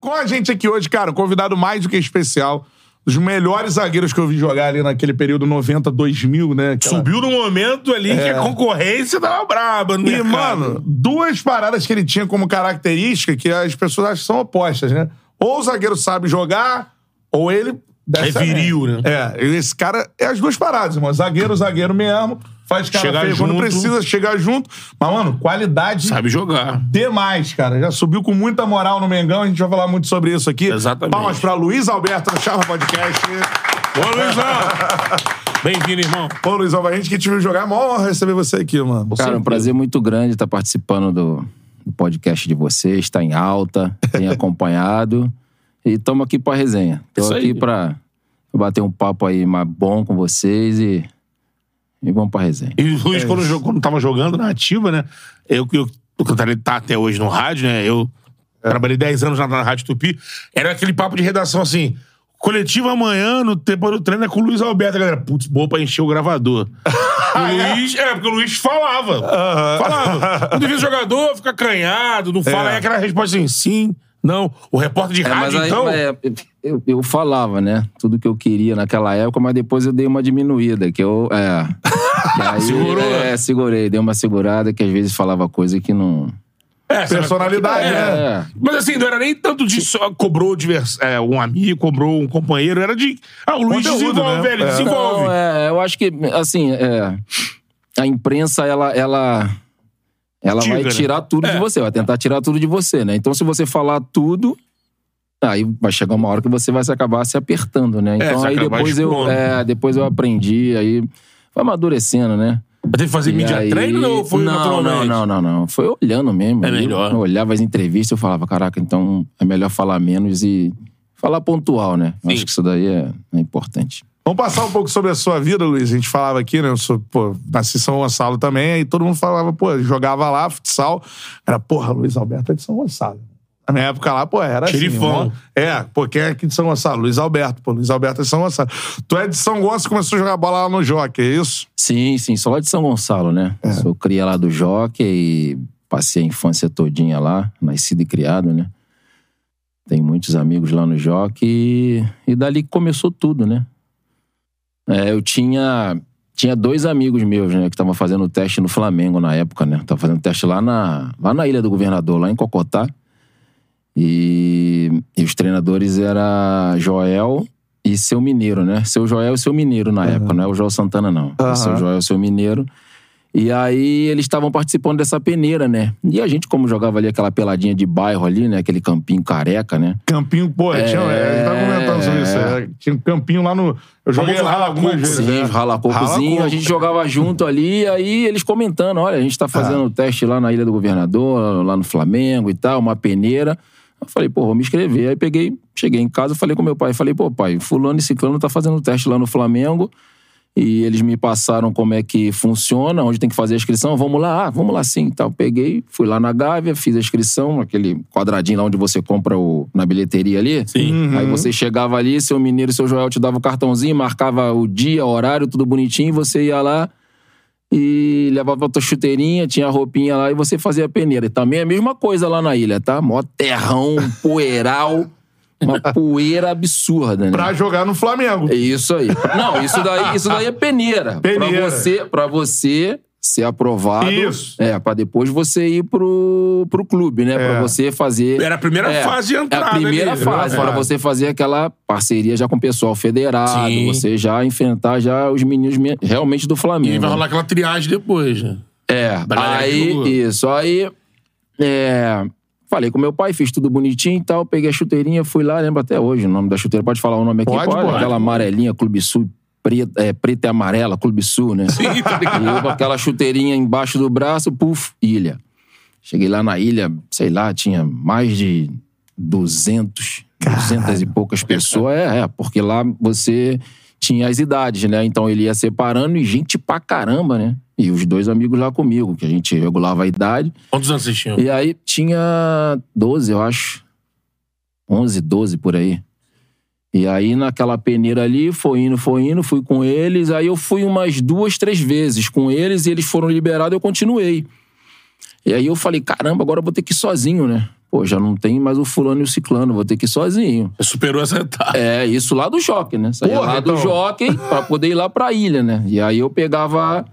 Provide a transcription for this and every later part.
Com a gente aqui hoje, cara, um convidado mais do que especial. Dos melhores zagueiros que eu vi jogar ali naquele período 90, 2000, né? Aquela- Subiu no momento ali que a concorrência tava braba no É. E, mercado. mano, duas paradas que ele tinha como característica que as pessoas acham que são opostas, né? Ou o zagueiro sabe jogar, ou ele. É viril, né? É, esse cara é as duas paradas, irmão. Zagueiro, zagueiro mesmo. Faz cara Chegar feio quando junto. precisa chegar junto. Mas, mano, qualidade Sabe jogar. demais, cara. Já subiu com muita moral no Mengão. A gente vai falar muito sobre isso aqui. Exatamente. Palmas pra Luiz Alberto do Charla Podcast. Boa, Luizão! Bem-vindo, irmão. Pô, Luizão, a gente que te viu jogar, é uma honra receber você aqui, mano. Cara, um prazer muito grande estar participando do, do podcast de vocês. Está em alta, tenho acompanhado. E estamos aqui para resenha. Isso Estou aí. aqui para bater um papo aí mais bom com vocês e, e vamos para resenha. E o Luiz, quando, jo- quando tava jogando na ativa, né? Eu que eu, eu tá até hoje no rádio, né? Eu trabalhei 10 anos na, na Rádio Tupi. Era aquele papo de redação assim. Coletivo amanhã, no tempo do treino, é com o Luiz Alberto. A galera, putz, boa pra encher o gravador. o Luiz, é, porque o Luiz falava. Falava. O difícil jogador fica acanhado, não fala. É. Aí aquela resposta assim, sim, não. O repórter de É, rádio, aí, então. é, eu, eu falava, né? Tudo que eu queria naquela época, mas depois eu dei uma diminuída, que eu. É. que aí, Segurou. É, segurei, dei uma segurada, que às vezes falava coisa que não. É? Personalidade, É. né? É. Mas assim, não era nem tanto de só cobrou divers, é, um amigo, cobrou um companheiro, era de. Ah, o Luiz Conteúdo, desenvolve, né? ele É. desenvolve. Não, é, eu acho que, assim, é, a imprensa, ela, ela, ela Diga, vai né? tirar tudo de você, vai tentar tirar tudo de você, né? Então, se você falar tudo, aí vai chegar uma hora que você vai se acabar se apertando, né? Então, É, aí depois eu, é, depois eu aprendi, aí foi amadurecendo, né? Mas Teve que fazer E mídia aí- treino ou foi não, naturalmente? Não, não, não, não. Foi olhando mesmo. É Eu- melhor. Eu olhava as entrevistas e falava, caraca, então é melhor falar menos e falar pontual, né? Eu. Acho que isso daí é, é importante. Vamos passar um pouco sobre a sua vida, Luiz. A gente falava aqui, né? Eu sou, pô, nasci em São Gonçalo também, aí todo mundo falava, pô, jogava lá, futsal. Era, porra, Luiz Alberto é de São Gonçalo. Na minha época lá, pô, era Xerifão. assim. ó. É, pô, quem é aqui de São Gonçalo? Luiz Alberto. Pô, Luiz Alberto é de São Gonçalo. Tu é de São Gonçalo e começou a jogar bola lá no Jockey, é isso? Sim, sim, sou lá de São Gonçalo, né? Sou cria lá do Jockey e passei a infância todinha lá, nascido e criado, né? Tem muitos amigos lá no Jockey e, e dali começou tudo, né? É, eu tinha, tinha dois amigos meus, né, que estavam fazendo teste no Flamengo na época, né? Tava fazendo teste lá na, lá na Ilha do Governador, lá em Cocotá. E, e os treinadores era Joel e seu Mineiro, né? Seu Joel e seu Mineiro na época, não é o Joel Santana, não. Aham. Seu Joel e seu Mineiro. E aí eles estavam participando dessa peneira, né? E a gente, como jogava ali aquela peladinha de bairro ali, né? Aquele campinho careca, né? Campinho, pô, tinha, é, a gente tava comentando sobre isso. é, tinha um campinho lá no. Eu joguei lá algumas rala-coco, vezes. Sim, é. Rala-coco. a gente jogava junto ali, aí eles comentando, olha, a gente tá fazendo Ah. teste lá na Ilha do Governador, lá no Flamengo e tal, uma peneira. Eu falei, pô, vou me inscrever. Aí peguei, cheguei em casa, falei com meu pai, falei, pô, pai, fulano e ciclano tá fazendo teste lá no Flamengo. E eles me passaram como é que funciona, onde tem que fazer a inscrição. Vamos lá, ah, vamos lá sim e tal. Peguei, fui lá na Gávea, fiz a inscrição, aquele quadradinho lá onde você compra o, na bilheteria ali. Sim. Aí você chegava ali, seu mineiro e seu Joel te dava o cartãozinho, marcava o dia, o horário, tudo bonitinho, você ia lá e levava a tua chuteirinha, tinha a roupinha lá e você fazia a peneira. E também é a mesma coisa lá na ilha, tá? Mó terrão, poeiral, uma poeira absurda, né? Pra jogar no Flamengo. É isso aí. Não, isso daí, isso daí é peneira. Peneira. Pra você, pra você ser aprovado. Isso. É, pra depois você ir pro, pro clube, né? Pra você fazer. Era a primeira É, fase de É entrada a primeira ali. fase, É. pra você fazer aquela parceria já com o pessoal federado, Sim. você já enfrentar já os meninos me- realmente do Flamengo. E vai rolar aquela triagem depois, né? É, aí, isso, aí, é, falei com meu pai, fiz tudo bonitinho e tal, peguei a chuteirinha, fui lá, lembro até hoje o nome da chuteira, pode falar o nome aqui? Pode, pode. Aquela amarelinha, Clube Sul, preta, é, preta e amarela, Clube Sul, né? Sim. E eu com aquela chuteirinha embaixo do braço, puf, ilha. Cheguei lá na ilha, sei lá, tinha mais de 200, 200 e poucas pessoas. É, é, porque lá você tinha as idades, né? Então ele ia separando e gente pra caramba, né? E os dois amigos lá comigo, que a gente regulava a idade. Quantos anos vocês tinham? E aí tinha 12, eu acho. 11, 12 por aí. E aí naquela peneira ali, foi indo, foi indo, fui com eles. Aí eu fui umas duas, três vezes com eles e eles foram liberados eu continuei. E aí eu falei, caramba, agora eu vou ter que ir sozinho, né? Pô, já não tem mais o fulano e o ciclano, vou ter que ir sozinho. Superou essa etapa. É, isso lá do Jockey, né? Saía Porra, lá do então. Jockey pra poder ir lá pra ilha, né? E aí eu pegava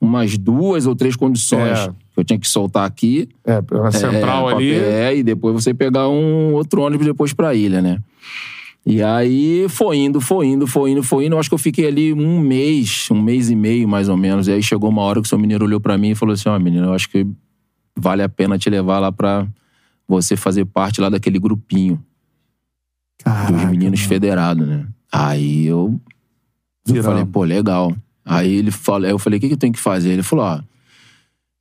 umas duas ou três condições É. que eu tinha que soltar aqui. É, central É, ali. É, e depois você pegar um outro ônibus depois pra ilha, né? E aí foi indo, foi indo, foi indo, foi indo. Eu acho que eu fiquei ali um mês, um mês e meio mais ou menos. E aí chegou uma hora que o seu mineiro olhou pra mim e falou assim: Ó, menino, eu acho que vale a pena te levar lá pra você fazer parte lá daquele grupinho dos Caraca, meninos mano. federados, né? Aí eu eu falei, pô, legal. Aí ele falou, aí eu falei, o que, que eu tenho que fazer? Ele falou, ó,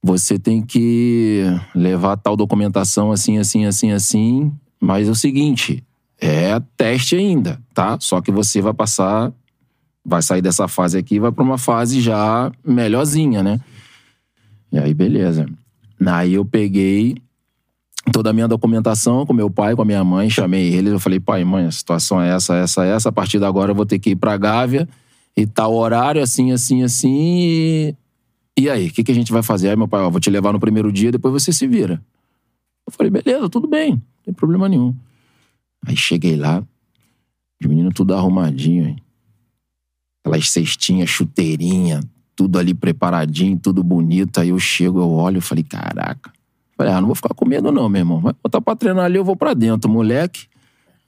você tem que levar tal documentação assim, assim, assim, assim. Mas é o seguinte, é teste ainda, tá? Só que você vai passar, vai sair dessa fase aqui e vai pra uma fase já melhorzinha, né? E aí, beleza. Aí eu peguei toda a minha documentação com meu pai, com a minha mãe, chamei eles, eu falei, pai, mãe, a situação é essa, essa, essa, a partir de agora eu vou ter que ir pra Gávea e tal horário, assim, assim, assim, e... E aí, o que, que a gente vai fazer? Aí meu pai, ó, vou te levar no primeiro dia, depois você se vira. Eu falei, beleza, tudo bem, não tem problema nenhum. Aí cheguei lá, os meninos tudo arrumadinho, hein? Aquelas cestinhas, chuteirinha, tudo ali preparadinho, tudo bonito. Aí eu chego, eu olho, eu falei, caraca. Falei, ah, não vou ficar com medo não, meu irmão. Vai botar pra treinar ali, eu vou pra dentro. Moleque,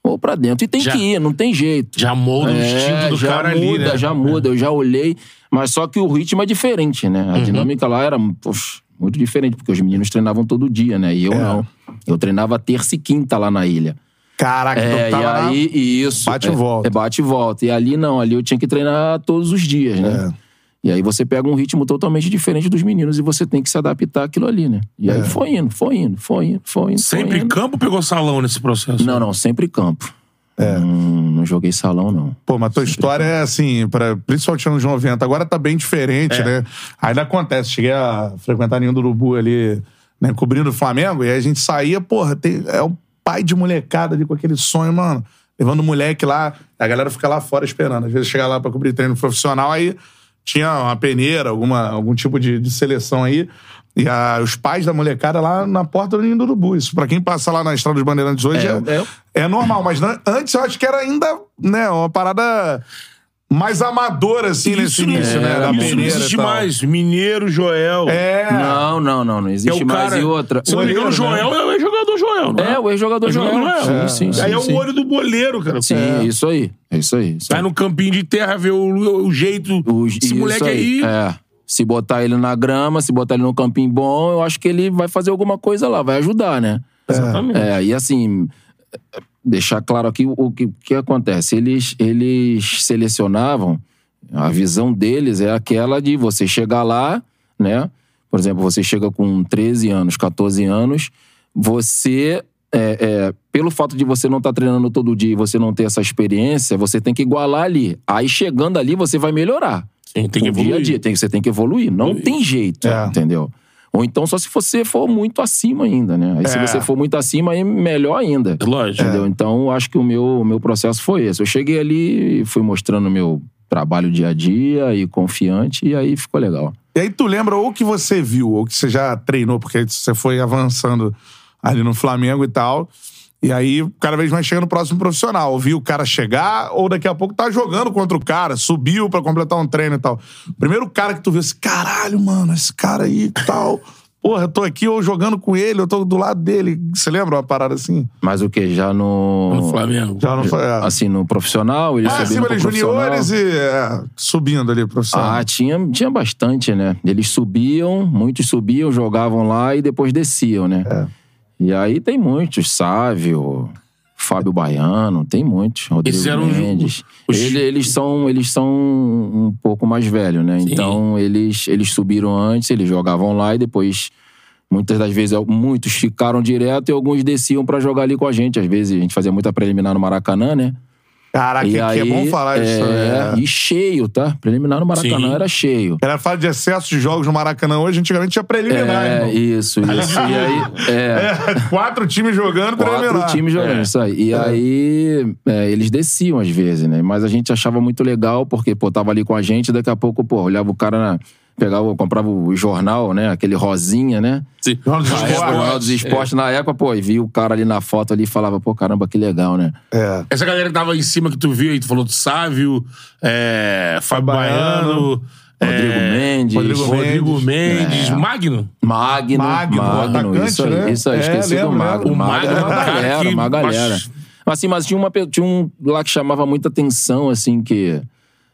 vou pra dentro. E tem Já- que ir, não tem jeito. Já molda o É, instinto do já cara muda, ali, né? Já muda, eu já olhei. Mas só que o ritmo é diferente, né? Uhum. A dinâmica lá era poxa, muito diferente, porque os meninos treinavam todo dia, né? E eu É. não. Eu treinava terça e quinta lá na ilha. Caraca, É, então e tava na- aí, e isso. Bate e é, volta. É bate e volta. E ali não, ali eu tinha que treinar todos os dias, né? É. E aí você pega um ritmo totalmente diferente dos meninos e você tem que se adaptar àquilo ali, né? E É. aí foi indo, foi indo, foi indo, foi indo. foi Sempre indo. campo ou pegou salão nesse processo? Não, não, sempre campo. É. Não, não joguei salão, não. Pô, mas tua história é assim, pra, principalmente nos anos 90, agora tá bem diferente, É. né? Ainda acontece, cheguei a frequentar Ninho do Urubu ali, né, cobrindo o Flamengo, e aí a gente saía, porra, tem, é o pai de molecada ali com aquele sonho, mano, levando o moleque lá, a galera fica lá fora esperando. Às vezes chega lá pra cobrir treino profissional, aí tinha uma peneira, alguma, algum tipo de, de seleção aí, e a- os pais da molecada lá na porta do Ninho do Urubu. Isso, pra quem passa lá na Estrada dos Bandeirantes hoje, é, é normal, mas antes eu acho que era ainda, né, uma parada mais amadora, assim, nesse Isso não- início, né, da Isso não existe mais. Mineiro, Joel. É. Não, não, não, não É existe o mais. cara. E outra. Se não me engano, o Goleiro, Joel é o ex-jogador Joel, não É, o ex-jogador É o Joel. jogador Joel. Sim, sim, Aí é sim, o olho do boleiro, cara. Sim, é isso aí. É isso aí. Isso Vai aí. no campinho de terra ver o, o jeito. Os- Esse moleque aí. É. Se botar ele na grama, se botar ele num campinho bom, eu acho que ele vai fazer alguma coisa lá, vai ajudar, né? Exatamente. É, e assim, deixar claro aqui o que, que acontece. Eles, eles selecionavam, a visão deles é aquela de você chegar lá, né? Por exemplo, você chega com 13 anos, 14 anos, você. é, é, pelo fato de você não estar treinando todo dia e você não ter essa experiência, você tem que igualar ali. Aí chegando ali, você vai melhorar. Sim, tem que No dia a evoluir. dia, tem, você tem que evoluir. Não Evoluir. tem jeito, É. entendeu? Ou então só se você for muito acima ainda, né? Aí se É. você for muito acima, aí melhor ainda. Lógico. Entendeu? Então, acho que o meu, o meu processo foi esse. Eu cheguei ali e fui mostrando o meu trabalho dia a dia e confiante, e aí ficou legal. E aí tu lembra ou que você viu, ou que você já treinou, porque você foi avançando ali no Flamengo e tal. E aí, cada vez mais chega no próximo profissional. Viu o cara chegar, ou daqui a pouco tá jogando contra o cara, subiu pra completar um treino e tal. Primeiro cara que tu viu assim, caralho, mano, esse cara aí e tal. Porra, eu tô aqui ou jogando com ele, eu tô do lado dele. Você lembra uma parada assim? Mas o que? Já no. No Flamengo. Já não foi. É. Assim, no profissional, eles Ah, subindo acima juniores e é, subindo ali, profissional. Ah, tinha, tinha bastante, né? Eles subiam, muitos subiam, jogavam lá e depois desciam, né? É. E aí tem muitos, Sávio, Fábio Baiano, tem muitos, Rodrigo Esses eram Mendes. os- Ele- eles, são, eles são um pouco mais velhos, né? Então eles, eles subiram antes, eles jogavam lá e depois... Muitas das vezes, muitos ficaram direto e alguns desciam pra jogar ali com a gente. Às vezes a gente fazia muita preliminar no Maracanã, né? Caraca, e que, aí, que é bom falar isso. é, É. E cheio, tá? Preliminar no Maracanã Sim. era cheio. Ela fala de excesso de jogos no Maracanã hoje, antigamente tinha preliminar, É, irmão. isso, isso. E aí, é, É, quatro times jogando, quatro preliminar. times jogando, É. isso aí. E aí, é, eles desciam às vezes, né? Mas a gente achava muito legal, porque, pô, tava ali com a gente, daqui a pouco, pô, olhava o cara, na, pegava, comprava o jornal, né? Aquele rosinha, né? Sim. Jornal dos o Esportes. Jornal dos Esportes, na época, pô, e via o cara ali na foto ali e falava, pô, caramba, que legal, né? É. Essa galera que tava em cima que tu viu aí, tu falou do Sávio, é, Fábio Baiano, Baiano, Rodrigo é, Mendes, Rodrigo Rodrigo Mendes. Mendes, Magno. Magno, Magno, Magno, atacante, isso aí, né? isso aí, É, esqueci lembro, do Magno. O Magno Magno é uma é um galera, que- uma galera. mas- assim, mas tinha, uma, tinha um lá que chamava muita atenção, assim, que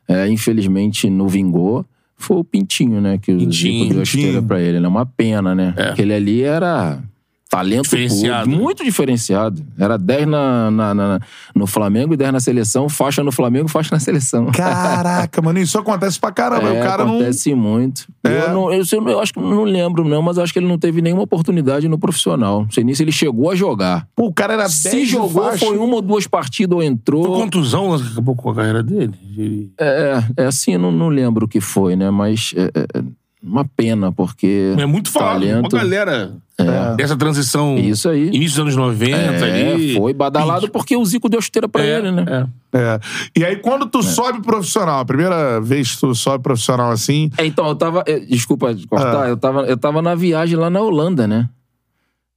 é, infelizmente não vingou. Foi o Pintinho, né? Que o Pintinho, Zico deu a esteira pra ele. É uma pena, né? É. Aquele ali era talento Diferenciado, puro, né? muito diferenciado. Era 10 na, na- na- no Flamengo e 10 na seleção, faixa no Flamengo, faixa na seleção. Caraca, mano, isso acontece pra caramba. É, o cara não. acontece muito. É. Eu, não, eu, eu, eu acho que não lembro, não, mas eu acho que ele não teve nenhuma oportunidade no profissional. Não sei nem se ele chegou a jogar. Pô, o cara era 10 Se jogou, faixa. foi uma ou duas partidas ou Foi entrou. contusão que acabou com a carreira dele? De- É, é assim, eu não, não lembro o que foi, né? Mas é, é uma pena, porque. É muito falado. talento, Uma galera É. dessa transição. Isso aí. Início dos anos 90 É, ali. foi badalado porque o Zico deu esteira pra É, ele, né? é. É. E aí, quando tu sobe profissional, a primeira vez que tu sobe profissional assim. É, Então, eu tava. eh, Desculpa de cortar, Ah. eu, tava, eu tava na viagem lá na Holanda, né?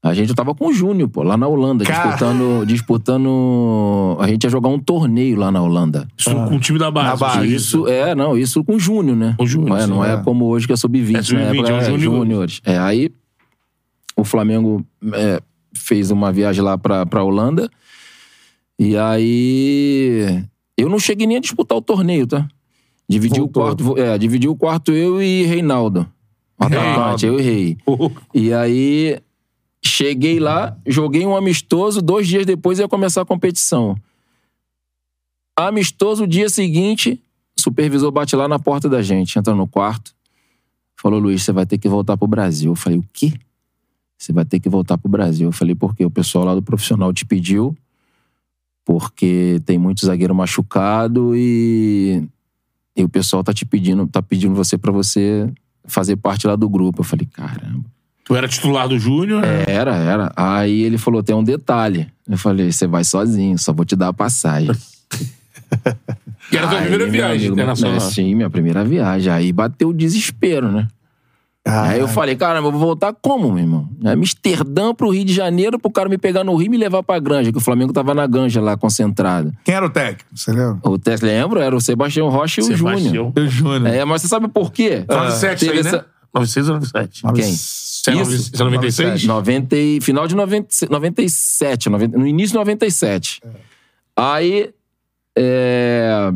A gente tava com o Júnior, pô, lá na Holanda, Cara. disputando, disputando. A gente ia jogar um torneio lá na Holanda. Isso com o time da base. Na base. Isso, é, não, isso com o Júnior, né? Com o Júnior, Não é, não é, é. como hoje que é sub-20, É sub-20, na época é um é júnior. júniores. É, aí o Flamengo é, fez uma viagem lá pra, pra Holanda. E aí eu não cheguei nem a disputar o torneio, tá? Dividi o Voltou. quarto, é, dividi o quarto eu e Reinaldo. O atacante, eu e Rei. E aí cheguei lá, joguei um amistoso, dois dias depois ia começar a competição. Amistoso, dia seguinte, o supervisor bate lá na porta da gente, entra no quarto. Falou, Luiz, você vai ter que voltar pro Brasil. Eu falei, o quê? Você vai ter que voltar pro Brasil. Eu falei, por quê? O pessoal lá do profissional te pediu, porque tem muito zagueiro machucado e, e o pessoal tá te pedindo, tá pedindo você pra você fazer parte lá do grupo. Eu falei, caramba. Tu era titular do Júnior. né? Era, era. Aí ele falou: tem um detalhe. Eu falei: você vai sozinho, só vou te dar a passagem. Que era a tua Aí, primeira viagem amigo, internacional. é, sim, minha primeira viagem. Aí bateu o desespero, né? Aí eu falei, caramba, eu vou voltar como, meu irmão? Amsterdã pro Rio de Janeiro, pro cara me pegar no Rio e me levar pra Granja, que o Flamengo tava na Granja lá, concentrado. Quem era o técnico? Você lembra? O Teste, lembro, era o Sebastião Rocha e o Júnior. Sebastião. O Júnior. É, mas você sabe por quê? 97 Teve aí, né? essa- 96 ou 97? Quem? Você é Isso. É 96? 90 e, final de 90, 97, 90, no início de 97. Aí, é,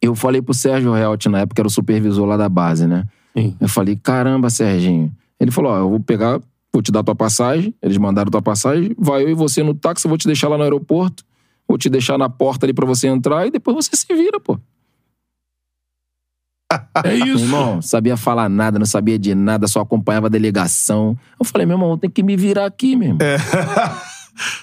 eu falei pro Sérgio Helt, na época era o supervisor lá da base, né? Sim. Eu falei, caramba, Serginho. Ele falou, ó, eu vou pegar, vou te dar tua passagem. Eles mandaram tua passagem, vai eu e você no táxi, eu vou te deixar lá no aeroporto, vou te deixar na porta ali pra você entrar e depois você se vira, pô. É Meu isso. irmão, sabia falar nada, não sabia de nada, só acompanhava a delegação. Eu falei, meu irmão, tem que me virar aqui, meu irmão.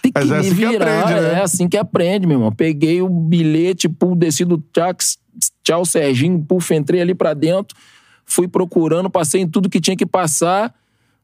Tem que Mas é me assim que virar, aprende, né? é assim que aprende, meu irmão. Peguei o bilhete, pum, desci do táxi, tchau, Serginho, puf, entrei ali pra dentro, fui procurando, passei em tudo que tinha que passar.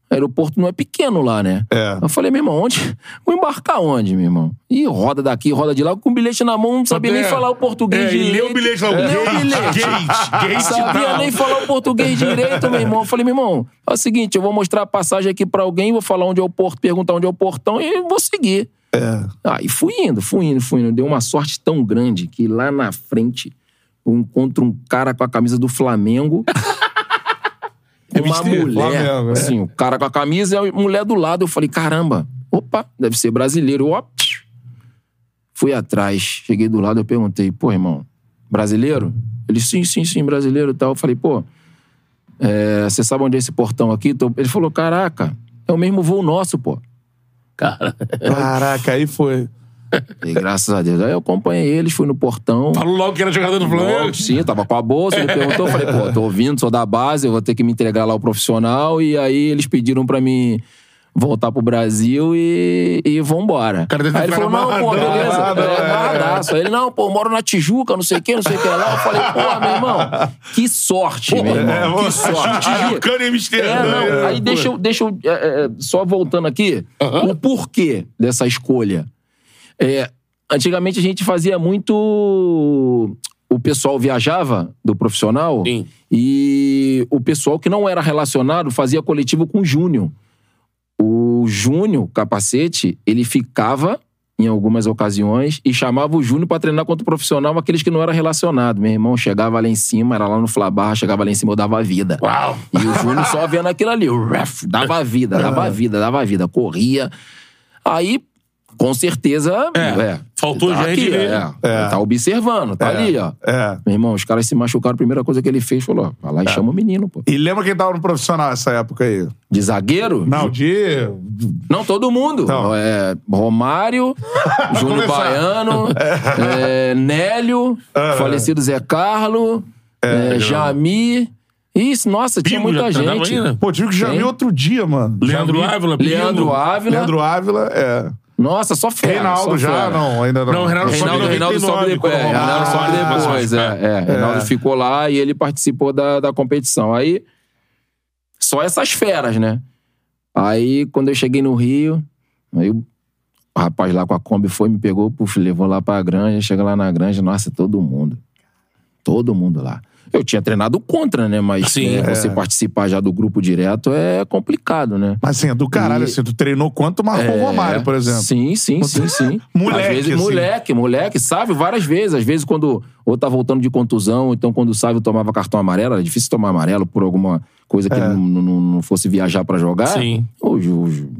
O aeroporto não é pequeno lá, né? É. Eu falei, meu irmão, onde? Vou embarcar onde, meu irmão? Ih, roda daqui, roda de lá, com o bilhete na mão, não sabia nem É. falar o português É, e direito. leu o bilhete lá, Leu o bilhete. gate, gate Sabia tal. nem falar o português direito, meu irmão. Eu falei, meu irmão, é o seguinte, eu vou mostrar a passagem aqui pra alguém, vou falar onde é o porto, perguntar onde é o portão e vou seguir. É. Aí fui indo, fui indo, fui indo. Deu uma sorte tão grande que lá na frente eu encontro um cara com a camisa do Flamengo. Uma besteira, mulher. Flamengo, é. assim, o cara com a camisa e a mulher do lado. Eu falei, caramba, opa, deve ser brasileiro. Ó, fui atrás, cheguei do lado, eu perguntei, pô, irmão, brasileiro? Ele, sim, sim, sim, brasileiro e tal. Eu falei, pô, é, você sabe onde é esse portão aqui? Ele falou, caraca, é o mesmo voo nosso, pô. Cara, Caraca, aí foi. E graças a Deus. Aí eu acompanhei eles, fui no portão. falou logo que era jogador do Flamengo. Sim, tava com a bolsa, ele perguntou, eu falei, pô, tô ouvindo, sou da base, eu vou ter que me entregar lá ao profissional, e aí eles pediram pra mim voltar pro Brasil e, e vambora. cara aí ele falou, não, pô, beleza, amarradão, é, é. Aí ele, não, pô, eu moro na Tijuca, não sei o que, não sei o que lá. Eu falei, pô, meu irmão, que sorte, meu irmão, que sorte. Aí- Tijucano e Amsterdã. é, não, é, aí pô. deixa eu, deixa eu é, é, só voltando aqui, o porquê dessa escolha. É, antigamente a gente fazia muito. O pessoal viajava do profissional Sim. e o pessoal que não era relacionado fazia coletivo com o Júnior. O Júnior, capacete, ele ficava em algumas ocasiões e chamava o Júnior pra treinar contra o profissional aqueles que não eram relacionados. Meu irmão chegava lá em cima, era lá no Flabar, chegava lá em cima, eu dava vida. Uau! E o Júnior só vendo aquilo ali, ref, dava vida, dava vida, dava vida, corria. Aí, com certeza, É, é, faltou tá gente aqui, é, É. tá observando, tá É. ali, ó. É. Meu irmão, os caras se machucaram, a primeira coisa que ele fez, falou, ó, vai lá e chama o menino, pô. E lembra quem tava no profissional nessa época aí? De zagueiro? Não, de. Não, todo mundo. Não. É, Romário, Júnior. Baiano, é, Nélio, falecido Zé Carlo, é, Jami. Isso, nossa, tinha Pingo muita gente. Pô, tive que vi outro dia, mano. Leandro Já vi- Ávila, Pingo. Leandro Ávila. Leandro Ávila, é. Nossa, só fera. Reinaldo só já? fera. Não, ainda não. Não, o Reinaldo sobe Reinaldo, em Reinaldo 99, sobe depois. É, Reinaldo Romário sobe depois. É, machucar. é. Reinaldo ficou lá e ele participou da, da competição. Aí, só essas feras, né? Aí, quando eu cheguei no Rio, aí o rapaz lá com a Kombi foi, me pegou, puf, levou lá pra granja. Chega lá na granja, nossa, todo mundo. Todo mundo lá. Eu tinha treinado contra, né? Mas Sim, né, você participar já do grupo direto é complicado, né? Mas assim, é do caralho, E- assim, tu treinou quanto marcou o É, Romário, por exemplo. Sim, sim, sim, sim. Moleque, Às vezes, assim. moleque, moleque, sabe? Várias vezes. Às vezes, quando ou tá voltando de contusão, então quando o Sávio tomava cartão amarelo, era difícil tomar amarelo por alguma coisa que É. ele não, não- não fosse viajar pra jogar. Sim. O,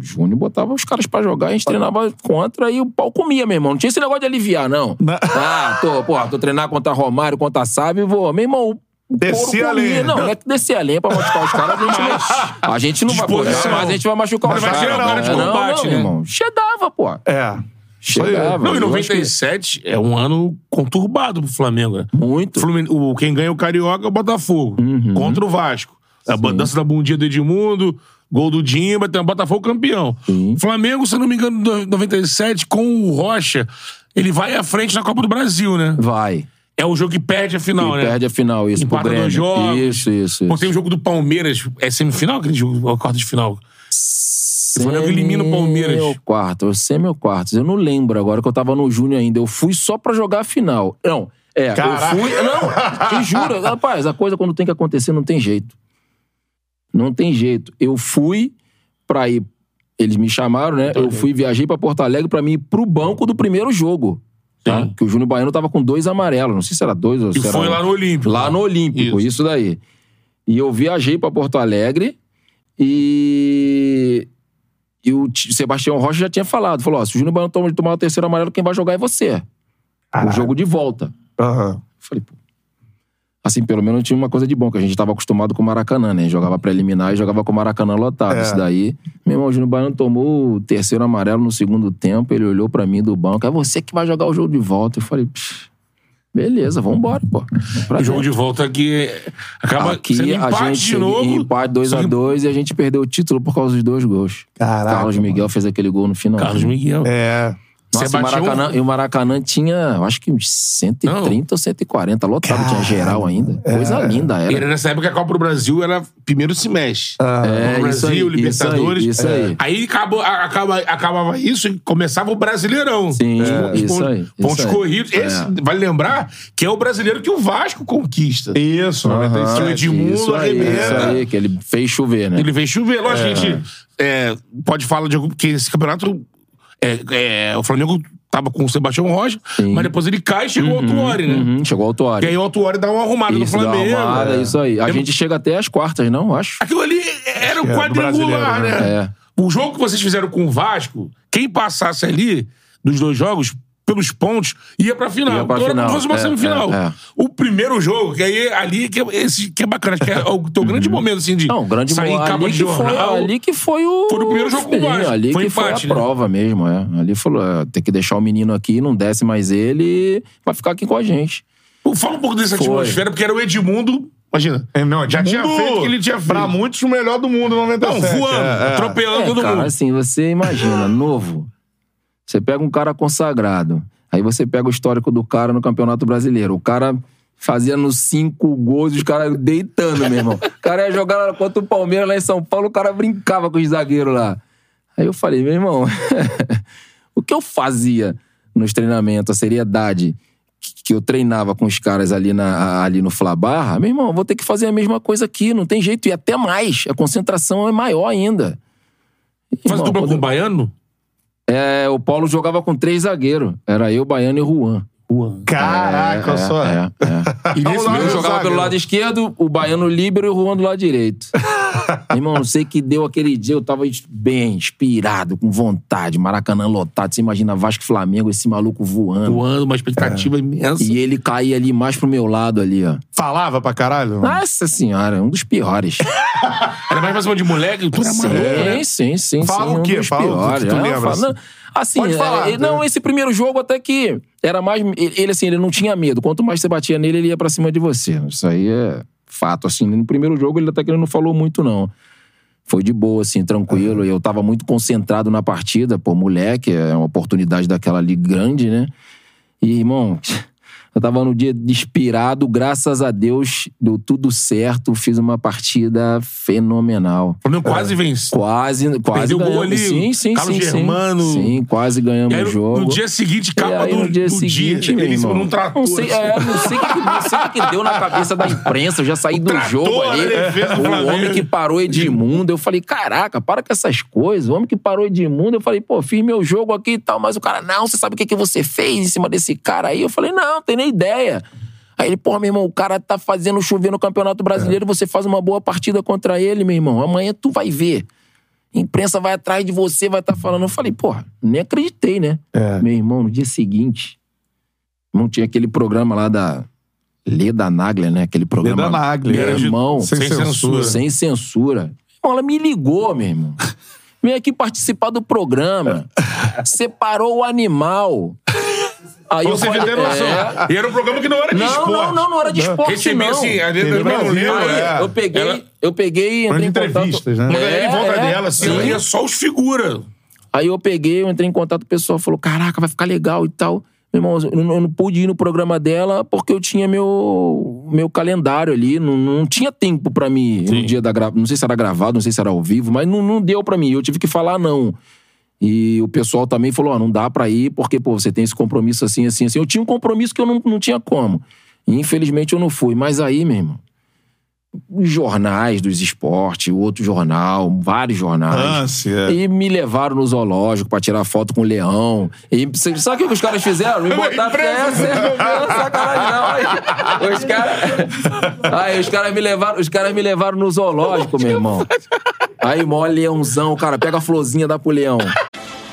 Júnior botava os caras pra jogar, a gente treinava contra e o pau comia, meu irmão. Não tinha esse negócio de aliviar, não. Não. Ah, tô, porra, tô treinando contra Romário, contra Sávio, vou. Meu irmão, couro a lenha. comia. Não, não é que descer a lenha pra machucar os caras, a gente não, a gente não vai. Mas a gente vai machucar Mas os vai caras. gerar hora de não, combate, não, né? meu irmão. Chegava, pô. É. Chegava. Não, em Eu acho que 97 é um ano conturbado pro Flamengo, né? Muito. Flumin- o, quem ganha o Carioca é o Botafogo. Uhum. Contra o Vasco. A dança da bundinha do Edmundo, gol do Dimba, tem o Botafogo campeão. Sim. O Flamengo, se eu não me engano, em 97, com o Rocha, ele vai à frente na Copa do Brasil, né? Vai. É o jogo que perde a final, E né? perde a final, isso, Empata dois jogos. Isso, isso, Pô, isso. tem o jogo do Palmeiras. É semifinal aquele jogo? Ou é quarta de final? Semi Flamengo elimina o Palmeiras. ou quarto, semi ou quartos. Eu não lembro agora que eu tava no Júnior ainda. Eu fui só pra jogar a final. Não, é, Caraca. eu fui... Não, te juro. Rapaz, a coisa quando tem que acontecer não tem jeito. Não tem jeito. Eu fui pra ir... Eles me chamaram, né? Eu fui, viajei pra Porto Alegre pra mim ir pro banco do primeiro jogo. Tá? Sim. Que o Júnior Baiano tava com dois amarelos. Não sei se era dois ou E se era... foi lá no Olímpico. Lá no Olímpico, Isso. isso, daí. E eu viajei pra Porto Alegre e. E o Ti- Sebastião Rocha já tinha falado. Falou: ó, se o Júnior Baiano tomar, tomar o terceiro amarelo, quem vai jogar é você. O jogo de volta. Eu Falei, pô. Assim, pelo menos tinha uma coisa de bom, que a gente tava acostumado com o Maracanã, né? Jogava preliminar e jogava com o Maracanã lotado. É. Isso daí. Meu irmão, o Júnior Baiano tomou o terceiro amarelo no segundo tempo, ele olhou pra mim do banco. É você que vai jogar o jogo de volta. Eu falei, "Psh, beleza, vambora, pô. Pra O jogo dentro. de volta aqui acaba Aqui sendo a gente de novo. empate 2x2 e a gente perdeu o título por causa dos dois gols. Caraca, Carlos Miguel fez aquele gol no final. Carlos Miguel. É. Nossa, Você o um- Maracanã, e o Maracanã tinha, eu acho que uns 130 ou 140 lotado, tinha geral ainda. Coisa linda era. era nessa época que a Copa do Brasil era primeiro semestre. É, Copa do isso Brasil, aí, Libertadores. Isso aí, isso aí. Aí acabou, acaba, acabava isso e começava o Brasileirão. Sim, é, pontos- isso aí, isso Pontos aí. corridos. Esse, É. vale lembrar que é o brasileiro que o Vasco conquista. Isso, Aham, 97. Edmundo isso aí, arrebenta. isso aí, que ele fez chover, né? Ele veio chover. Lógico que a gente é, pode falar de algum. Porque esse campeonato. É, é, o Flamengo tava com o Sebastião Rocha, Sim. mas depois ele cai e chegou o Autuori, né? Uhum, chegou o E aí o Autuori dá uma arrumada no Isso, dá uma Flamengo. arrumada, É. isso aí. A gente chega até as quartas, não? Acho. Aquilo ali era o é quadrangular, né? né? O jogo que vocês fizeram com o Vasco, quem passasse ali dos dois jogos, pelos pontos, ia pra final. Ia pra então era como final. se fosse uma É, semifinal. é, é. O primeiro jogo, que aí ali que é, esse, que é bacana, acho que é o teu grande momento, assim, de Uhum. Não, o grande sair em mo- capa ali de que, foi, jornal. ali que foi o. Foi no primeiro jogo com o Vasco. Ali Foi que empate, foi né? a prova mesmo, é. Ali falou: é, tem que deixar o menino aqui, não desce mais ele, vai ficar aqui com a gente. Pô, Fala um pouco dessa Foi. atmosfera, porque era o Edmundo. Imagina. É, não, já tinha feito o que ele tinha feito. Pra muitos, o melhor do mundo no Não, 97. voando, É, é. atropelando É, todo cara, mundo. assim, você imagina, novo. Você pega um cara consagrado, aí você pega o histórico do cara no Campeonato Brasileiro. O cara fazia nos cinco gols os caras deitando, meu irmão. O cara ia jogar contra o Palmeiras lá em São Paulo, o cara brincava com os zagueiros lá. Aí eu falei, meu irmão, o que eu fazia nos treinamentos, a seriedade que- eu treinava com os caras ali, na, ali no Flabarra, meu irmão, vou ter que fazer a mesma coisa aqui, não tem jeito, e até mais. A concentração é maior ainda. Faz dupla com o Baiano? É, o Paulo jogava com três zagueiros. Era eu, Baiano e Juan. Caraca, é, só. É, é. E Eu jogava pelo lado esquerdo, o Baiano líbero e o Juan do lado direito. Irmão, não sei que deu aquele dia, eu tava bem, inspirado, com vontade, Maracanã lotado. Você imagina Vasco Flamengo, esse maluco voando. voando, uma expectativa imensa. E ele caía ali mais pro meu lado ali, ó. Falava pra caralho? Nossa senhora, um dos piores. Era mais pra cima de moleque, tu Sim, né? sim, sim, Fala sim. o um quê? dos Fala o que piores. tu É, lembra, fala- assim. não, Pode falar, é, não, né? esse primeiro jogo até que era mais. Ele, assim, ele não tinha medo. Quanto mais você batia nele, ele ia pra cima de você. Isso aí é fato, assim. No primeiro jogo, ele até que ele não falou muito, não. Foi de boa, assim, tranquilo. E eu tava muito concentrado na partida, pô, moleque, é uma oportunidade daquela ali grande, né? E, irmão, eu tava no dia inspirado, graças a Deus, deu tudo certo, fiz uma partida fenomenal. O Flamengo quase vence. Quase, quase Perdeu o gol ganhamos. ali, Sim, sim, Carlos sim, Germano. sim. Sim, quase ganhamos aí, o jogo. no dia seguinte, capa aí, do, no dia do seguinte, dia, ele não tratou. Não sei, é, não sei o que, não sei o que deu na cabeça da imprensa. Eu já saí do trator jogo ali. O homem que parou Edmundo. Eu falei, caraca, para com essas coisas. O homem que parou Edmundo. Eu falei, pô, fiz meu jogo aqui e tal. Mas o cara, não, você sabe o que, que você fez em cima desse cara aí? Eu falei, não tem nem ideia. Aí ele, pô, meu irmão, o cara tá fazendo chover no Campeonato Brasileiro, você faz uma boa partida contra ele, meu irmão. Amanhã tu vai ver. A imprensa vai atrás de você, vai estar falando. Eu falei, porra, nem acreditei, né? É. Meu irmão, no dia seguinte, não tinha aquele programa lá da Leda Nagler, né? Aquele programa. Leda Nagler. Meu irmão, Sem Sem censura. censura. sem censura. Irmão, ela me ligou, meu irmão. Vem aqui participar do programa. Separou o animal. Aí eu Você falei, tem noção. é. E era um programa que não era de Não, esporte. não, não, não era de esporte, Recebia não. assim, a Teve eu não Brasil, lembro. Aí, é. eu peguei, eu peguei, entrei em contato... entrevistas, né? Uma galera em volta É, dela, assim, sim. ela ia só os figuras. Aí eu peguei, eu entrei em contato com o pessoal, falou, caraca, vai ficar legal e tal. Meu irmão, eu não, eu não pude ir no programa dela porque eu tinha meu, meu calendário ali, não, não tinha tempo pra mim Sim. no dia da gravação. Não sei se era gravado, não sei se era ao vivo, mas não, não deu pra mim. Eu tive que falar não. E o pessoal também falou, ó, não dá pra ir porque, pô, você tem esse compromisso assim, assim, assim. Eu tinha um compromisso que eu não, não tinha como. E infelizmente eu não fui. Mas aí, meu irmão, jornais dos esportes, outro jornal, vários jornais. Lance, é. E me levaram no zoológico pra tirar foto com o leão. E sabe o que os caras fizeram? Me botaram. É, cê- não, sacanagem, não. Aí, os caras. Aí os caras me levaram, os caras me levaram no zoológico, meu irmão. Aí, mó leãozão, cara, pega a florzinha, dá pro leão.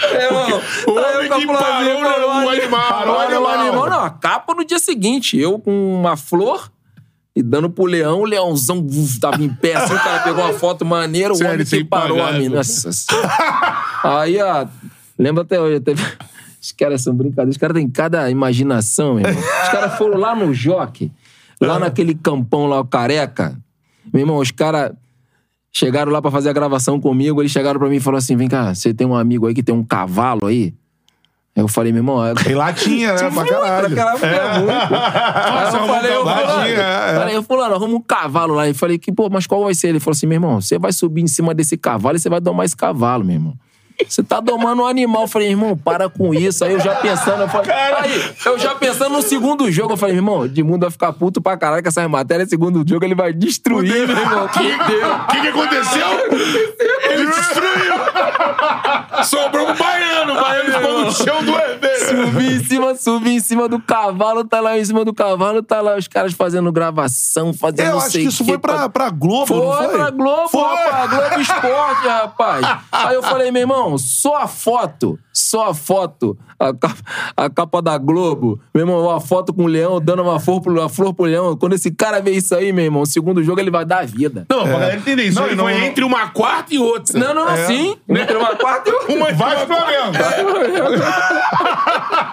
É, mano. O homem que parou no animal. Parou no no animal. animal. Não, a capa no dia seguinte. Eu com uma flor e dando pro leão. O leãozão uf, tava em pé assim. O cara pegou uma foto maneira. O Sério, homem que parou pagar, a mina. Nossa Senhora. Aí, ó. Lembra até hoje. Teve... Os caras são brincadeiros. Os caras têm cada imaginação, irmão. Os caras foram lá no Jockey. Lá naquele campão lá, o Careca. Meu irmão, os caras... Chegaram lá pra fazer a gravação comigo, eles chegaram pra mim e falaram assim: vem cá, você tem um amigo aí que tem um cavalo aí? Aí eu falei, meu irmão, é... Tem latinha, né? pra caralho. Caralho, é. muito. Eu falei, eu falei, é, é. falei, eu falei, arruma um cavalo lá. E falei, que, pô, mas qual vai ser? Ele falou assim, meu irmão, você vai subir em cima desse cavalo e você vai domar esse cavalo, meu irmão. Você tá domando um animal. Eu falei, irmão, para com isso. Aí eu já pensando, eu falei, aí, eu já pensando no segundo jogo, eu falei, irmão, Edmundo vai ficar puto pra caralho com essas matérias. Segundo jogo, ele vai destruir, meu irmão. Fudeu. O que, que aconteceu? Ele destruiu. Sobrou pro baiano. O baiano ficou no chão duas vezes. Subi em cima, subi em cima do cavalo, tá lá em cima do cavalo, tá lá os caras fazendo gravação, fazendo Eu não acho que isso quê, foi pra, pra Globo, Foi, não foi? pra Globo, Foi. rapaz. Globo Esporte, rapaz. Aí eu falei, meu irmão, só a foto, só a foto, a capa, a capa da Globo, meu irmão, uma foto com o leão, dando uma flor, pro, uma flor pro leão. Quando esse cara vê isso aí, meu irmão, o segundo jogo ele vai dar a vida. Não, pra galera entender isso. Não, aí não, foi não. entre uma quarta e outra. Não, não, não, sim. Entre uma quarta e outra. Uma Vai Flamengo!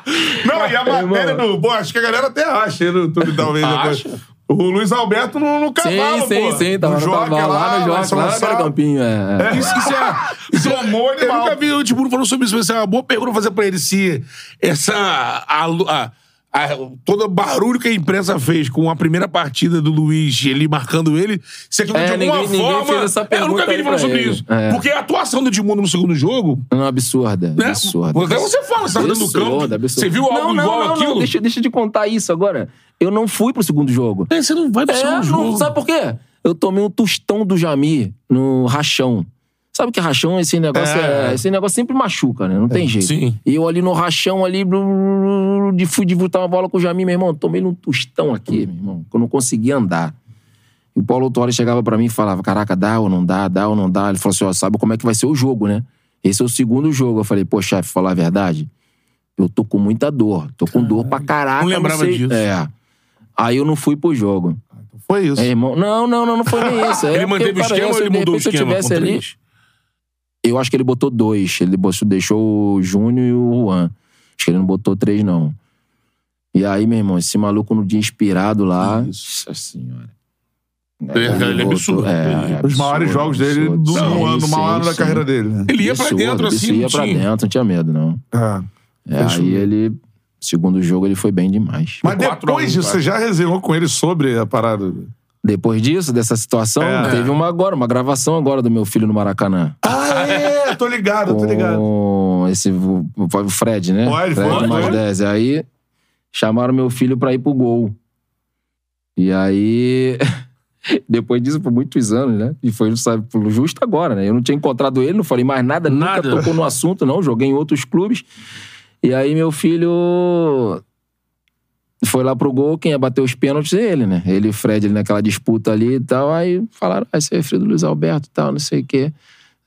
Não, e a matéria do. Bom, acho que a galera até acha aí no YouTube, talvez. depois. O Luiz Alberto no, no cavalo, Sim, sim, pô. sim. Tava no, cavalo, lá no vai jogo, lá naquele campinho. É, é. Isso, isso é. Isso é Tomou eu animal. nunca vi o Tiburo falando sobre isso, mas isso é uma boa pergunta pra fazer pra ele se essa. A, a- a- todo o barulho que a imprensa fez com a primeira partida do Luiz, ele marcando ele, se aquilo É, de alguma ninguém- ninguém forma. fez essa É, eu nunca pergunta vi ele falando sobre ele. isso. É. Porque a atuação do Edmundo no segundo jogo. Não, absurda. Né? Absurda. Até você fala, você tá dentro do campo. Absurda. Você viu algo não, não, igual não, aquilo? Não, deixa, deixa eu te contar isso agora. Eu não fui pro segundo jogo. É, você não vai pro É, segundo jogo. sabe por quê? Eu tomei um tostão do Jamir no rachão. Sabe que rachão, esse negócio, É. é- esse negócio sempre machuca, né? Não tem jeito. sim. E eu ali no rachão, ali, blu, blu, blu, de fui disputar uma bola com o Jamir, meu irmão. Tomei um tostão aqui, meu irmão, que eu não conseguia andar. E o Paulo Autuori chegava pra mim e falava: Caraca, dá ou não dá, dá ou não dá. Ele falou assim: Ó, sabe como é que vai ser o jogo, né? Esse é o segundo jogo. Eu falei: Pô, chefe, falar a verdade, eu tô com muita dor. Tô com dor pra caraca. Não lembrava sei- disso. É. Aí eu não fui pro jogo. Foi isso. É, irmão. Não, não, não, não foi nem isso. É Ele manteve o esquema ou se ele de mudou o repente, se eu esquema? tivesse ali, três? Eu acho que ele botou dois. Ele deixou o Júnior e o Juan. Acho que ele não botou três, não. E aí, meu irmão, esse maluco no dia inspirado lá. Nossa senhora. É, ele é voltou- absurdo. é, Os maiores absurdo, jogos dele absurdo. do Sim, no ano, no maior sim, ano da sim. carreira dele, né? Ele ia pra Absurdo, dentro assim, Isso ia pra tinha. dentro, não tinha medo, não. É. É, aí ele. Segundo jogo, ele foi bem demais. Mas depois disso, você já resenhou com ele sobre a parada? Depois disso, dessa situação, É. teve uma agora, uma gravação agora do meu filho no Maracanã. Ah, é! Tô ligado, tô ligado. com esse o Fred, né? Foi, Fred foi, mais foi. 10. Aí chamaram meu filho pra ir pro gol. E aí depois disso por muitos anos, né? E foi sabe, justo agora, né? Eu não tinha encontrado ele, não falei mais nada, Nada. nunca tocou no assunto, não. Joguei em outros clubes. E aí meu filho foi lá pro gol, quem ia bater os pênaltis é ele, né? Ele e o Fred ali naquela disputa ali e tal. Aí falaram, ah, esse é filho do Luiz Alberto e tal, não sei o quê.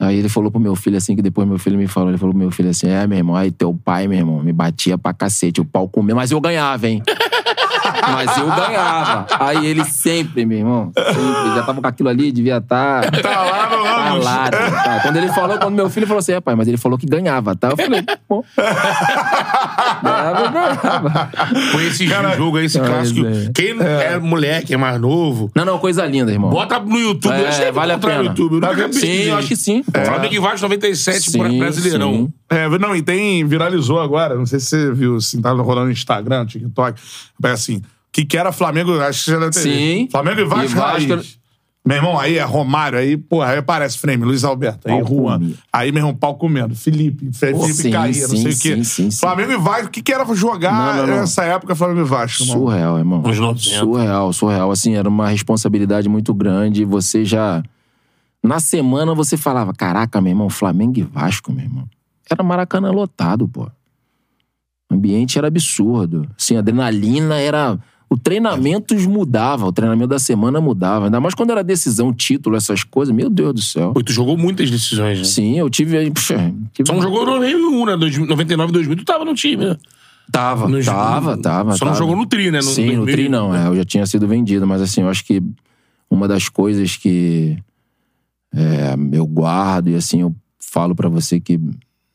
Aí ele falou pro meu filho assim, que depois meu filho me falou, ele falou pro meu filho assim, é, meu irmão, aí teu pai, meu irmão, me batia pra cacete, o pau comia, mas eu ganhava, hein? mas eu ganhava. Aí ele sempre, meu irmão, sempre, já tava com aquilo ali, devia estar... Tá, Tá lá no Tá lá, tá. Quando ele falou, quando meu filho falou assim, é, pai, mas ele falou que ganhava, tá? Eu falei, pô. ganhava, ganhava. Foi esse jogo aí, esse Ai, clássico. Zé. Quem é. moleque, é mais novo, Não, não, coisa linda, irmão. bota no YouTube. É, vale a encontrar no pena. YouTube. Eu Tá? Sim, eu acho que sim. Flamengo e Vasco 97 Sim, Brasileirão. sim. É, não, e tem, viralizou agora, não sei se você viu, assim, tá rolando no Instagram, TikTok, é assim, o que que era Flamengo, acho que você já deve ter Sim. visto. Flamengo e Vasco, E Vasco- raiz. Meu irmão, aí é Romário, aí, porra, aí aparece frame, Luiz Alberto, aí Juan. Aí, meu irmão, pau comendo. Felipe, Felipe sim, caía, não sim, sei o quê. sim, sim, sim. Flamengo e Vasco, o que, que era jogar Não, não, não. nessa época, Flamengo e Vasco, irmão? Surreal, irmão. Nos 90. Surreal, surreal. Assim, era uma responsabilidade muito grande. Você já. Na semana você falava: caraca, meu irmão, Flamengo e Vasco, meu irmão. Era Maracanã lotado, pô. O ambiente era absurdo. Assim, a adrenalina era. O treinamento mudava, o treinamento da semana mudava. Ainda mais quando era decisão, título, essas coisas. Meu Deus do céu. Pô, tu jogou muitas decisões, né? Sim, eu tive aí. puxa, tive- Só não jogou no 2001, né? 2000, 99, 2000, tu tava no time, né? Tava, No- tava, tava. Só não tava. jogou no Tri, né? No- Sim, no 2000. Tri não, é, eu já tinha sido vendido, mas assim, eu acho que uma das coisas que é, eu guardo e assim, eu falo pra você que,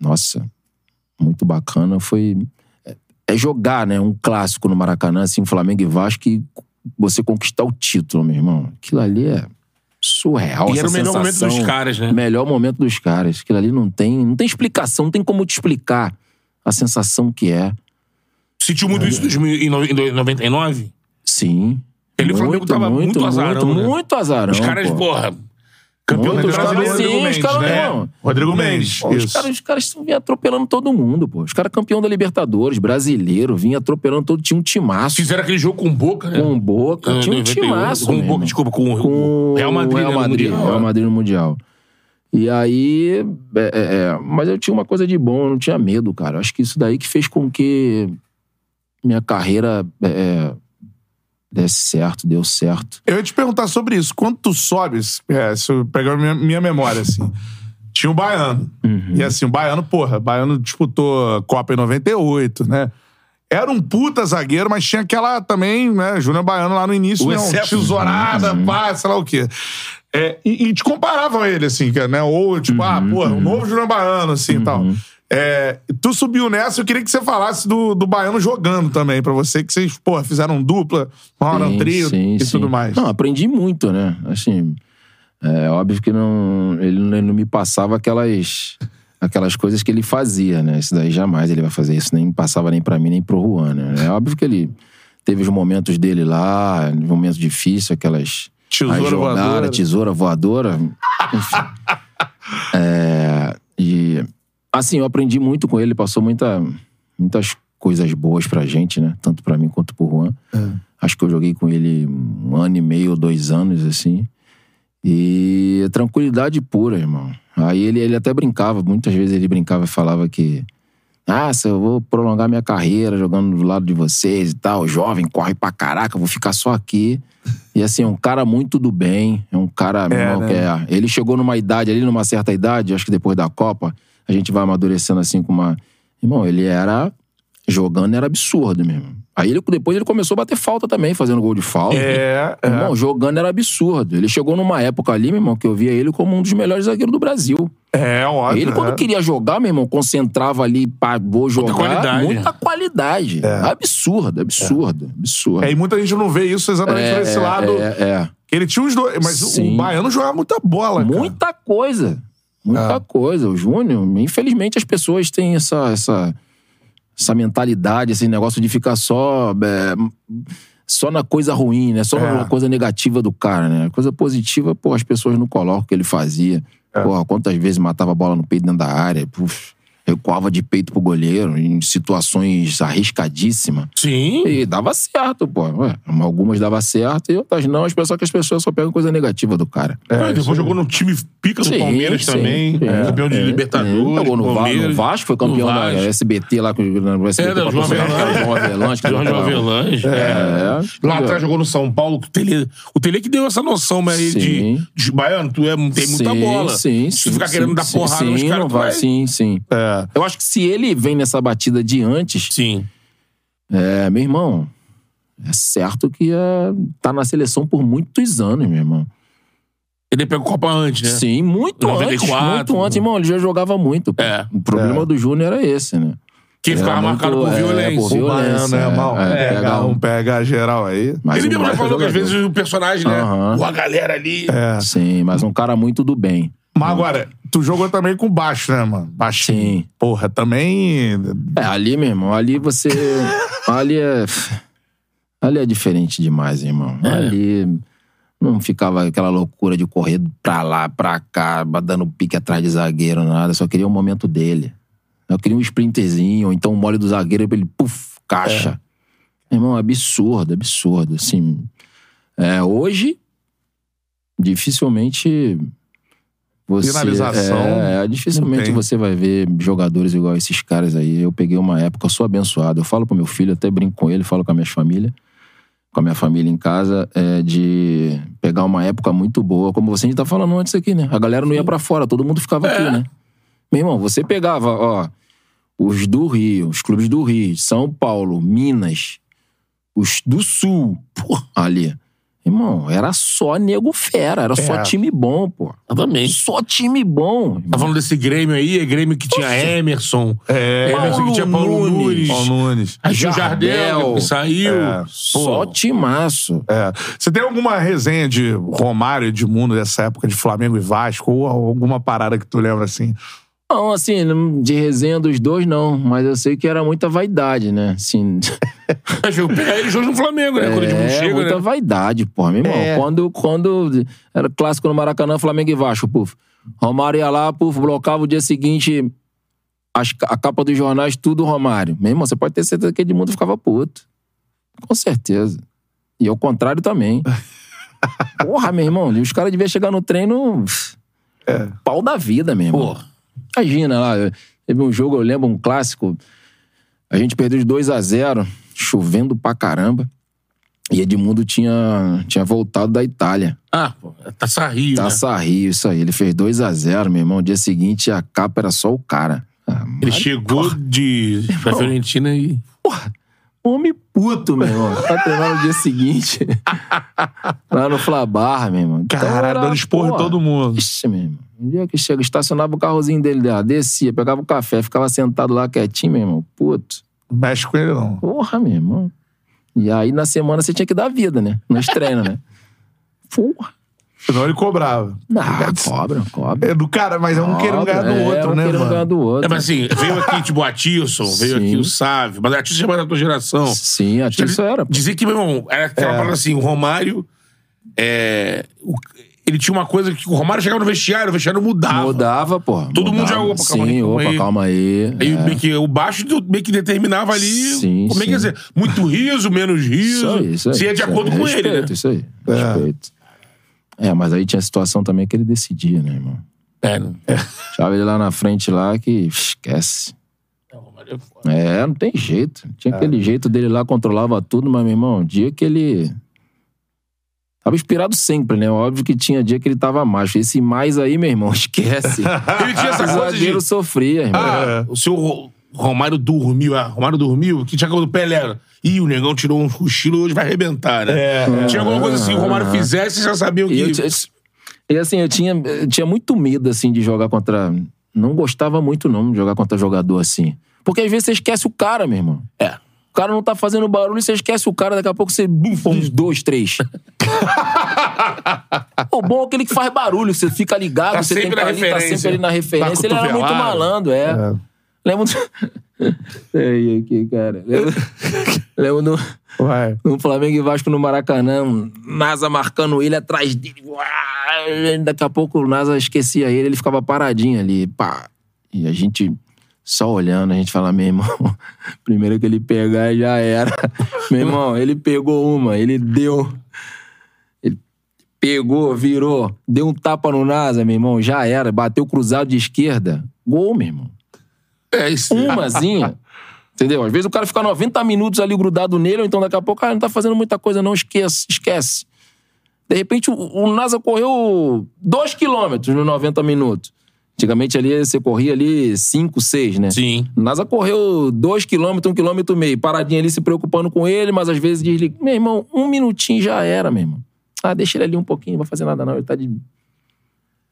nossa, muito bacana foi é, é jogar, né, um clássico no Maracanã, assim, Flamengo e Vasco e você conquistar o título, meu irmão. Aquilo ali é surreal, E essa era o melhor momento sensação. dos caras, né? Melhor momento dos caras. Aquilo ali não tem, não tem explicação, não tem como te explicar a sensação que é. Sentiu muito isso em 2000 em no- em 99? Sim. Ele e o Flamengo tava muito azarão, Muito, né? muito azarão. Os caras, pô. porra, campeão Muito, do os caras, brasileiro. Rodrigo sim, os Mendes, caras, né? não. Rodrigo Mendes, Pô, os caras, os caras vinham atropelando todo mundo, pô. Os caras campeão da Libertadores, brasileiro, vinha atropelando todo. Tinha um timaço. Fizeram aquele jogo com o Boca, né? Com o Boca, Ah, tinha um 91. timaço. Com Boca, desculpa, com, com o Real Madrid, Real né, no Madrid, Mundial. Real Madrid no Mundial. E aí, é, é, é, mas eu tinha uma coisa de bom, eu não tinha medo, cara. Eu Acho que isso daí que fez com que minha carreira é, desse certo, deu certo. Eu ia te perguntar sobre isso. Quando tu sobes, é, se eu pegar minha, minha memória, assim, tinha o Baiano. Uhum. E assim, o Baiano, porra, o Baiano disputou a Copa em 98, né? Era um puta zagueiro, mas tinha aquela também, né? Júnior Baiano lá no início, O né? Um tesourada, pá, sei lá o quê. É, e, e te comparavam a ele, assim, né? Ou, tipo, ah, porra, o novo Júnior Baiano, assim e tal. É, tu subiu nessa, eu queria que você falasse do, do Baiano jogando também, pra você, que vocês, porra, fizeram dupla, formaram Sim, trio sim, e sim. tudo mais. Não, aprendi muito, né? Assim, é óbvio que não, ele não- me passava aquelas, aquelas coisas que ele fazia, né? Isso daí jamais ele vai fazer isso, nem passava nem pra mim, nem pro Juan, né? É óbvio que ele teve os momentos dele lá, momentos difíceis, aquelas... Tesoura as jogadas, voadora. Tesoura voadora. Enfim. É, assim, eu aprendi muito com ele, passou muita, muitas coisas boas pra gente, né? Tanto pra mim quanto pro Juan. Acho que eu joguei com ele um ano e meio, dois anos, assim. E tranquilidade pura, irmão. Aí ele, ele até brincava, muitas vezes ele brincava e falava que. Ah, se eu vou prolongar minha carreira jogando do lado de vocês e tal, jovem, corre pra caraca, vou ficar só aqui. E assim, é um cara muito do bem, é um cara, meu irmão, né? que é. Ele chegou numa idade ali, numa certa idade, acho que depois da Copa, a gente vai amadurecendo assim com uma. Irmão, ele era. Jogando era absurdo mesmo. Aí ele, depois ele começou a bater falta também, fazendo gol de falta. É, é. Irmão, jogando era absurdo. Ele chegou numa época ali, meu irmão, que eu via ele como um dos melhores zagueiros do Brasil. É, óbvio. Ele, quando é. queria jogar, meu irmão, concentrava ali, pá, vou jogar. qualidade. Muita qualidade. Absurdo, absurdo, absurdo. É, e muita gente não vê isso exatamente É, por esse é, lado. é, é. Ele tinha os dois, mas o- o Sim. Baiano jogava muita bola, cara. Muita coisa. Muita coisa. O Júnior, infelizmente, as pessoas têm essa, essa, essa mentalidade, esse negócio de ficar só. é, só na coisa ruim, né? Só É. na coisa negativa do cara, né? Coisa positiva, pô, as pessoas não colocam o que ele fazia. Porra, quantas vezes matava a bola no peito dentro da área, puf, recuava de peito pro goleiro em situações arriscadíssimas. Sim. E dava certo, pô. Ué, algumas dava certo e outras não. As pessoas que as pessoas só pegam coisa negativa do cara. Ah, depois jogou no time pica do Sim, Palmeiras sim, também. sim. campeão de É, Libertadores. Jogou no, Palmeiras, no Vasco, foi campeão da. SBT lá com o SBT É, da João Avelange. João Avelange. Avelange. É. Lá atrás jogou no São Paulo. O Tele, o Tele que deu essa noção, mas Sim. de, de Baiano, tu é, tem muita Sim, bola. Sim, Se sim. tu ficar sim, querendo dar porrada sim, nos caras, não vai. Sim, sim. É. Eu acho que se ele vem nessa batida de antes, Sim. é, meu irmão, é certo que é, tá na seleção por muitos anos, meu irmão. Ele pegou Copa antes, né? Sim, muito 94, antes. Muito antes, irmão. Ele já jogava muito. É. O problema do Júnior era esse, né? Que ficava marcado muito- por é, violência. por O Baiano violência, é mal. é, pega pega um, pega geral aí. Mas Ele um mesmo já falou que às vezes o personagem, né? Aham. Ou a galera ali. É. Sim, mas um cara muito do bem. Mas agora, tu jogou também com baixo, né, mano? Baixinho. Sim. Porra, também. É, ali, meu irmão, ali você. ali é. Ali é diferente demais, irmão. Ali. Não ficava aquela loucura de correr pra lá, pra cá, dando pique atrás de zagueiro, nada. Só queria o momento dele. Eu queria um sprinterzinho, ou então um mole do zagueiro pra ele, puf, caixa. Meu irmão, absurdo, absurdo. Assim, é, hoje, dificilmente você. Finalização, É, é, dificilmente você vai ver jogadores igual esses caras aí. Eu peguei uma época, eu sou abençoado. Eu falo pro meu filho, até brinco com ele, falo com a minha família, com a minha família em casa, é, de pegar uma época muito boa, como você a gente tá falando antes aqui, né? A galera não ia pra fora, todo mundo ficava aqui, né? Meu irmão, você pegava, ó, os do Rio, os clubes do Rio, São Paulo, Minas, os do Sul, pô, ali. Irmão, era só nego fera, era só É. time bom, pô. Exatamente. Só time bom. Tá falando desse Grêmio aí, é Grêmio que tinha Emerson. É, Emerson que tinha Paulo Nunes. Paulo Nunes. Aí tinha o Jardel, Jardel. que saiu. É. Só timaço. É. Você tem alguma resenha de Romário, de mundo dessa época de Flamengo e Vasco? Ou alguma parada que tu lembra assim? Não, assim, de resenha dos dois, não. Mas eu sei que era muita vaidade, né? Assim, eles hoje no Flamengo, né? Quando é, chegam, muita né? vaidade, porra, meu irmão. É. Quando, quando era clássico no Maracanã, Flamengo e Vasco, puf. Romário ia lá, puf, blocava o dia seguinte as a capa dos jornais, tudo Romário. Meu irmão, você pode ter certeza que Edmundo ficava puto. Com certeza. E ao contrário também. Porra, meu irmão, os caras deviam chegar no treino. Pau da vida mesmo. Porra. Imagina lá, teve um jogo, eu lembro, um clássico. A gente perdeu de 2 a 0 chovendo pra caramba. E Edmundo tinha, tinha voltado da Itália. Ah, pô, é Taça Rio, né? Taça Rio, isso aí. Ele fez 2 a 0 meu irmão. Dia seguinte, a capa era só o cara. Ah, Ele chegou de da Fiorentina e... Homem puto, meu irmão. Pra treinar no dia seguinte. lá no Flabarra, meu irmão. Então Caralho, dando esporro em todo mundo. Ixi, meu irmão. Um dia que chega, estacionava o carrozinho dele lá, descia, pegava o café, ficava sentado lá quietinho, meu irmão. Puto. Não mexe com ele, não. Porra, meu irmão. E aí, na semana, você tinha que dar vida, né? Nos treinos, né? Porra. Senão ele cobrava. Ah, cobra, cobra. É do cara, mas é um querendo ganhar do é, outro, um né, querendo mano? ganhar do outro. É, mas assim, veio aqui, tipo, o Atilson, veio aqui o Sávio. Mas o Atilson é mais da tua geração. Sim, a isso era. pô. Dizer que, meu irmão, era aquela É. parada assim, o Romário. É, o- ele tinha uma coisa que o Romário chegava no vestiário, o vestiário mudava. Mudava, pô. Todo mundo já, Mudava. opa, calma aí, Sim, calma opa, aí. calma aí. Aí É. meio que, o baixo do- meio que determinava ali. Sim, como é que sim. ia dizer? Muito riso, menos riso. Isso aí, isso aí. Se é de acordo com Respeito, ele, né? Isso aí, respeito. É, mas aí tinha a situação também que ele decidia, né, irmão? É. Deixava ele lá na frente lá que esquece. É. É, não tem jeito. Tinha aquele jeito dele lá, controlava tudo, mas, meu irmão, o dia que ele. Tava inspirado sempre, né? Óbvio que tinha dia que ele tava macho. Esse mais aí, meu irmão, esquece. Ele tinha essa o coisa de. sofria, irmão. Ah, o seu Ro- Romário dormiu. Ah, Romário dormiu, que tinha acabado do Pelé. Ih, o negão tirou um cochilo hoje vai arrebentar, né? Tinha alguma coisa assim, o Romário fizesse, já sabiam que. E, eu, e assim, eu tinha, eu tinha muito medo, assim, de jogar contra. Não gostava muito, não, de jogar contra jogador assim. Porque às vezes você esquece o cara, meu irmão. É. O cara não tá fazendo barulho, você esquece o cara, daqui a pouco você. Bum, uns dois, três. o bom é aquele que faz barulho, você fica ligado, Tá você tem que na estar ali, tá referência. sempre ali na referência. Tá Ele era muito malandro, é. Lembro do. Aí, aqui, cara. Lembro, lembro do. Vai. No Flamengo e Vasco no Maracanã, um Nasa marcando ele atrás dele. Daqui a pouco o Nasa esquecia ele, ele ficava paradinho ali. Pá. E a gente só olhando, a gente fala, meu irmão, primeiro que ele pegar já era. meu irmão, ele pegou uma, ele deu. Ele pegou, virou, deu um tapa no Nasa, meu irmão, já era. Bateu cruzado de esquerda. Gol, meu irmão É isso. umazinha. Entendeu? Às vezes o cara fica 90 minutos ali grudado nele, ou então daqui a pouco, ah, não tá fazendo muita coisa, não, esquece, esquece. De repente, o, o NASA correu 2 quilômetros nos 90 minutos. Antigamente ali você corria ali 5, 6, né? Sim. NASA correu 2 quilômetros, 1 quilômetro e meio, paradinho ali se preocupando com ele, mas às vezes desliga. Meu irmão, um minutinho já era, meu irmão. Ah, deixa ele ali um pouquinho, não vai fazer nada não, ele tá de...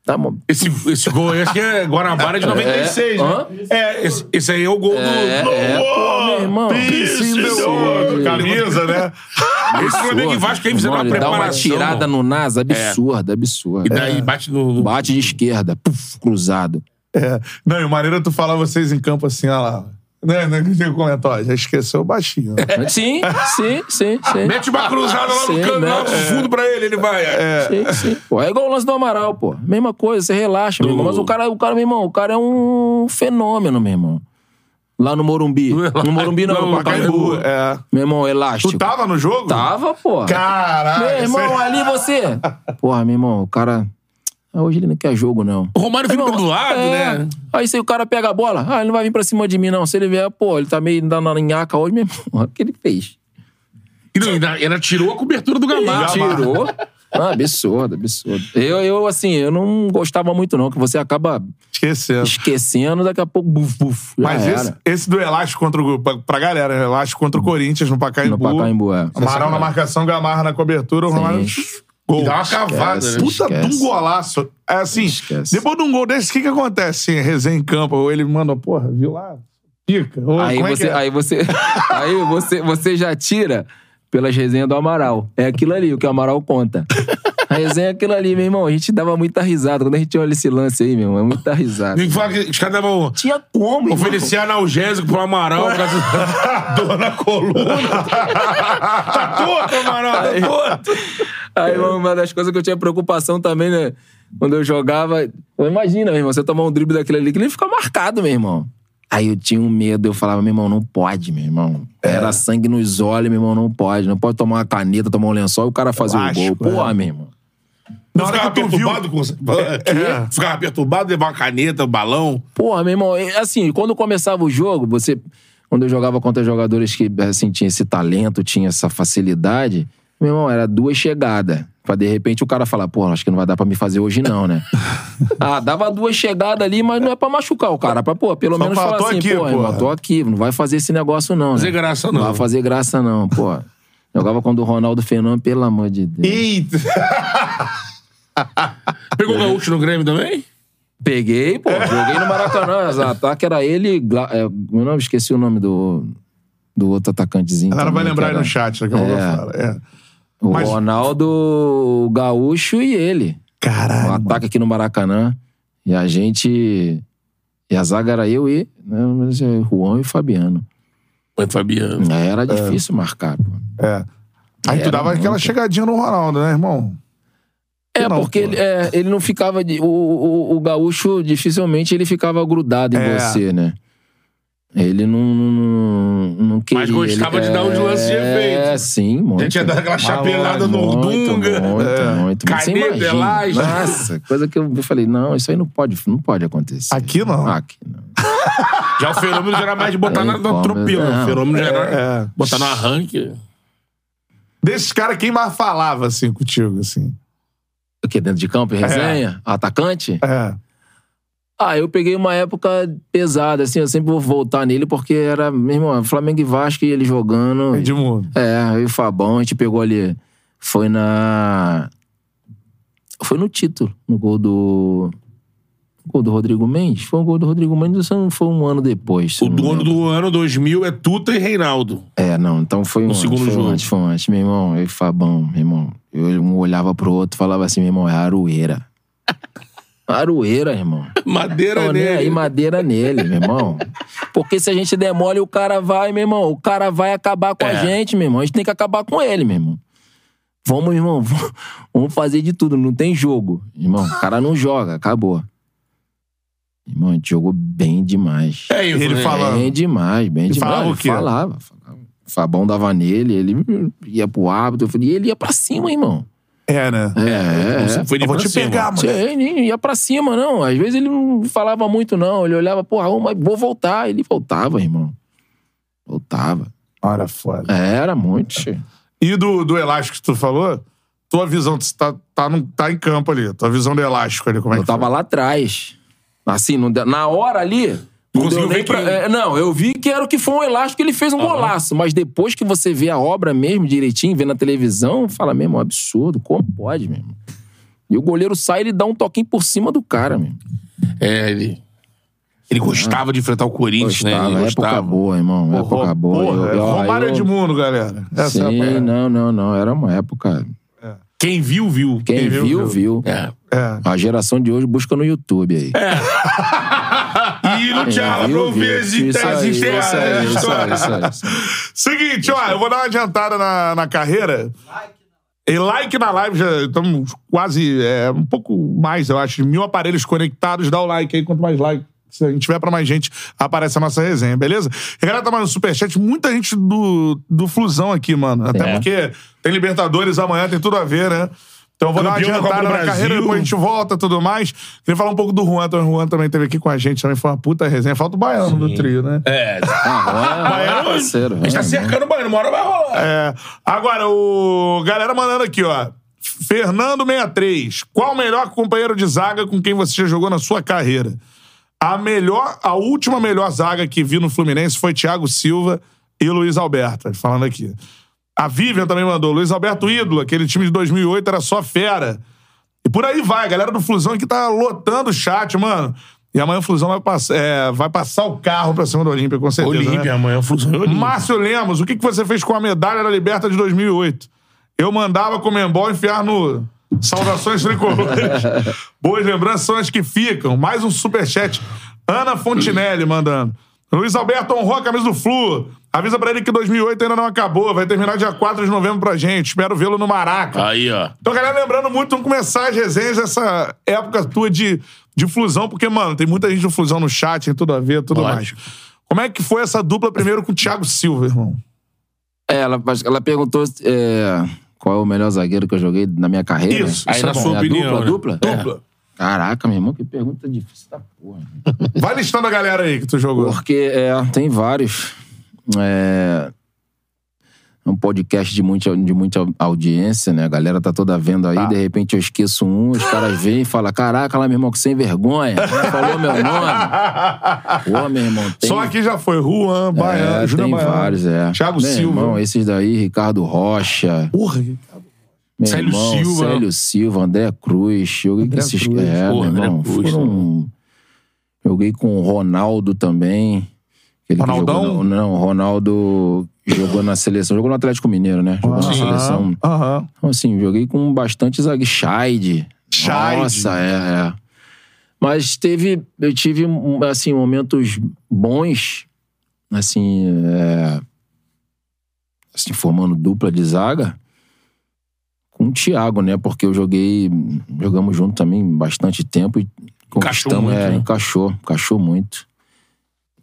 Tá bom. Esse, esse gol aí, acho que é Guanabara de 96, É. né? Hã? É, esse, esse aí é o gol É, do. é, pô, meu irmão. In the Sim. world. Camisa, né? Esse Flamengo e Vasco aí fizeram uma ele dá uma preparação. tirada no NASA absurda, absurda. E daí bate no. no- Bate de esquerda, puf, cruzado. É. Não, e o maneiro é tu falar vocês em campo assim, olha lá. Né, né, que comentou, ó, já esqueceu o baixinho. Sim, sim, sim, sim. Mete uma cruzada lá no Sim, canto, né? lá no fundo pra ele, ele vai. É. Sim, sim. Pô, é igual o lance do Amaral, pô. Mesma coisa, você relaxa, meu irmão. Mas o cara, o cara, meu irmão, o cara é um fenômeno, meu irmão. Lá no Morumbi. No Morumbi não, no Pacaembu. É. Meu irmão, elástico. Tu tava no jogo? Tava, pô. Caralho. Meu irmão, você- ali você. Porra, meu irmão, o cara. Ah, Hoje ele não quer jogo, não. O Romário fica do lado, é. né? Aí se o cara pega a bola, ah, ele não vai vir pra cima de mim, não. Se ele vier, pô, ele tá meio dando na nhaca hoje, meu irmão. Olha o que ele fez. E não, ainda, tirou a cobertura do Gamarra. Tirou. Ah, absurdo, absurdo. Eu, eu, assim, eu não gostava muito, não, que você acaba Esquecendo. esquecendo, daqui a pouco, buf, buf. Mas esse, era. esse do Elástico contra o. Pra, pra galera? Elástico contra o Corinthians no Pacaembu. No Pacaembu, é. Amaral na marcação, Gamarra na cobertura, o Romário. Gol. E dá uma cavada, né? Puta de um golaço. É assim, Esquece. depois de um gol desse, o que que acontece? Assim, resenha em campo, ou ele manda, porra, viu lá? Pica. Ou, Aí é você, é? aí você, aí você, você já tira pelas resenhas do Amaral. É aquilo ali, o que o Amaral conta. A resenha é aquilo ali, meu irmão. A gente dava muita risada. Quando a gente olha esse lance aí, meu irmão, é muita risada. Tem que falar que os caras davam. Tinha como, irmão. Oferecer analgésico pro Amaral por causa da dor na coluna. tá torto, Amaral, tá torto. Aí, uma das coisas que eu tinha preocupação também, né? Quando eu jogava. Pô, Imagina, meu irmão, você tomar um drible daquele ali que ele fica marcado, meu irmão. Aí eu tinha um medo, eu falava, meu irmão, não pode, meu irmão. É. Era sangue nos olhos, meu irmão, não pode. Não pode tomar uma caneta, tomar um lençol e o cara fazer o gol. Porra, é. meu irmão. Não hora ficava que tu viu- perturbado com É. Ficava perturbado, levar uma caneta, um balão. Porra, meu irmão, é, assim, quando começava o jogo, você. Quando eu jogava contra jogadores que, assim, tinha esse talento, tinha essa facilidade, meu irmão, era duas chegadas. Pra de repente o cara falar, pô, acho que não vai dar pra me fazer hoje, não, né? ah, dava duas chegadas ali, mas não é pra machucar o cara. Pra, pô, pelo Só menos fala, falar "Tô assim, aqui, pô, irmão, porra." tô aqui, não vai fazer esse negócio, não. Fazer né? graça, Não não. vai fazer graça, não, pô. Jogava quando o Ronaldo Fenômeno, pelo amor de Deus. Eita! Pegou o gaúcho no Grêmio também? Peguei, pô, joguei no Maracanã. O ataque era ele. É, meu nome, esqueci o nome do, do outro atacantezinho. A galera vai lembrar aí no chat, daqui a pouco eu É. falo. É. O Mas- Ronaldo o Gaúcho e ele. O Caralho. ataque aqui no Maracanã. E a gente. E a zaga era eu e. Né, mas é Juan e Fabiano. Foi Fabiano. Aí Era difícil marcar, pô. É. Aí tu Era dava aquela muito. chegadinha no Ronaldo, né, irmão? É, Não, porque ele, é, ele não ficava. de- o, o, o gaúcho, dificilmente, ele ficava grudado em É. você, né? Ele não, não, não queria. Mas gostava ele, de dar uns lances de efeito. É, sim, muito. Ele tinha dado aquela chapelada no muito, Dunga. Muito, É. muito. Caneta. Nossa, coisa que eu falei, não, isso aí não pode, não pode acontecer. Aqui não. Aqui não. Já o fenômeno já era mais de botar na, na tropila. O fenômeno já era É. botar no arranque. Desses caras, quem mais falava, assim, contigo, assim? O quê? Dentro de campo, em resenha? Atacante? É. Ah, eu peguei uma época pesada, assim, eu sempre vou voltar nele porque era, meu irmão, Flamengo e Vasco e ele jogando. Edmundo. É, eu e o Fabão, a gente pegou ali. Foi na. Foi no título, no gol do. Gol do Rodrigo Mendes? Foi um gol do Rodrigo Mendes, ou não foi um ano depois? O dono do ano 2000 é Tuta e Reinaldo. É, não, então foi um No antes, segundo foi um jogo. antes, foi um antes, meu irmão, eu e Fabão, meu irmão. Eu um olhava pro outro e falava assim, meu irmão, é Aroeira. Aroeira, irmão. Madeira Tô nele. aí, madeira nele, meu irmão. Porque se a gente demole, o cara vai, meu irmão. O cara vai acabar com a É. gente, meu irmão. A gente tem que acabar com ele, meu irmão. Vamos, irmão. Vamos fazer de tudo. Não tem jogo. Irmão, o cara não joga. Acabou. Irmão, a gente jogou bem demais. É isso, Ele né? Bem demais, bem Ele demais. falava o quê? Falava, falava. Fabão dava nele, ele ia pro árbitro. eu falei, E ele ia pra cima, irmão. É, né? É, é. Foi de Eu vou pra te cima. pegar, mano. Sim, nem ia pra cima, não. Às vezes ele não falava muito, não. Ele olhava, porra, mas vou voltar. Ele voltava, irmão. Voltava. Olha, foda. É, Era muito. E do, do elástico que tu falou, tua visão, tu tá, tá, no- tá em campo ali. Tua visão do elástico ali, como é Eu que tava foi? lá atrás. Assim, na hora ali. Não, conseguiu ver pra- é, não, eu vi que era o que foi um elástico que ele fez um golaço. Mas depois que você vê a obra mesmo direitinho, vê na televisão, fala mesmo, é um absurdo. Como pode, mesmo? E o goleiro sai e ele dá um toquinho por cima do cara, mesmo. É, ele. Ele gostava de enfrentar o Corinthians, né? Gostava, Ele época gostava. boa, irmão. Época boa. Porra, Eu- eu- Romário eu- Edmundo, galera. Essa é Sim, parada. não, não, não. Era uma época. Quem viu, viu. Quem, viu, viu. É. É. A geração de hoje busca no YouTube aí. Aquilo, Thiago, viu, não viu? vezes Isso as aí, isso aí, internas. isso aí, isso aí, isso aí, isso aí. Seguinte, ó, eu vou dar uma adiantada na, na carreira. E like na live, já estamos quase, é, um pouco mais, eu acho, mil aparelhos conectados. Dá o like aí, quanto mais like. Se a gente tiver pra mais gente, aparece a nossa resenha, beleza? E a galera tá mais no superchat, muita gente do, do Flusão aqui, mano. Até É. porque tem Libertadores amanhã, tem tudo a ver, né? Então eu vou dar uma Campeão da Copa adiantada do na carreira, depois a gente volta e tudo mais. Queria falar um pouco do Juan, então o Juan também esteve aqui com a gente, também foi uma puta resenha. Falta o Baiano do trio, né? É. Ah, Baiano, é parceiro. a gente tá é, cercando o Baiano, uma hora vai rolar. É, agora, o. Galera mandando aqui, ó. Fernando63. Qual o melhor companheiro de zaga com quem você já jogou na sua carreira? A melhor, a última melhor zaga que vi no Fluminense foi Thiago Silva e Luiz Alberto. Falando aqui. A Vivian também mandou. Luiz Alberto ídolo, aquele time de 2008 era só fera. E por aí vai. A galera do Flusão aqui tá lotando o chat, mano. E amanhã o Flusão vai, pass é, vai passar o carro pra cima do Olímpia, com certeza. né? Olímpia, amanhã, Flusão e Olímpia. Márcio Lemos, o que, que você fez com a medalha da Liberta de 2008? Eu mandava com o Membol enfiar no. Saudações tricolores. Boas lembranças são as que ficam. Mais um superchat. Ana Fontinelli mandando. Luiz Alberto honrou a camisa do Flu. Avisa pra ele que 2008 ainda não acabou. Vai terminar dia 4 de novembro pra gente. Espero vê-lo no Maraca. Aí, ó. Então, galera, lembrando muito, vamos começar as resenhas dessa época tua de, de fusão, porque, mano, tem muita gente do fusão no chat, tem tudo a ver, tudo Lógico. mais. Como é que foi essa dupla primeiro com o Thiago Silva, irmão? É, ela, ela perguntou é, qual é o melhor zagueiro que eu joguei na minha carreira. Isso, Aí, é na bom. sua É opinião, né? Dupla, dupla? Dupla. Caraca, meu irmão, que pergunta difícil da porra. Vai listando a galera aí que tu jogou. Porque é, tem vários. É, é um podcast de muita, de muita audiência, né? A galera tá toda vendo aí, de repente eu esqueço um, os caras vêm e falam: Caraca, lá, meu irmão, que sem vergonha. Falou meu nome. Pô, meu irmão, tem. Só aqui já foi Juan, Baiano, é, Júnior tem Baiano. vários, é. Thiago meu Silva. Irmão, esses daí, Ricardo Rocha. Porra. Meu Célio irmão, Silva. Célio Silva, André Cruz. Joguei com André esses. Cruz. É, Porra, meu irmão. Cruz, foram... Joguei com o Ronaldo também. Ronaldão? jogou na- não, o Ronaldo jogou na seleção. Jogou no Atlético Mineiro, né? Jogou na Aham, seleção. Aham. Então, assim, joguei com bastante zague. Scheid. Scheid. Nossa, é, é. Mas teve... Eu tive, assim, momentos bons. Assim, é, assim, formando dupla de zaga com o Thiago, né? Porque eu joguei, jogamos junto também bastante tempo e conquistamos, muito, é, né? encaixou, encaixou muito.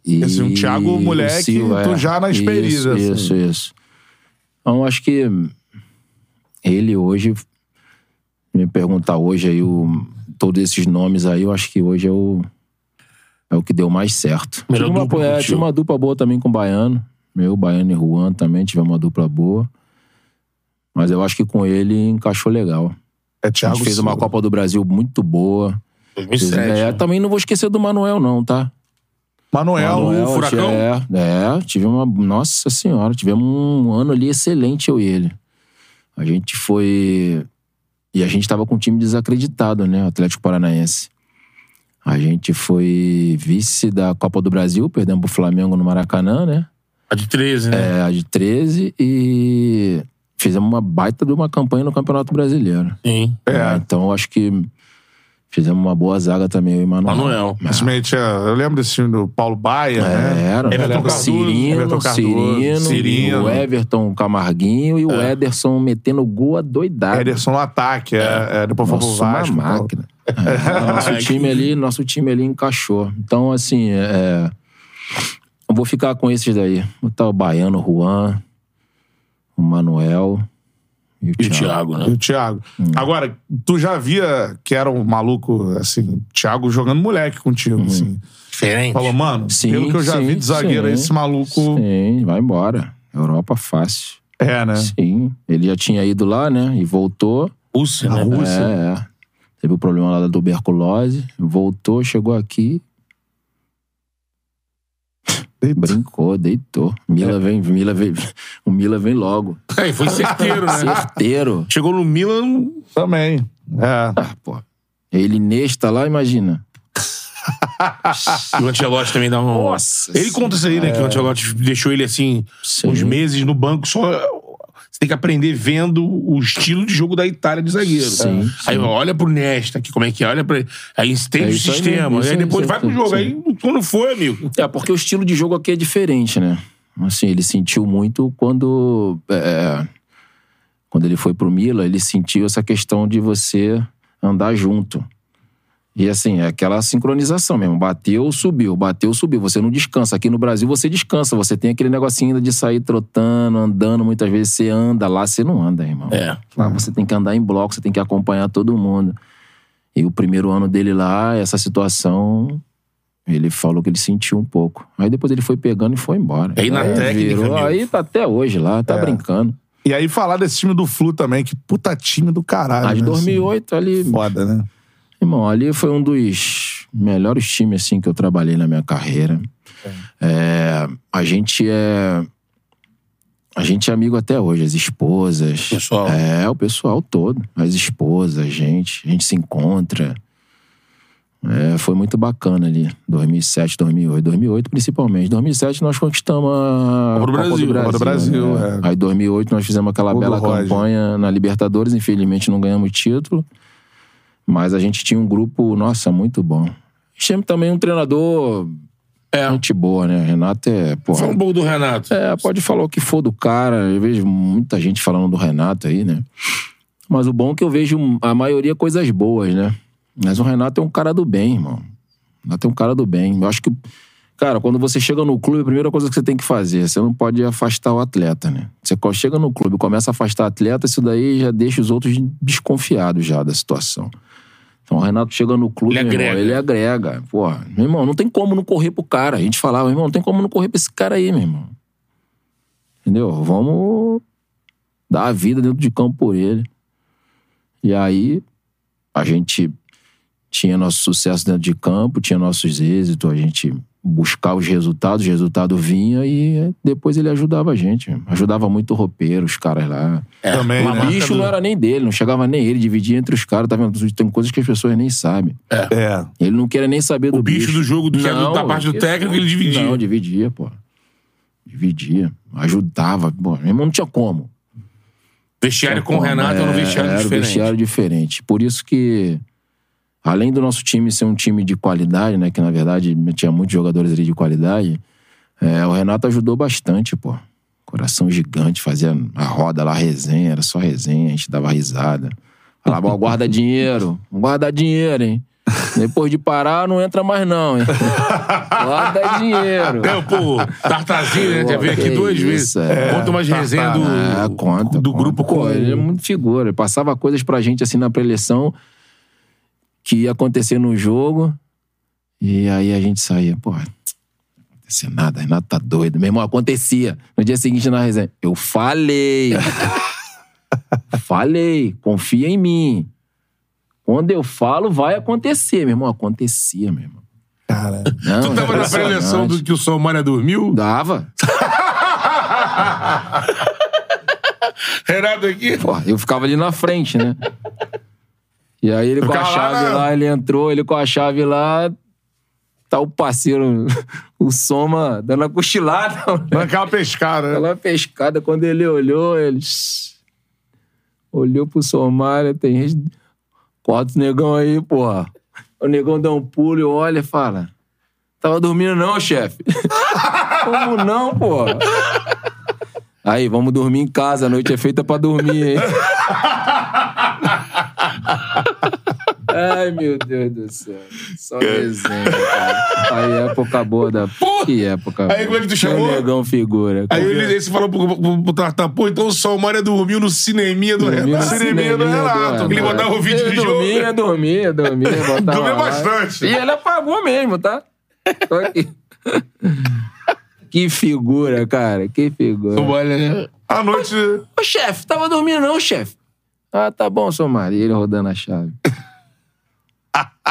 E Esse, um Thiago o moleque, tu já na experiência, Isso, assim. isso, isso. Então, acho que ele hoje, me perguntar hoje aí o, todos esses nomes aí, eu acho que hoje é o, é o que deu mais certo. Melhor Tive uma, dupla é, tinha uma dupla boa também com o Baiano. Meu, Baiano e Juan também tivemos uma dupla boa. Mas eu acho que com ele encaixou legal. É A Thiago gente fez Silva. uma Copa do Brasil muito boa. 2007. É, né? também não vou esquecer do Manuel, não, tá? Manuel, Manuel, o Furacão? É, é, tive uma. Nossa senhora, tivemos um ano ali excelente, eu e ele. A gente foi. E a gente tava com um time desacreditado, né? O Atlético Paranaense. A gente foi vice da Copa do Brasil, perdemos pro Flamengo no Maracanã, né? A de 13, né? É, a de 13 e fizemos uma baita de uma campanha no Campeonato Brasileiro. Sim. É, então eu acho que fizemos uma boa zaga também, eu e Manuel. Manuel. Simplesmente, é, eu lembro desse time do Paulo Baia, né? Era, Everton Cardoso, Cirino, Everton Cardoso, Cirino, Cirino. o Everton Camarguinho e o Ederson metendo gol a doidado. Ederson no ataque, é, é, depois foi pro Nossa, uma Vasco. máquina. É, nosso time ali, nosso time ali encaixou. Então, assim, é, eu vou ficar com esses daí. Vou botar o Baiano, o Juan, o Manuel e o E o Thiago. Thiago, E né? o Thiago. Hum. Agora, tu já via que era um maluco, assim, Thiago jogando moleque contigo, assim. Diferente. Falou, mano. Sim, pelo que eu já sim, vi de zagueiro, sim. esse maluco Sim, vai embora. Europa fácil. é, né? Sim, ele já tinha ido lá, né? E voltou. Rússia, né? Rússia. É, é. Teve o problema lá da tuberculose, voltou, chegou aqui, brincou, deitou. Mila É. vem, Mila vem, o Mila vem logo. É, e foi certeiro, né? Certeiro. Chegou no Milan, Também. É. Ah, pô. Ele Nesta lá, imagina. e o Ancelotti também dá um... Nossa Ele conta isso aí, né? Que o Ancelotti deixou ele assim, Sim. uns meses no banco só tem que aprender vendo o estilo de jogo da Itália de zagueiro. Sim, Aí olha pro Nesta aqui, como é que é, olha pra. Aí entende É o sistema. aí aí, depois vai pro jogo. sim. Aí quando foi, amigo. É, porque o estilo de jogo aqui é diferente, né? Assim, ele sentiu muito quando. é, quando ele foi pro Mila, ele sentiu essa questão de você andar junto. E assim, é aquela sincronização mesmo. Bateu, subiu, bateu, subiu. Você não descansa. Aqui no Brasil você descansa. Você tem aquele negocinho ainda de sair trotando, andando. Muitas vezes você anda lá, você não anda, irmão. É. Lá você tem que andar em bloco, você tem que acompanhar todo mundo. E o primeiro ano dele lá, essa situação, ele falou que ele sentiu um pouco. Aí depois ele foi pegando e foi embora. Aí na técnica, virou, aí tá até hoje lá, tá brincando. E aí falar desse time do Flu também, que puta time do caralho. Mas de né, 2008 ali, assim. Foda, né? Irmão, ali foi um dos melhores times assim que eu trabalhei na minha carreira. É, a gente é a gente é amigo até hoje, as esposas. Pessoal. É, o pessoal todo. As esposas, a gente. A gente se encontra. É, foi muito bacana ali. 2007, 2008. 2008 principalmente. 2007 nós conquistamos a Copa do Brasil, Copa do Brasil, né? é. Aí 2008 nós fizemos aquela do bela Roger. campanha na Libertadores. Infelizmente não ganhamos título. Mas a gente tinha um grupo, nossa, muito bom. Tinha também um treinador... É. Gente boa, né? Renato é... Porra, Foi um bom do Renato. é, pode falar o que for do cara. Eu vejo muita gente falando do Renato aí, né? Mas o bom é que eu vejo a maioria coisas boas, né? Mas o Renato é um cara do bem, irmão. O Renato é um cara do bem. Eu acho que, cara, quando você chega no clube, a primeira coisa que você tem que fazer, você não pode afastar o atleta, né? Você chega no clube e começa a afastar o atleta, isso daí já deixa os outros desconfiados já da situação. Então o Renato chega no clube, Ele meu irmão, agrega. ele agrega. Pô, meu irmão, não tem como não correr pro cara. A gente falava, meu irmão, não tem como não correr pra esse cara aí, meu irmão. Entendeu? Vamos dar a vida dentro de campo por ele. E aí, a gente tinha nosso sucesso dentro de campo, tinha nossos êxitos, a gente buscar os resultados, o resultado vinha e depois ele ajudava a gente. Ajudava muito o roupeiro, os caras lá. Também, uma né? O marca bicho não era nem dele, não chegava nem ele, dividia entre os caras, tá vendo? Tem coisas que as pessoas nem sabem. É. Ele não queria nem saber do O bicho do jogo, do que é do- da parte do técnico, ele dividia. Não, dividia, pô. Dividia. Ajudava. Pô, meu irmão não tinha como. Vestiário com o Renato era um vestiário era um diferente. vestiário diferente. Por isso que, além do nosso time ser um time de qualidade, né? Que na verdade tinha muitos jogadores ali de qualidade, é, o Renato ajudou bastante, pô. Coração gigante, fazia a roda lá, resenha, era só resenha, a gente dava risada. Falava, ó, guarda dinheiro, guarda dinheiro, hein? Depois de parar, não entra mais não, hein? Guarda dinheiro. É, pô, Tartazinho, né? Já veio aqui duas isso, vezes. é. Conta umas resenhas do, Ah, conta, do conta. grupo Pô, com... ele é muito figura. Ele passava coisas pra gente assim na preleção que ia acontecer no jogo. E aí a gente saía, pô, não acontecia nada, Renato tá doido. Meu irmão, acontecia. No dia seguinte na resenha, eu falei. falei, confia em mim. Quando eu falo, vai acontecer, meu irmão. Acontecia, meu irmão. Cara. Não, Tu tava na preleção do que o Somália dormiu? Dava. Renato aqui. Pô, eu ficava ali na frente, né? E aí ele com a lá, chave né? lá, ele entrou, ele com a chave lá, tá o parceiro, o Soma, dando a cochilada. Dando aquela pescada, né? Aquela pescada, quando ele olhou, ele... Olhou pro Somália, tem gente... Corta o negão aí, porra. O negão dá um pulo e olha e fala... Tava dormindo não, chefe? Como não, porra? Aí, vamos dormir em casa, a noite é feita pra dormir, hein? Ai, meu Deus do céu. Só desenho, cara. Aí, época boa da... Que época Aí, como é que tu chamou? Que negão figura. Aí ele, ele falou pro, pro, pro Tartar, pô, então o Somália dormiu no cineminha do Dormia no Renato. cineminha do Renato. Ele mandava o vídeo de jogo. dormia, dormia, dormia, botava Dormia bastante. E ele apagou mesmo, tá? Tô aqui. Que figura, cara, que figura. Somália, né? À noite. Ô, chefe, tava dormindo não, chefe? Ah, tá bom, seu Maria. Ele rodando a chave.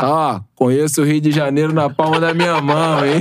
Ó, conheço o Rio de Janeiro na palma da minha mão, hein?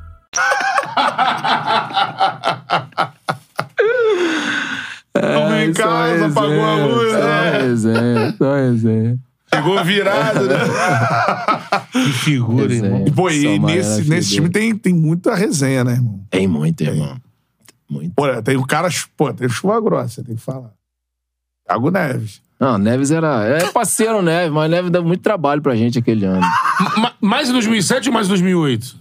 Tamo em só casa, apagou a luz, Só né? resenha, só resenha. Chegou virado, né? Que figura, Resenha. irmão. E, pô, e Só nesse, nesse time tem, tem muita resenha, né, irmão? Tem muito, irmão. Muito. Pô, tem o cara, pô, tem chuva grossa, tem que falar. Thiago Neves. Não, Neves era. É parceiro Neves, mas Neves deu muito trabalho pra gente aquele ano. Ma- Mais em 2007 ou mais em 2008?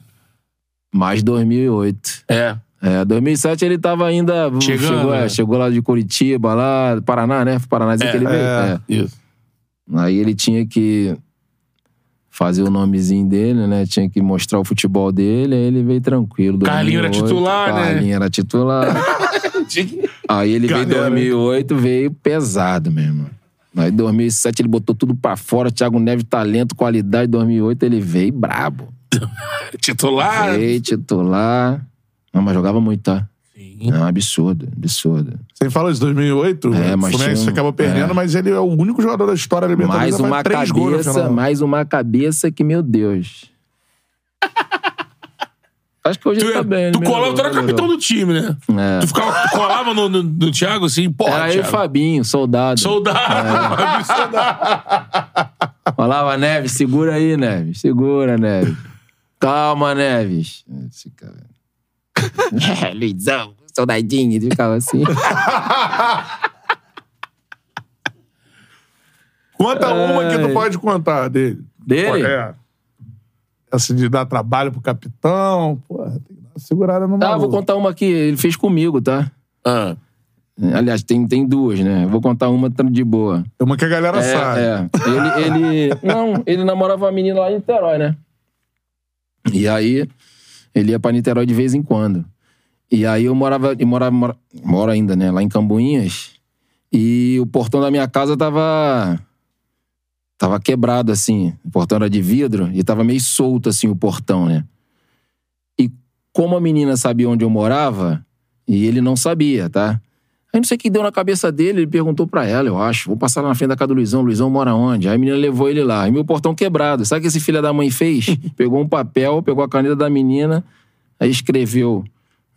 Mais 2008. É. É, 2007 ele tava ainda. Chegando, chegou, é, né? chegou lá de Curitiba, lá, Paraná, né? Paraná que ele veio. É. Isso. Aí ele tinha que fazer o nomezinho dele, né? Tinha que mostrar o futebol dele, aí ele veio tranquilo. Carlinho era 2008, titular, né? Carlinho era titular. aí ele veio em Galera. 2008, veio pesado mesmo. Aí em 2007 ele botou tudo pra fora, Thiago Neves, talento, qualidade. 2008 ele veio brabo. Titular? Titular. Não, mas jogava muito, tá? Sim. Não, absurdo, absurdo. Você falou de 2008, É, o mas Fluminense tinha um- acabou perdendo, é. mas ele é o único jogador da história da Libertadores Mais uma cabeça, mais uma cabeça que, meu Deus. Acho que hoje Tu, tá bem. tu melhorou, colava, tu era capitão do time, né? É. Tu, ficava, tu colava no, no, no Thiago assim, porra, Era eu e Thiago. Fabinho, soldado. Soldado. É. Soldado. Falava, Neves, segura aí, Neves. Segura, Neves. Calma, Neves. Esse cara. É, Luizão, soldadinho. Ele ficava assim. Conta uma que tu pode contar dele. Dele? Pô, é. Essa de dar trabalho pro capitão. Porra, tem que dar uma segurada no Ah, vou maluco. contar uma que ele fez comigo, tá? Ah, Aliás, tem, tem duas, né? Vou contar uma de boa. Uma que a galera sabe. É, é. Ele, ele. Não, ele namorava uma menina lá em Niterói, né? E aí, ele ia pra Niterói de vez em quando. E aí eu morava. Eu morava mora, moro ainda, né? Lá em Cambuinhas. E o portão da minha casa tava. Tava quebrado, assim. O portão era de vidro e tava meio solto, assim, o portão, né? E como a menina sabia onde eu morava, e ele não sabia, tá? Aí não sei o que deu na cabeça dele, ele perguntou pra ela, eu acho. Vou passar lá na frente da casa do Luizão. Luizão mora onde? Aí a menina levou ele lá. Aí meu portão quebrado. Sabe o que esse filho da mãe fez? pegou um papel, pegou a caneta da menina, aí escreveu: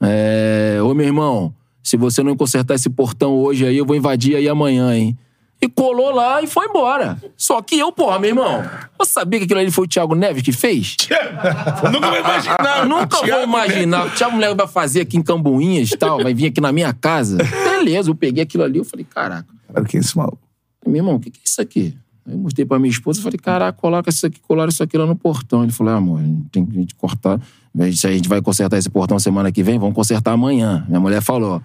é, Ô meu irmão, se você não consertar esse portão hoje aí, eu vou invadir aí amanhã, hein? E colou lá e foi embora. Só que eu, porra, meu irmão, eu sabia que aquilo ali foi o Thiago Neves que fez? nunca vou imaginar. Nunca vou Thiago imaginar. O Thiago Neves vai fazer aqui em Cambuinhas e tal, vai vir aqui na minha casa. Beleza, eu peguei aquilo ali, eu falei, caraca. Cara, quem é esse maluco? Meu irmão, o que, que é isso aqui? Aí eu mostrei pra minha esposa e falei, caraca, coloca isso aqui, colaram isso aqui lá no portão. Ele falou, ah, amor, tem que a gente cortar. A gente, a gente vai consertar esse portão semana que vem, vamos consertar amanhã. Minha mulher falou,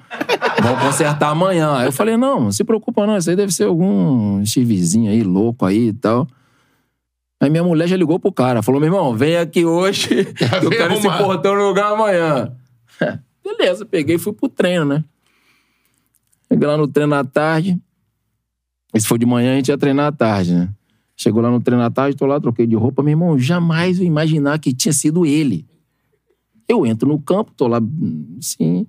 vamos consertar amanhã. Aí eu falei, não, não se preocupa não, isso aí deve ser algum chivezinho aí, louco aí e tal. Aí minha mulher já ligou pro cara, falou, meu irmão, vem aqui hoje, eu quero esse portão no lugar amanhã. Beleza, peguei e fui pro treino, né? Cheguei lá no treino à tarde. E se for de manhã, a gente ia treinar à tarde, né? Chegou lá no treino à tarde, tô lá, troquei de roupa. Meu irmão, jamais eu imaginar que tinha sido ele. Eu entro no campo, tô lá, assim.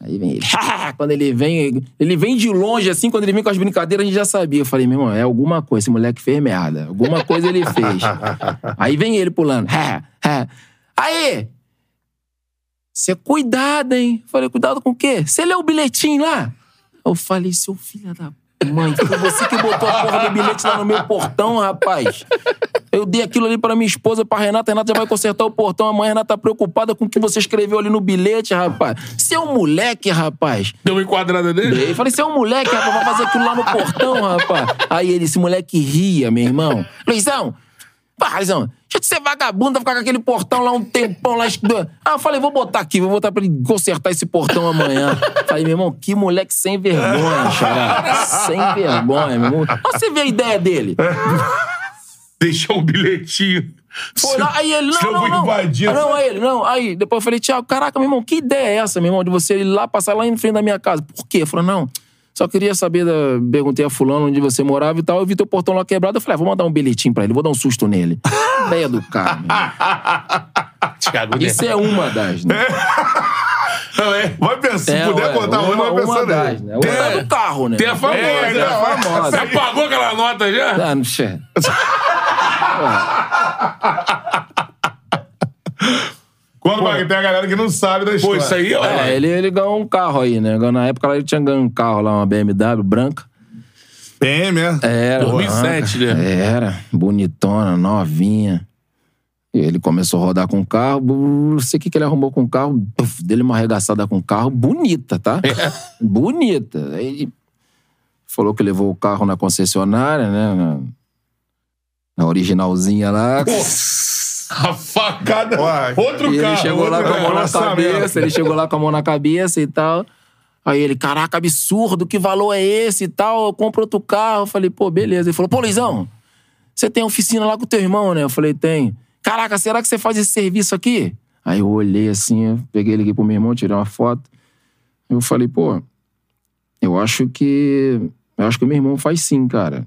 Aí vem ele. quando ele vem, ele vem de longe, assim, quando ele vem com as brincadeiras, a gente já sabia. Eu falei, meu irmão, é alguma coisa. Esse moleque fez merda. Alguma coisa ele fez. Aí vem ele pulando. Aí! Você cuidado, hein? Eu falei, cuidado com o quê? Você leu o bilhetinho lá? Eu falei, seu filho da mãe, foi você que botou a porra do bilhete lá no meu portão, rapaz. Eu dei aquilo ali pra minha esposa, pra Renata. Renata já vai consertar o portão. Amanhã a Renata tá preocupada com o que você escreveu ali no bilhete, rapaz. Você é um moleque, rapaz. Deu uma enquadrada nele? Dei. Falei, você é um moleque, rapaz, vai fazer aquilo lá no portão, rapaz. Aí ele, esse moleque ria, meu irmão. Luizão, pá, Luizão, deixa de ser vagabundo, ficar com aquele portão lá um tempão lá. Ah, eu falei, vou botar aqui, vou botar pra ele consertar esse portão amanhã. Falei, meu irmão, que moleque sem vergonha, xará. Sem vergonha, meu irmão. Olha você vê a ideia dele. Deixou um bilhetinho. Foi lá, aí ele, não, não, não. invadir. Ah, não, aí ele, não. Aí depois eu falei, Tiago, caraca, meu irmão, que ideia é essa, meu irmão, de você ir lá, passar lá em frente da minha casa? Por quê? Eu falei, não, só queria saber, da... perguntei a fulano onde você morava e tal, eu vi teu portão lá quebrado, eu falei, ah, vou mandar um bilhetinho pra ele, vou dar um susto nele. ideia do cara. Thiago Isso é uma das, né? É. Vai pensar, se É, puder ué, contar uma, uma, vai pensando das, né? Tem- do carro, né? Tem a famosa. É, Tem a famosa. Você pagou aquela nota já? Ah, não sei. Quando vai tem a galera que não sabe da Pô, história. isso aí, ó. É, ele, ele ganhou um carro aí, né? Na época lá ele tinha ganho um carro lá, uma BMW branca. PM, é? Era. 2007, branca. né? Era. Bonitona, novinha. E ele começou a rodar com o carro. Não sei o que, que ele arrumou com o carro. puf, Dele uma arregaçada com o carro. Bonita, tá? Bonita. Aí ele falou que levou o carro na concessionária, né? Na, na originalzinha lá. A facada. Uai. Outro E carro. ele chegou lá com a mão na cabeça, ele chegou lá com a mão na cabeça e tal. Aí ele, caraca, absurdo, que valor é esse e tal? Eu compro outro carro. Eu falei, pô, beleza. Ele falou, pô, Luizão, você tem oficina lá com o teu irmão, né? Eu falei, tem. Caraca, será que você faz esse serviço aqui? Aí eu olhei assim, eu peguei, liguei pro meu irmão, tirei uma foto. Eu falei, pô, eu acho que. Eu acho que o meu irmão faz sim, cara.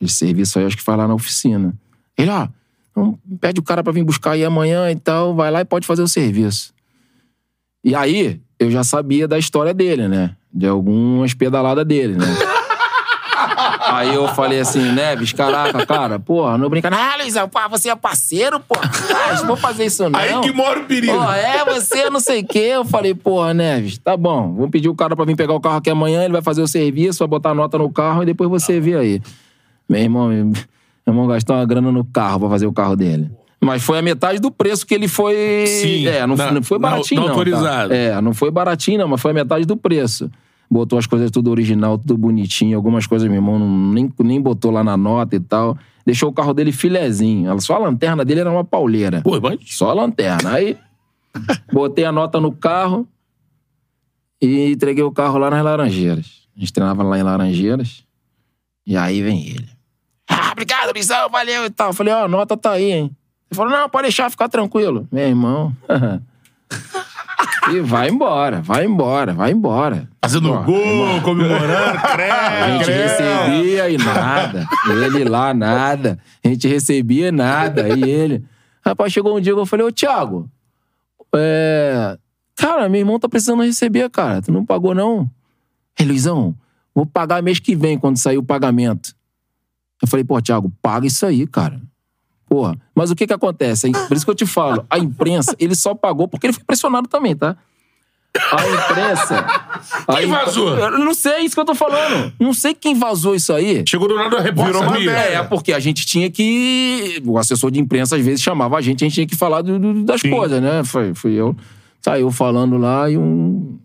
Esse serviço aí eu acho que faz lá na oficina. Ele, ó, então pede o cara pra vir buscar aí amanhã e tal, vai lá e pode fazer o serviço. E aí, eu já sabia da história dele, né? De algumas pedaladas dele, né? Aí eu falei assim, Neves, caraca, cara, porra, não brinca. Ah, Luizão, pô, você é parceiro, pô. Ah, não vou fazer isso não. Aí que mora o perigo. Pô, é, você não sei o quê. Eu falei, porra, Neves, tá bom. Vamos pedir o cara pra vir pegar o carro aqui amanhã, ele vai fazer o serviço, vai botar a nota no carro e depois você vê aí. Meu irmão, meu irmão gastou uma grana no carro pra fazer o carro dele. Mas foi a metade do preço que ele foi. Sim, É, não, na- não foi na- baratinho, não não. autorizado. Tá? É, não foi baratinho, não, mas foi a metade do preço. Botou as coisas tudo original, tudo bonitinho. Algumas coisas, meu irmão, não- nem, nem botou lá na nota e tal. Deixou o carro dele filezinho. Só a lanterna dele era uma pauleira. Pô, mas... Só a lanterna. Aí, botei a nota no carro e entreguei o carro lá nas Laranjeiras. A gente treinava lá em Laranjeiras. E aí vem ele. Ah, obrigado, Luizão, valeu e tal. Falei, ó, a nota tá aí, hein? Ele falou, não, pode deixar, ficar tranquilo. Meu irmão. e vai embora, vai embora, vai embora. Fazendo gol, comemorando, a credo. gente recebia e nada. Ele lá, nada. A gente recebia nada. E ele. Rapaz, chegou um dia que eu falei, ô, Thiago, é... cara, meu irmão tá precisando receber, cara. Tu não pagou, não? Ei, Luizão, vou pagar mês que vem, quando sair o pagamento. Eu falei, pô, Thiago, paga isso aí, cara. Porra, mas o que que acontece? hein? Por isso que eu te falo, a imprensa, ele só pagou porque ele foi pressionado também, tá? A imprensa. a Quem imp- vazou? Eu não sei, isso que eu tô falando. Não sei quem vazou isso aí. Chegou do nada, repórter Virou sabia. matéria. É, porque a gente tinha que. O assessor de imprensa às vezes chamava a gente, a gente tinha que falar do- do- das Sim. coisas, né? Foi, fui eu. Saiu falando lá e um.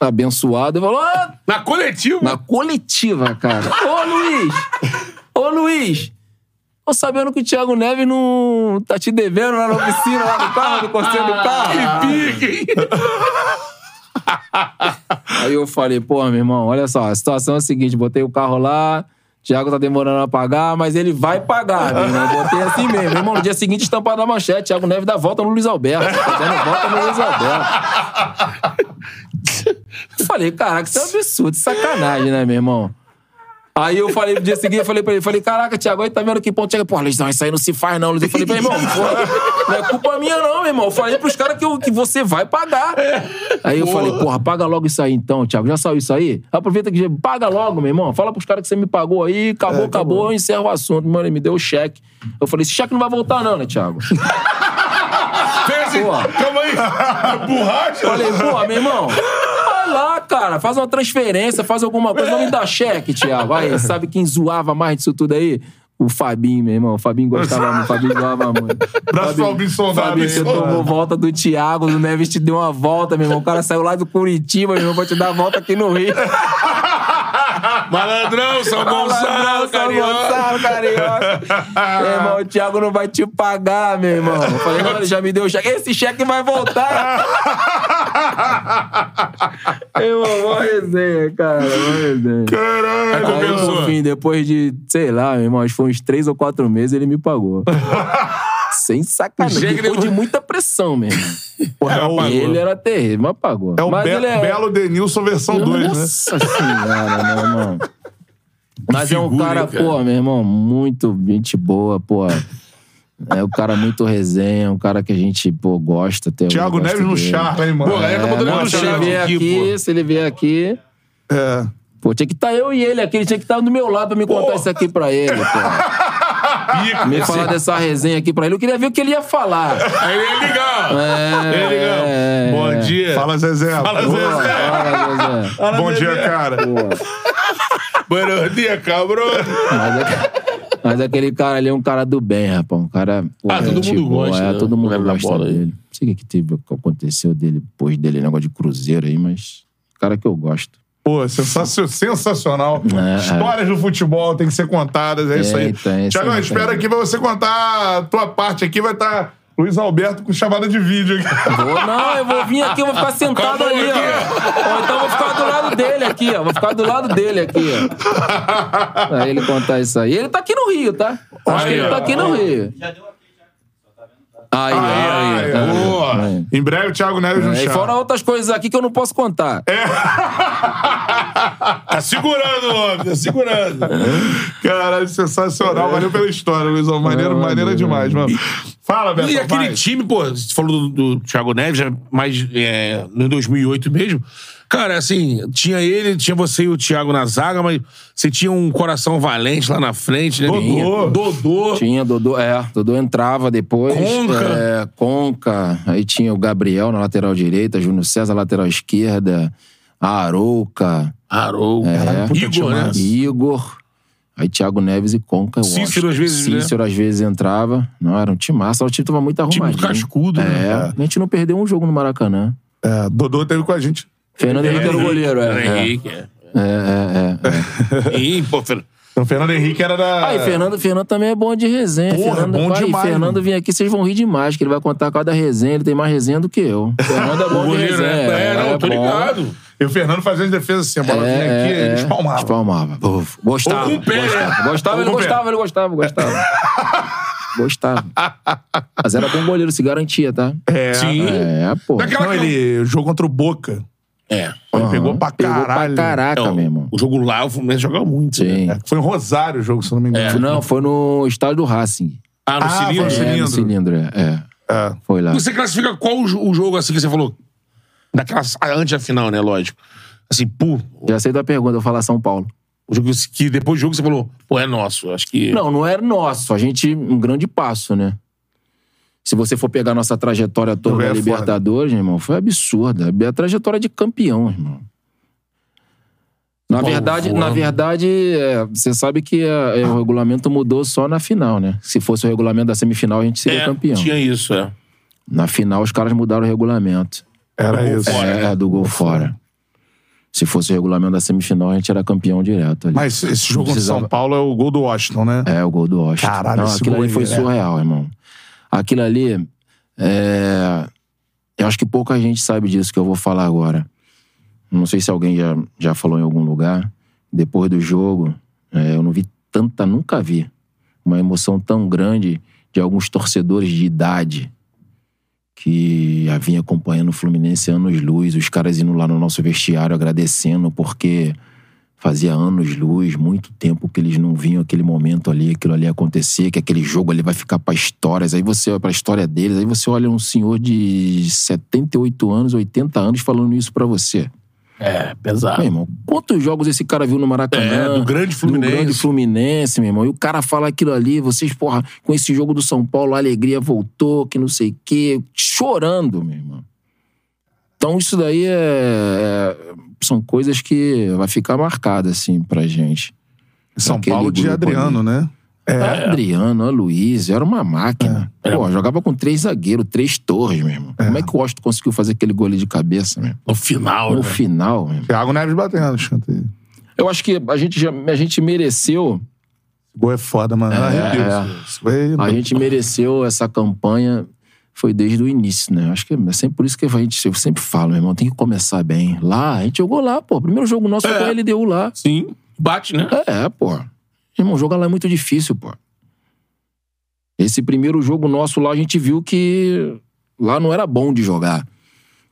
Abençoado falou: "Ah, Na coletiva. na coletiva, cara. Ô, Luiz! Ô, Luiz! Tô sabendo que o Thiago Neves não tá te devendo lá na oficina, lá no carro, no conselho do carro. Que pique. Aí eu falei, pô, meu irmão, olha só, a situação é a seguinte: botei o carro lá, Thiago tá demorando a pagar, mas ele vai pagar, meu irmão. Botei assim mesmo. Meu irmão, no dia seguinte, estampado na manchete: Thiago Neves dá volta no Luiz Alberto. Tá volta no Luiz Alberto. Eu falei, caraca, isso é um absurdo, sacanagem, né, meu irmão? Aí eu falei no dia seguinte, eu falei pra ele, falei, caraca, Thiago, aí tá vendo que ponto chega? Pô, Luizão, isso aí não se faz, não. Eu falei, meu irmão, pô, não é culpa minha, não, meu irmão. Eu falei pros caras que, eu- que você vai pagar. Aí eu falei, porra, paga logo isso aí então, Thiago. Já saiu isso aí? Aproveita que paga logo, meu irmão. Fala pros caras que você me pagou aí, acabou, acabou, eu encerro o assunto. Mano, ele me deu o cheque. Eu falei, esse cheque não vai voltar, não, né, Thiago? Pô. calma aí. Borracha. Falei, pô, meu irmão, lá, cara, faz uma transferência, faz alguma coisa, não me dá cheque, Thiago. Aí, sabe quem zoava mais disso tudo aí? O Fabinho, meu irmão. O Fabinho gostava muito. O Fabinho doava muito. Braço pro Albinho Soldado Fabinho, você tomou volta do Thiago, o Neves te deu uma volta, meu irmão. O cara saiu lá do Curitiba, meu irmão, pra te dar a volta aqui no Rio. Malandrão, São Gonçalo, carioca. Gonçalo, carioca. meu irmão, o Thiago não vai te pagar, meu irmão. Eu falei, ele já me deu o cheque. Esse cheque vai voltar. meu irmão, mó resenha, cara. Mó resenha. Caralho. Aí, no fim, depois de, sei lá, meu irmão, acho que foi uns três ou quatro meses, ele me pagou. Sem sacanagem. Depois de depois- muita pressão mesmo. Porra, é o, ele era terrível, mas pagou. é o mas Be- ele é... Belo Denilson versão 2, né? Nossa senhora, meu irmão. Mas é um figura, cara, hein, cara? pô, meu irmão, muito gente boa, pô. É um cara muito resenha, um cara que a gente, pô, gosta até hoje, Thiago gosta Neves no dele. char, hein, mano? Pô, É, acabou dando não, no se ele vier aqui, aqui, pô. se ele vier aqui... É. Pô, tinha que estar eu e ele aqui, ele tinha que estar do meu lado pra me contar isso aqui pra ele, pô. Pica, Me esse- falar dessa resenha aqui pra ele. Eu queria ver o que ele ia falar. Aí ele ia ligar. É, Ele ia ligar. é. Bom dia. Fala, Zezé. Fala, Pô, Zezé. Fala, Zezé. Bom dia, cara. Buenos dias, cabrão. Mas, é- mas aquele cara ali é um cara do bem, rapaz. Um cara. pô, Ah, todo gente mundo boa, gosta, É, né? todo mundo gosta bola aí. dele. Não sei o que, que teve, o que aconteceu dele, depois dele, negócio de Cruzeiro aí, mas. Cara que eu gosto. Pô, sensacio- sensacional. É, Histórias do futebol tem que ser contadas, é isso aí. Tem, Tiagão, espera aqui pra você contar a tua parte aqui. Vai estar Luiz Alberto com chamada de vídeo aqui. Vou, não, eu vou vir aqui, eu vou ficar sentado ali, aqui. ó. Ou então eu vou ficar do lado dele aqui, ó. Vou ficar do lado dele aqui, ó. Aí ele contar isso aí. Ele tá aqui no Rio, tá? Acho que Aí, ele ó. tá aqui no Rio. Aí, aí, Aí, aí. Boa. Em breve, o Thiago Neves no É, e fora outras coisas aqui que eu não posso contar. Tá segurando, homem. Tá segurando. Caralho, sensacional. Valeu pela história, Luizão. Maneiro, Não, não. demais, mano. Fala, Beto. E aquele vai. time, pô, você falou do, do Thiago Neves, já mais é, no 2008 mesmo. Cara, assim, tinha ele, tinha você e o Thiago na zaga, mas você tinha um coração valente lá na frente, né? Dodô. Dodô. Tinha, Dodô, é, Dodô entrava depois. Conca. É, Conca. Aí tinha o Gabriel na lateral direita, Júnior César na lateral esquerda, a Arouca, Harou. É. Igor, né? Igor. Aí Thiago Neves e Conca. eu Cícero gosto. às vezes, né? Cícero às vezes entrava. Não, era um time massa. O time tava muito Time arrumadinho. cascudo, É, né? a gente não perdeu um jogo no Maracanã. É, Dodô teve com a gente. Fernando Henrique era o goleiro, é. É, Henrique, é. é, é. é. Ih, pô, Fer- Então, o Fernando Henrique era da. Aí, Fernando, Fernando também é bom de resenha. Porra, Fernando, bom vai, demais, Fernando vem aqui, vocês vão rir demais, que ele vai contar cada resenha. Ele tem mais resenha do que eu. Fernando é bom de goleiro, resenha. né? É, não, tô bom. ligado. E o Fernando fazia as defesas assim, a bola vinha É, aqui é, e espalmava. Espalmava. Uf, Gostava. Ou com o pé, gostava, né? gostava, ele gostava, ele gostava, gostava. gostava. Mas era bom goleiro, se garantia, tá? É. Sim. É, pô. Não, ele jogou contra o Boca. É. Ele Aham. pegou pra Pegou caralho. pra caraca, meu irmão. O jogo lá, o Fluminense joga muito. né? Sim. É, Foi em Rosário o jogo, se eu não me engano. Não, foi no estádio do Racing. Ah, no Ah, foi cilindro? no É, no Cilindro. cilindro, é. é. É. Foi lá. Você classifica qual o jo- o jogo assim que você falou? Daquela, antes da final, né? Lógico. Assim, pô, Já sei da pergunta, eu vou falar São Paulo. o jogo que depois do jogo você falou, pô, é nosso. Acho que. Não, não era nosso. A gente, um grande passo, né? Se você for pegar nossa trajetória toda é da. Libertadores, irmão, foi absurda. É a trajetória de campeão, irmão. Na verdade, na verdade, é, você sabe que é, é, o regulamento mudou só na final, né? Se fosse o regulamento da semifinal, a gente seria é, campeão. Tinha isso, é. Na final, os caras mudaram o regulamento. Era isso. fora. É, do gol fora. Se fosse o regulamento da semifinal, a gente era campeão direto ali. Mas esse jogo Precisava- São Paulo é o gol do Washington, né? É, o gol do Washington. Caralho, Não, esse aquilo gol ali foi surreal, irmão. Aquilo ali, é... eu acho que pouca gente sabe disso que eu vou falar agora. Não sei se alguém já, já falou em algum lugar. Depois do jogo, é, eu não vi tanta, nunca vi uma emoção tão grande de alguns torcedores de idade que já vinha acompanhando o Fluminense anos luz, os caras indo lá no nosso vestiário agradecendo porque fazia anos luz, muito tempo que eles não vinham aquele momento ali, aquilo ali acontecer, que aquele jogo ali vai ficar para histórias. Aí você olha para a história deles, aí você olha um senhor de 78 anos, 80 anos falando isso para você. É, pesado. Meu irmão, quantos jogos esse cara viu no Maracanã? É, do grande Fluminense. Do grande Fluminense, meu irmão. E o cara fala aquilo ali, vocês, porra, com esse jogo do São Paulo, a alegria voltou, que não sei o quê. Chorando, meu irmão. Então isso daí é, é- são coisas que vai ficar marcada, assim, pra gente. São Aquele Paulo de Adriano, ali. né? Adriano, Aloysio, era uma máquina. Pô, jogava com três zagueiros, três torres, meu irmão. Como é que o Washington conseguiu fazer aquele gol ali de cabeça, meu? No final, No né? final, meu. Thiago Neves batendo, escanteio. Eu acho que a gente, já, a gente mereceu Esse gol é foda, mano. É, é. A gente mereceu essa campanha, foi desde o início, né? Acho que é sempre por isso que a gente, eu sempre falo, meu irmão, tem que começar bem. Lá, a gente jogou lá, pô. Primeiro jogo nosso foi É. com a LDU lá. Sim. Bate, né? É, pô. Irmão, jogar lá é muito difícil, pô. Esse primeiro jogo nosso lá, a gente viu que lá não era bom de jogar.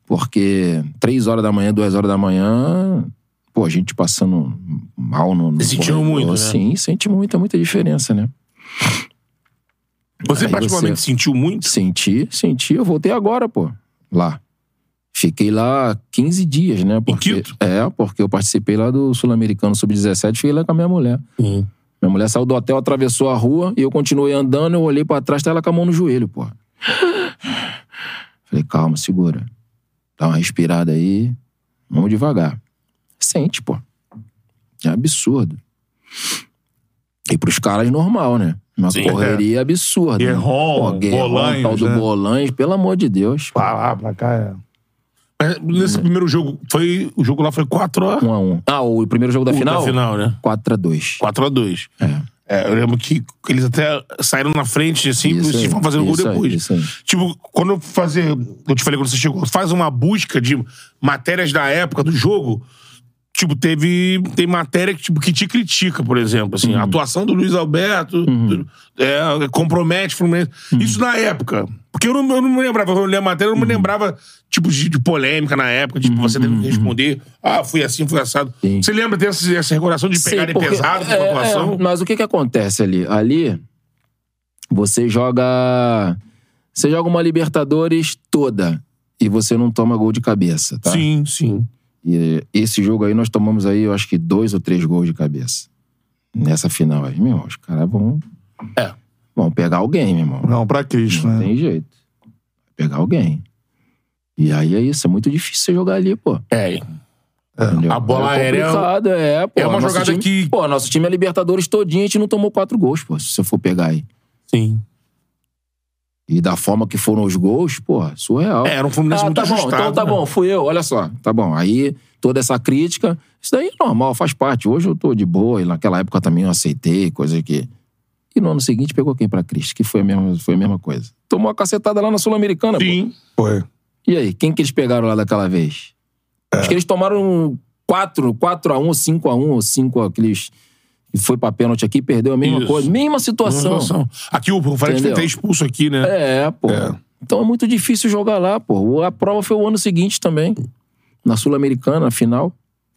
Porque três horas da manhã, duas horas da manhã, pô, a gente passando mal no. no Sentiu muito, né? Sim, sente muita, muita diferença, né? Você Aí particularmente você- sentiu muito? Senti, senti. Eu voltei agora, pô. Lá. Fiquei lá 15 dias, né? Porque, Quito? É, porque eu participei lá do Sul-Americano Sub-17, fiquei lá com a minha mulher. Sim. Minha mulher saiu do hotel, atravessou a rua e eu continuei andando, eu olhei pra trás, tá ela com a mão no joelho, pô. Falei, calma, segura. Dá uma respirada aí. Vamos devagar. Sente, pô. É absurdo. E pros caras normal, né? Uma Sim, correria absurda. né? Guerron, Pô, Guerron, Bolanhos, tal do né? Bolanhos, pelo amor de Deus. Pra lá, pra cá, é. Mas nesse primeiro jogo, foi, o jogo lá foi 4x. Um a um. Ah, o primeiro jogo da final? Da final, né? 4 a 2 4x2. É. eu lembro que eles até saíram na frente, assim, Isso e foram fazendo gol depois. isso aí. Tipo, quando eu fazer. Eu te falei quando você chegou, faz uma busca de matérias da época do jogo. Tipo, teve. Tem matéria que, tipo, que te critica, por exemplo. Assim, Uhum. a atuação do Luiz Alberto é, compromete o Fluminense. Uhum. Isso na época. Porque eu não, eu não me lembrava, quando eu li a matéria, eu não me Uhum. lembrava, tipo, de, de polêmica na época, tipo, você tendo que responder. Ah, fui assim, fui assado. Sim. Você lembra dessa essa recordação de Sim, pegarem porque- pesado com a é, atuação? é, mas o que que acontece ali? Ali, você joga... Você joga uma Libertadores toda e você não toma gol de cabeça, tá? Sim, sim. E esse jogo aí, nós tomamos aí, eu acho que dois ou três gols de cabeça. Nessa final aí. Meu, os caras vão... É. Vão pegar alguém, meu irmão. Não, pra Cristo, Não né? tem jeito. Vai pegar alguém. E aí é isso, é muito difícil você jogar ali, pô. É. Entendeu? A bola é aérea é- complicado, é, pô. é uma Nosso jogada time- que- Pô, nosso time é Libertadores todinho, a gente não tomou quatro gols, pô, se você for pegar aí. Sim. E da forma que foram os gols, pô, surreal. É, era um Fluminense ah, muito tá bom, ajustado, então tá né? bom, fui eu, olha só. Tá bom, aí toda essa crítica, isso daí é normal, faz parte. Hoje eu tô de boa, e naquela época também eu aceitei, coisa que... E no ano seguinte pegou quem pra Cristo, que foi a mesma, foi a mesma coisa. Tomou uma cacetada lá na Sul-Americana, pô. Sim. Foi. E aí, quem que eles pegaram lá daquela vez? É. Acho que eles tomaram 4, 4 a 1 5 a 1 ou 5 aqueles... que Foi pra pênalti aqui, perdeu a mesma Isso. coisa. Mesma situação. Situação. Aqui o Fred foi até expulso aqui, né? É, pô. Então é muito difícil jogar lá, pô. A prova foi o ano seguinte também. Na Sul-Americana, na final.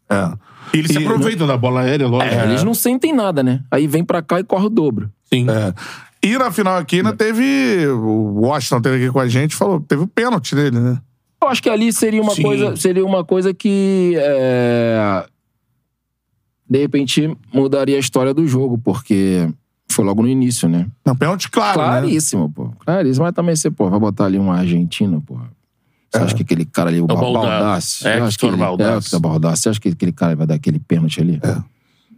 É. E eles se E- aproveitam da bola aérea, lógico. É, Eles não sentem nada, né? Aí vem pra cá e corre o dobro. Sim. É. E na final aqui ainda teve. O Washington teve aqui com a gente falou, teve o pênalti dele, né? Eu acho que ali seria uma Sim. coisa, seria uma coisa que é, de repente mudaria a história do jogo, porque foi logo no início, né? Não, pênalti claro, né? Claríssimo, pô. Claríssimo. Mas também você, pô, vai botar ali uma Argentina, pô. Você acha que aquele cara ali, o, É o Ba- Baldassi. É, você acha que Hector ele, Baldassi. É, Baldassi. Você acha que aquele cara vai dar aquele pênalti ali?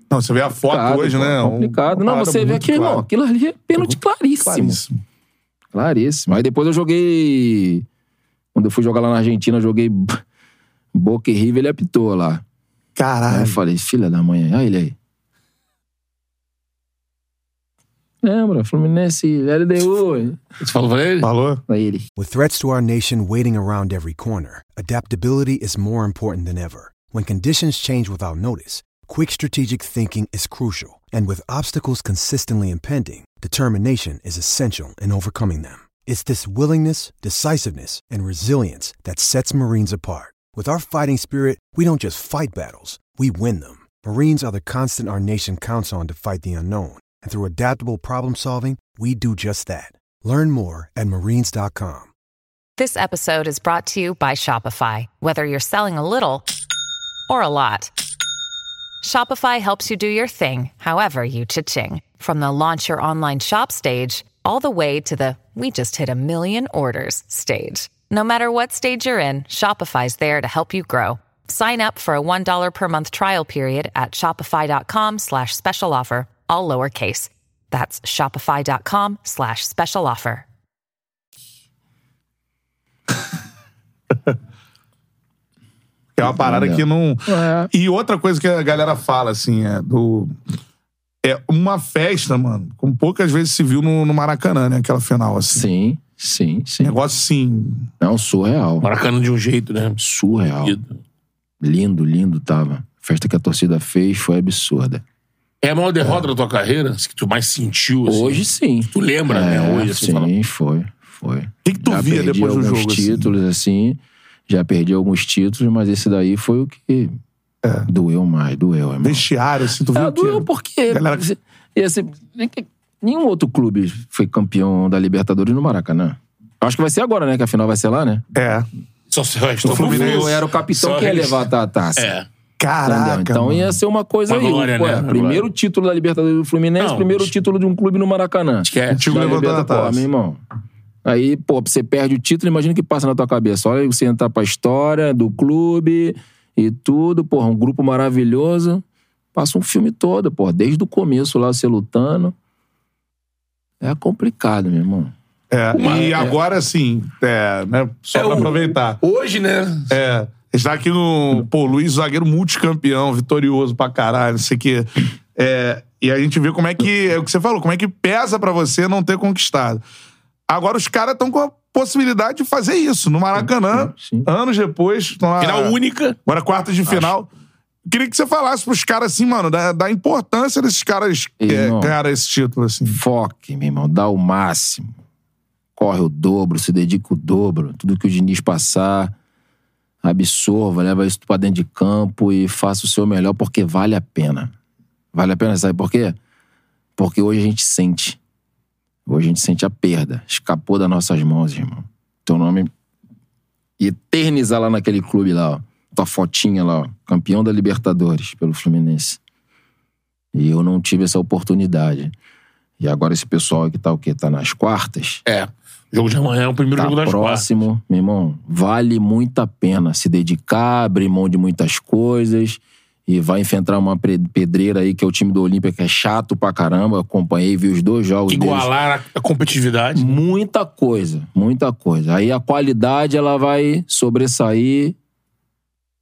Não, você vê a foto Complicado, hoje, né? Um- Complicado. uma não, você vê aqui, irmão. clara. Aquilo ali é pênalti claríssimo. Claríssimo. Claríssimo. Aí depois eu joguei. Quando eu fui jogar lá na Argentina, eu joguei Boca e River, ele apitou lá. Aí eu falei, filha da mãe, olha ele aí. Lembra? Fluminense, LDU. Você falou pra ele? Falou? Aí ele. With threats to our nation waiting around every corner, adaptability is more important than ever. When conditions change without notice, quick strategic thinking is crucial. And with obstacles consistently impending, determination is essential in overcoming them. It's this willingness, decisiveness, and resilience that sets Marines apart. With our fighting spirit, we don't just fight battles, we win them. Marines are the constant our nation counts on to fight the unknown. And through adaptable problem solving, we do just that. Learn more at marines.com. This episode is brought to you by Shopify. Whether you're selling a little or a lot, Shopify helps you do your thing, however you cha-ching. From the launch your online shop stage, all the way to the we just hit a million orders stage. No matter what stage you're in, Shopify's there to help you grow. Sign up for a $1 per month trial period at shopify.com slash special offer, all lowercase. That's shopify.com slash special offer. É uma parada que não. E outra coisa que a galera fala, assim, é do. É uma festa, mano, como poucas vezes se viu no, no Maracanã, né? Aquela final, assim. Sim, sim, sim. Negócio assim. Não, surreal. Maracanã de um jeito, né? Surreal. Lindo, lindo tava. A festa que a torcida fez foi absurda. É a maior derrota da tua carreira? Assim, que tu mais sentiu? Assim? Hoje sim. Tu lembra, É, né? Hoje, assim, sim, fala, foi, foi. O que, que tu via perdi depois do alguns jogo, assim? títulos, assim. Já perdi alguns títulos, mas esse daí foi o que doeu mais, doeu, irmão. Vestiário, assim, tu viu É, doeu porque... Galera- esse- nenhum outro clube foi campeão da Libertadores no Maracanã. Acho que vai ser agora, né? Que a final vai ser lá, né? É. Só se O Fluminense era o capitão Só que ia levar a taça. É. Caraca. Então mano. ia ser uma coisa Uma aí. glória, pô, né? é, Uma primeiro glória. título da Libertadores do Fluminense, Não, primeiro título de um clube no Maracanã. Esquece. Antigo Da levantando a Liberta- pô, taça. meu irmão. Aí, pô, você perde o título, imagina o que passa na tua cabeça. Olha você entrar pra história do clube e tudo, porra, um grupo maravilhoso. Passa um filme todo, pô, desde o começo lá, você lutando. É complicado, meu irmão. É, e agora, assim, é, né, só É pra o- aproveitar. Hoje, né? É, a gente tá aqui no. Pô, Luiz, zagueiro multicampeão, vitorioso pra caralho, não sei o quê. É, e a gente vê como é que. É o que você falou, como é que pesa pra você não ter conquistado. Agora os caras estão com a possibilidade de fazer isso no Maracanã, Sim. anos depois. lá- Final única. Agora, quartas de final. Queria que você falasse pros caras, assim, mano, da, da importância desses caras é, ganharem esse título, assim. Foque, meu irmão, dá o máximo. Corre o dobro, se dedica o dobro. Tudo que o Diniz passar, absorva, leva isso pra dentro de campo e faça o seu melhor, porque vale a pena. Vale a pena, sabe por quê? Porque hoje a gente sente. Hoje a gente sente a perda. Escapou das nossas mãos, irmão. Teu nome. Eternizar lá naquele clube lá, ó. Tua fotinha lá, ó. Campeão da Libertadores pelo Fluminense. E eu não tive essa oportunidade. E agora esse pessoal que tá o quê? Tá nas quartas? É. Jogo de amanhã é o primeiro Tá jogo das quartas. próximo, meu irmão. Vale muito a pena se dedicar, abrir mão de muitas coisas e vai enfrentar uma pedreira aí que é o time do Olímpia, que é chato pra caramba. Eu acompanhei, vi os dois jogos deles. Igualar a, a competitividade. Muita coisa, muita coisa. Aí a qualidade ela vai sobressair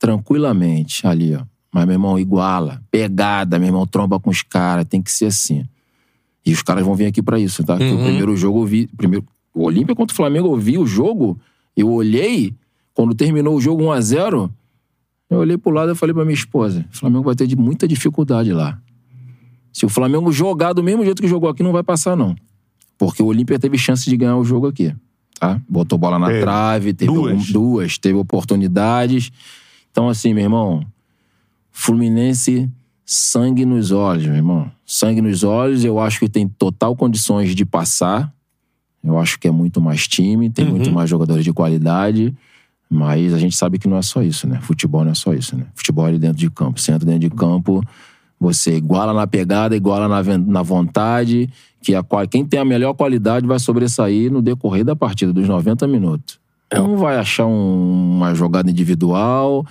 tranquilamente ali, ó. Mas, meu irmão, iguala. Pegada, meu irmão, tromba com os caras. Tem que ser assim. E os caras vão vir aqui pra isso, tá? Uhum. o primeiro jogo eu vi. Primeiro, o Olímpia contra o Flamengo, eu vi o jogo, eu olhei, quando terminou o jogo 1x0, eu olhei pro lado e falei pra minha esposa: o Flamengo vai ter de muita dificuldade lá. Se o Flamengo jogar do mesmo jeito que jogou aqui, não vai passar, não. Porque o Olímpia teve chance de ganhar o jogo aqui. Tá? Botou bola na Teve. trave, teve Duas. algum- duas, teve oportunidades. Então, assim, meu irmão, Fluminense, sangue nos olhos, meu irmão. Sangue nos olhos, eu acho que tem total condições de passar. Eu acho que é muito mais time, tem muito mais jogadores de qualidade. Mas a gente sabe que não é só isso, né? Futebol não é só isso, né? Futebol é ali dentro de campo. Você entra dentro de campo, você iguala na pegada, iguala na, na vontade, que a, quem tem a melhor qualidade vai sobressair no decorrer da partida, dos 90 minutos. Não vai achar um- uma jogada individual,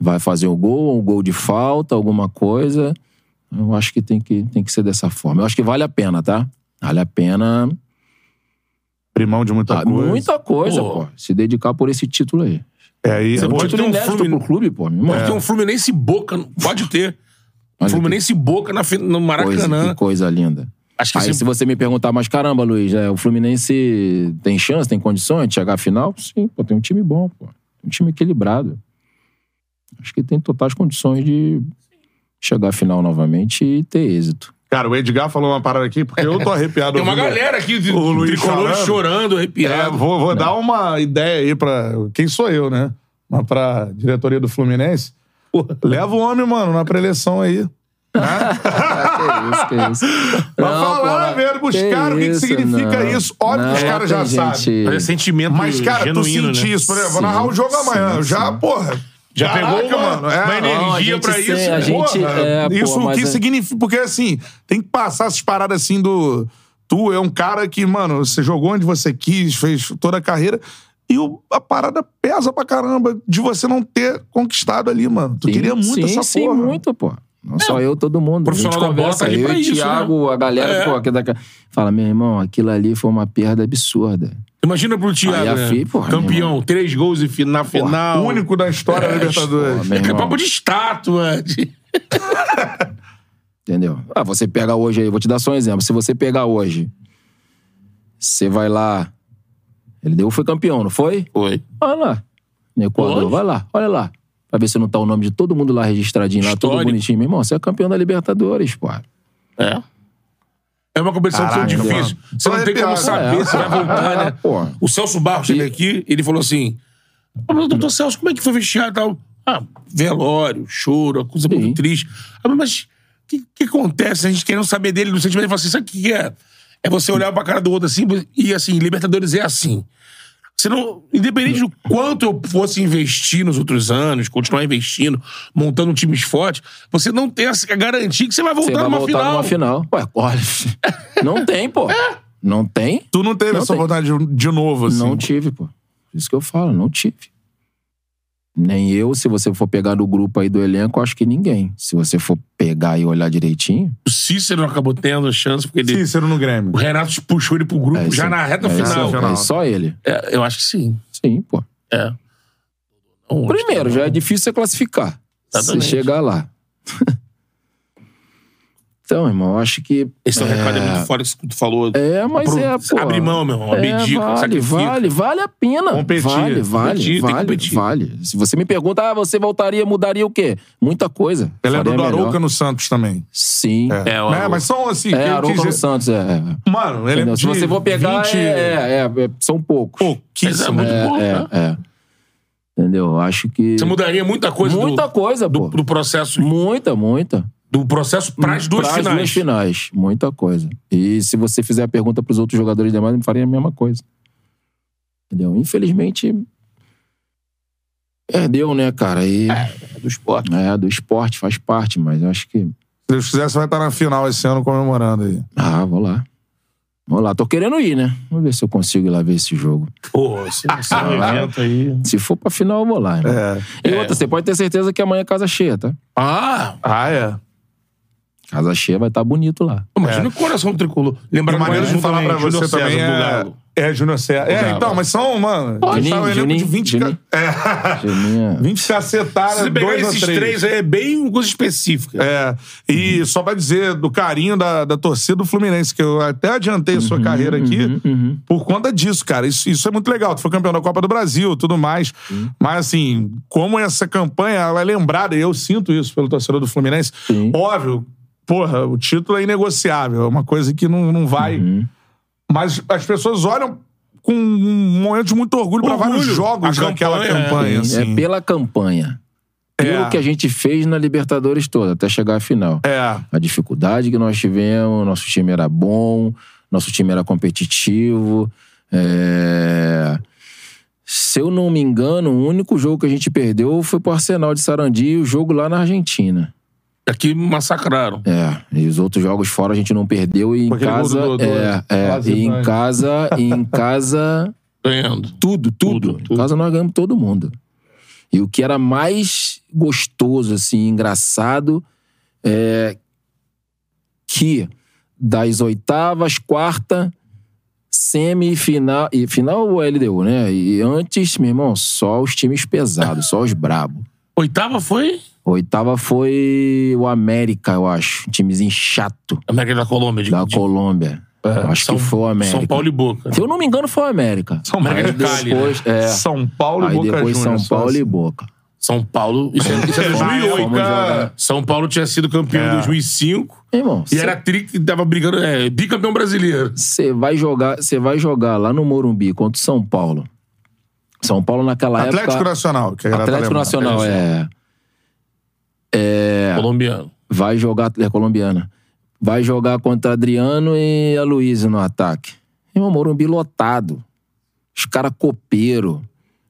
vai fazer o gol, um gol de falta, alguma coisa. Eu acho que tem que, tem que ser dessa forma. Eu acho que vale a pena, tá? Vale a pena. Primão de muita ah, coisa. Muita coisa, Pô. pô. Se dedicar por esse título aí. É, aí, Você Um pode título ter um inédito Flumin- pro clube, pô. Pode ter um Fluminense e Boca. Pode ter. Olha Fluminense e Boca na, no Coisa, Maracanã. que coisa linda. Acho que Aí esse- se você me perguntar, mas caramba, Luiz, é, o Fluminense tem chance, tem condições de chegar à final? Sim, pô, tem um time bom, pô. Um time equilibrado. Acho que tem totais condições de chegar à final novamente e ter êxito. Cara, o Edgar falou uma parada aqui, porque eu tô arrepiado. Tem uma galera aqui de o Luiz tricolor falando. chorando, É, arrepiado. vou vou dar uma ideia aí pra. Quem sou eu, né? Mas pra diretoria do Fluminense. Leva o homem, mano, na preleção aí. Que isso, que isso. Pra Não, falar pô, mesmo, os caras, o que, que significa não. isso? Óbvio que os caras já sabem. Mas é sentimento Mas, cara, genuíno, tu sentir né? isso, por exemplo, vou Sim, narrar o jogo sim, amanhã. Já, sim. porra. Já Caraca, pegou uma- mano. É, uma energia Não, pra isso, A né? gente, Porra, é, pô, isso o mas que é- significa. Porque assim, tem que passar essas paradas assim do. Tu é um cara que, mano, você jogou onde você quis, fez toda a carreira. E o- a parada pesa pra caramba de você não ter conquistado ali, mano. Tu Sim, queria muito sim, essa sim, porra. muito, pô. Não só eu, todo mundo. A gente Profissional da bola conversa. tá eu e isso, Thiago, né? a galera, É. pô, que daqui... fala, meu irmão, aquilo ali foi uma perda absurda. Imagina pro Thiago, né? FI, porra, Campeão, três gols fi- na final. O único da história da É, Libertadores. Pô, meu É é papo de estátua. de- Entendeu? Ah, você pega hoje aí, vou te dar só um exemplo. Se você pegar hoje, você vai lá. Ele deu, foi campeão, não foi? Foi. Olha lá. No Equador, vai lá, olha lá. Pra ver se não tá o nome de todo mundo lá registradinho lá, todo bonitinho. Meu irmão, você é campeão da Libertadores, pô. É. É uma competição tão Caraca, difícil. mano. Você não Tô tem como saber É. se vai voltar, né? Pô. O Celso Barros esteve aqui, ele falou assim: "Ô, meu doutor Celso, como é que foi vestiário e tal? Ah, velório, choro, coisa Sim. muito triste. Ah, mas o que, que acontece? A gente querendo saber dele no sentimento, ele falou assim: sabe o que é? É você olhar pra cara do outro assim, e assim, Libertadores é assim. Você não, independente do quanto eu fosse investir nos outros anos, continuar investindo, montando times fortes, você não tem a garantia que você vai Você voltar vai numa voltar final. numa final. Ué, olha. Não tem, pô. Não tem? Tu não teve Não essa tem. vontade de, de novo, assim. Não tive, pô. Isso que eu falo, não tive. Nem eu, se você for pegar do grupo aí do elenco, acho que ninguém. Se você for pegar e olhar direitinho. O Cícero acabou tendo chance, porque ele, Cícero no Grêmio. o Renato puxou ele pro grupo é já na reta é final. É só ele. É, eu acho que sim. Sim, pô. É. Onde? Primeiro, já é difícil você classificar. Se Exatamente. chegar lá. então, irmão, eu acho que. Esse teu recado é muito fora isso que tu falou. É, mas Apro- é, pô. Abre mão, meu irmão. É, Abdica, vale, sacrifica. vale, vale a pena. Competir. Vale, vale, Competir, tem que vale, competir. vale. Se você me pergunta, ah, você voltaria, mudaria o quê? Muita coisa. Ele lembrou Faria do. Arouca no Santos também. Sim. É, É, o Né? Mas são assim. é Arouca no quiser- Santos, é. é. Mano, ele é? Se você for pegar, 20 é, é, é, são poucos. Mas é pouquíssimo. muito é, bom, é, né? é. Entendeu? Eu Acho que. Você mudaria muita coisa Muita do, coisa, do, pô. do processo Muita, muita. Do processo para as duas finais. duas finais. Muita coisa. E se você fizer a pergunta pros outros jogadores demais, eu faria a mesma coisa. Entendeu? Infelizmente. Perdeu, né, cara? E, É, do esporte. é, do esporte, faz parte, mas eu acho que. Se Deus quiser, você vai estar na final esse ano comemorando aí. Ah, vou lá. Vou lá. Tô querendo ir, né? Vamos ver se eu consigo ir lá ver esse jogo. Pô, é um evento aí. Se for pra final, eu vou lá. Irmão. É. E outra, você pode ter certeza que amanhã é casa cheia, tá? Ah, Ah, é. Casa cheia vai estar bonito lá. imagina o coração tricolor. Lembra maneiro de falar pra você César, também do é. Galo. É, Júnior César. É, Galo. então, mas são, mano. Juninho, tá um elenco de Juninho, 20. Juninho. ca- É. Geninha. 20 Se cacetadas, você pegar esses três. três aí, é bem uma coisa específica. É, e só pra dizer do carinho da, da torcida do Fluminense, que eu até adiantei a sua carreira aqui, uhum, uhum. por conta disso, cara. Isso, isso é muito legal. Tu foi campeão da Copa do Brasil tudo mais. Mas, assim, como essa campanha ela é lembrada, e eu sinto isso pelo torcedor do Fluminense, óbvio, porra, o título é inegociável, é uma coisa que não, não vai. Uhum. Mas as pessoas olham com um momento de muito orgulho, pra Orgulho. vários jogos A daquela campanha, campanha. Sim, assim. É pela campanha. Pelo É. que a gente fez na Libertadores toda, até chegar à final. É. A dificuldade que nós tivemos, nosso time era bom, nosso time era competitivo. é, Se eu não me engano, o único jogo que a gente perdeu foi pro Arsenal de Sarandi, o jogo lá na Argentina. Aqui massacraram. É, e os outros jogos fora a gente não perdeu e em casa, do- do- é, é, e em casa, e em casa Ganhando. tudo, tudo. Tudo, tudo. Em casa nós ganhamos todo mundo. E o que era mais gostoso, assim, engraçado, é que das oitavas, quarta, semifinal. E final o LDU, né? E antes, meu irmão, só os times pesados, só os brabos. Oitava foi Oitava foi o América, eu acho. Um timezinho chato América da Colômbia. De, da de- Colômbia. Eu acho São- que foi o América. São Paulo e Boca. Se eu não me engano, foi o América. São América Aí de Cali, depois, né? é, São Paulo e Aí Boca depois Juniors. São Paulo só e assim. Boca. São Paulo. Isso é, isso é 2008. Fomos jogar. São Paulo tinha sido campeão É. em 2005. Irmão, E era tri que tava brigando. É, bicampeão brasileiro. você vai jogar, você vai jogar lá no Morumbi contra o São Paulo. São Paulo naquela Atlético época. Nacional. Que tá Atlético. Nacional é, Colombiano. vai jogar é colombiana. Vai jogar contra Adriano e a Luísa no ataque. Irmão, Morumbi lotado. Os caras copeiro.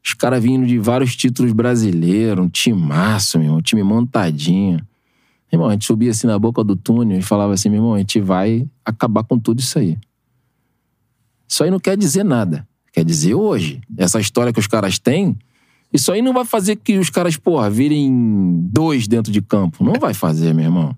Os caras vindo de vários títulos brasileiros, um timaço, meu irmão, um time montadinho. Irmão, a gente subia assim na boca do túnel e falava assim, meu irmão, a gente vai acabar com tudo isso aí. Isso aí não quer dizer nada. Quer dizer hoje. Essa história que os caras têm, Isso aí não vai fazer que os caras, porra, virem dois dentro de campo. Não vai fazer, meu irmão.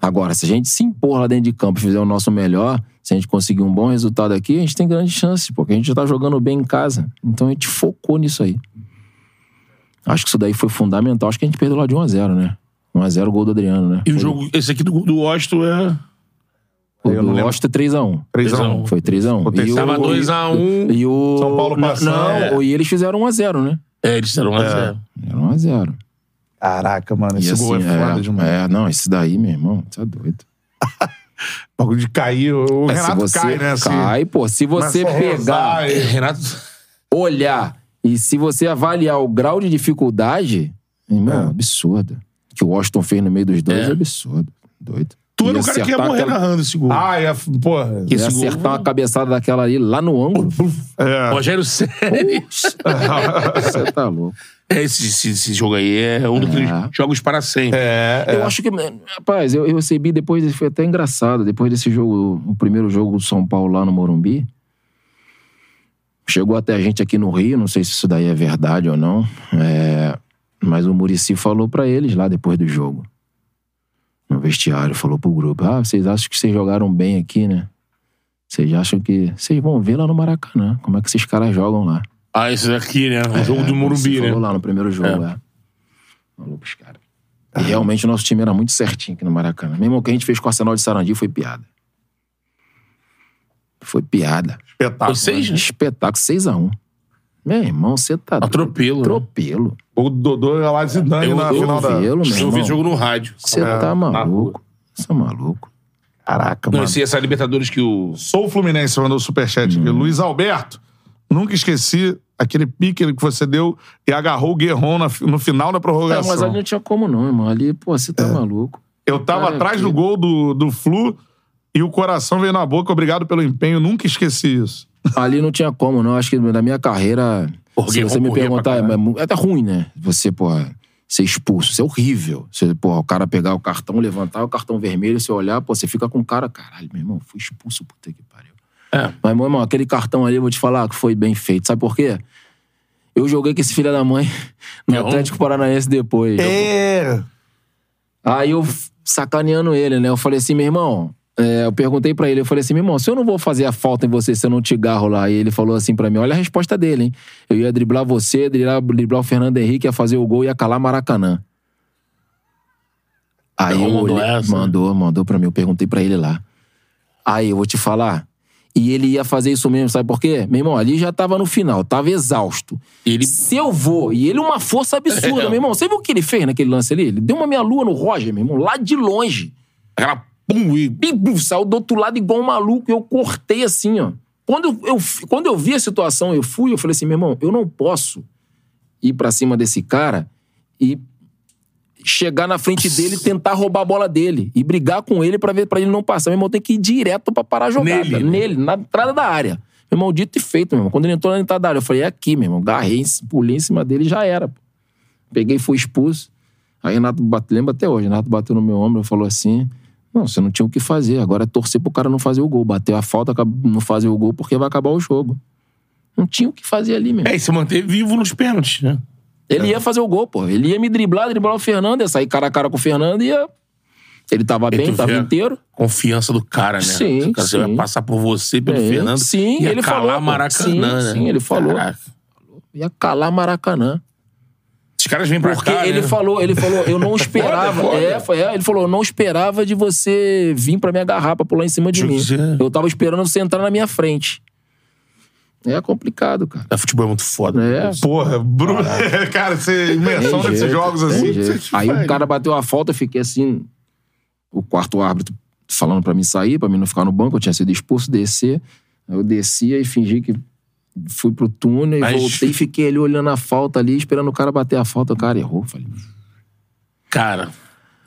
Agora, se a gente se impor lá dentro de campo e fizer o nosso melhor, se a gente conseguir um bom resultado aqui, a gente tem grande chance, porque a gente já tá jogando bem em casa. Então a gente focou nisso aí. Acho que isso daí foi fundamental. Acho que a gente perdeu lá de 1x0, né? 1x0 gol do Adriano, né? E o jogo, esse aqui do, do é. O Eu não do lembro. Washington é 3x1. 3x1. Foi 3x1. terceiro Tava 2x1. E o. São Paulo passando. Não, e eles fizeram 1x0, né? É, eles deram 1x0. Era 1x0. Caraca, mano, esse E gol é assim, foda é, demais. é, não, esse daí, meu irmão, tá doido. Bagulho de cair. O É, Renato se você cai, né? assim. Cai, pô. Se você pegar, rezar e- Renato. olhar e se você avaliar o grau de dificuldade, irmão, É. absurdo. Que o Washington fez no meio dos dois É. é, absurdo. Doido. Tu era o cara que ia morrer aquela- narrando esse gol. Ah, é, porra. E esse gol- acertar uma cabeçada daquela ali lá no ângulo. É. Rogério Ceni. Você tá louco. É, esse, esse, esse jogo aí é um daqueles É. jogos para sempre. É, é. Eu acho que, rapaz, eu, eu recebi depois, foi até engraçado, depois desse jogo, o primeiro jogo do São Paulo lá no Morumbi, chegou até a gente aqui no Rio, não sei se isso daí é verdade ou não, é, mas o Murici falou pra eles lá depois do jogo, no vestiário, falou pro grupo, ah, vocês acham que vocês jogaram bem aqui, né? Vocês acham que... Vocês vão ver lá no Maracanã, como é que esses caras jogam lá. Ah, esse daqui, né? O jogo do Morumbi, né? falou lá no primeiro jogo, é. Falou pros caras. E realmente o nosso time era muito certinho aqui no Maracanã. Mesmo o que a gente fez com o Arsenal de Sarandi foi piada. Foi piada. Espetáculo. Foi seis, né? Espetáculo, 6x1. Meu irmão, você tá. Atropelo, né? Atropelo. O Dodô ia lá de Zidane Eu- na eu final da... Atropelo, meu Eu vi jogo no rádio. Você É, tá maluco. Você é maluco. Caraca, Não, mano. esse, essa Libertadores que o. Sou o Fluminense, mandou o superchat aqui. Luiz Alberto, nunca esqueci aquele pique que você deu e agarrou o Guerron no final da É, prorrogação. mas ali não tinha como não, irmão. Ali, pô, você tá maluco. Eu tava Cara, atrás que- do gol do, do Flu e o coração veio na boca. Obrigado pelo empenho, nunca esqueci isso. Ali não tinha como, não. Acho que na minha carreira, Porra, se você me perguntar, é, é até ruim, né? Você, porra, ser expulso. Isso é horrível. Você, porra, o cara pegar o cartão, levantar o cartão vermelho, você olhar, pô, você fica com o cara, caralho, meu irmão, fui expulso, puta que pariu. É. Mas, meu irmão, aquele cartão ali, eu vou te falar que foi bem feito. Sabe por quê? Eu joguei com esse filho da mãe no Guerrero? Atlético Paranaense depois. É. Aí eu sacaneando ele, né? Eu falei assim, meu irmão. É, eu perguntei pra ele, eu falei assim, meu irmão, se eu não vou fazer a falta em você se eu não te garro lá. E ele falou assim pra mim: olha a resposta dele, hein? Eu ia driblar você, driblar, driblar o Fernando Henrique, ia fazer o gol e ia calar Maracanã. Aí eu mandou olhei, essa? mandou, mandou pra mim, eu perguntei pra ele lá. Aí eu vou te falar. E ele ia fazer isso mesmo, sabe por quê? Meu irmão, ali já tava no final, tava exausto. Ele. Se eu vou, e ele uma força absurda, É. meu irmão. Você viu o que ele fez naquele lance ali? Ele deu uma meia lua no Roger, meu irmão, lá de longe. Aquela pum e. E saiu do outro lado igual um maluco. E eu cortei assim, ó. Quando eu, quando eu vi a situação, eu fui, eu falei assim, meu irmão, eu não posso ir pra cima desse cara e chegar na frente dele e tentar roubar a bola dele. E brigar com ele pra ver para ele não passar. Meu irmão, tem que ir direto pra parar a jogada. Nele, Nele, né? na entrada da área. Meu irmão, dito e feito, meu irmão. Quando ele entrou na entrada da área, eu falei, é aqui, meu irmão. Garrei, pulei em cima dele e já era. pô. Peguei e fui expulso. Aí Renato bate, lembra até hoje, Renato bateu no meu ombro e falou assim: Não, você não tinha o que fazer. Agora é torcer pro cara não fazer o gol. Bateu a falta, não fazer o gol porque vai acabar o jogo. Não tinha o que fazer ali, meu. É, e se manter vivo nos pênaltis, né? Ele ia fazer o gol, pô. Ele ia me driblar, driblar o Fernando, ia sair cara a cara com o Fernando e ia. Ele tava E bem, tava inteiro. Confiança do cara, né? Sim, Esse cara, sim. vai passar por você, pelo É, Fernando. sim, ia ele calar falou. Maracanã, Sim, né? sim, ele falou. Caraca. Ia calar Maracanã. Esses caras vêm pra Porque cá, ele né? falou, ele falou, eu não esperava. foda. É, foi, é, ele falou, eu não esperava de você vir pra me agarrar, pra pular em cima de mim. Deixa eu dizer. Eu tava esperando você entrar na minha frente. É complicado, cara. É, futebol é muito foda. É. Porra, Bruno. Cara, você imersão Tem nesses jeito, jogos assim. Aí o cara bateu a falta, eu fiquei assim. O quarto árbitro falando pra mim sair, pra mim não ficar no banco, eu tinha sido expulso, descer. Aí eu descia e fingi que fui pro túnel e Mas- voltei e fiquei ali olhando a falta ali, esperando o cara bater a falta. O cara errou. Falei, Cara,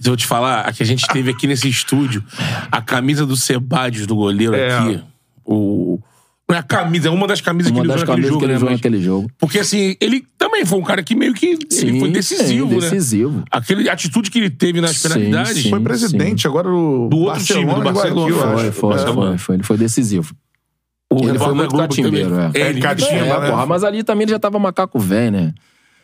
eu te falar, a que a gente teve aqui nesse estúdio, a camisa do Sebadios, do goleiro É. aqui, o... Não é a camisa, é uma das camisas uma que ele das usou naquele jogo, que ele né? Mas- naquele jogo. Porque assim, ele também foi um cara que meio que ele Sim, foi decisivo, sim, né? decisivo. Aquele a atitude que ele teve nas Sim, penalidades. Foi sim. presidente agora do, Do outro time, do Barcelona, Barcelona. Foi, foi, Barcelona. foi, foi. Ele foi decisivo. O ele foi muito catimbeiro, também. é. É, ele catimba, É, né? porra, mas ali também ele já tava macaco velho, né?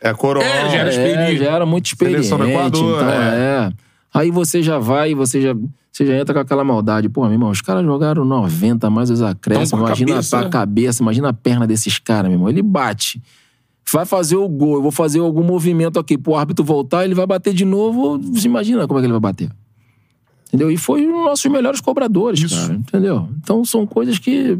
É coroa. É, já era É, experiente. já era muito experiente. Seleção do Equador, então, é. é. Aí você já vai, você já, você já entra com aquela maldade. Pô, meu irmão, os caras jogaram 90, mais os acréscimos. A Imagina cabeça, a né? cabeça, imagina a perna desses caras, meu irmão. Ele bate. Vai fazer o gol, eu vou fazer algum movimento aqui pro árbitro voltar, ele vai bater de novo. Você imagina como é que ele vai bater. Entendeu? E foi um dos nossos melhores cobradores, cara. Entendeu? Então são coisas que.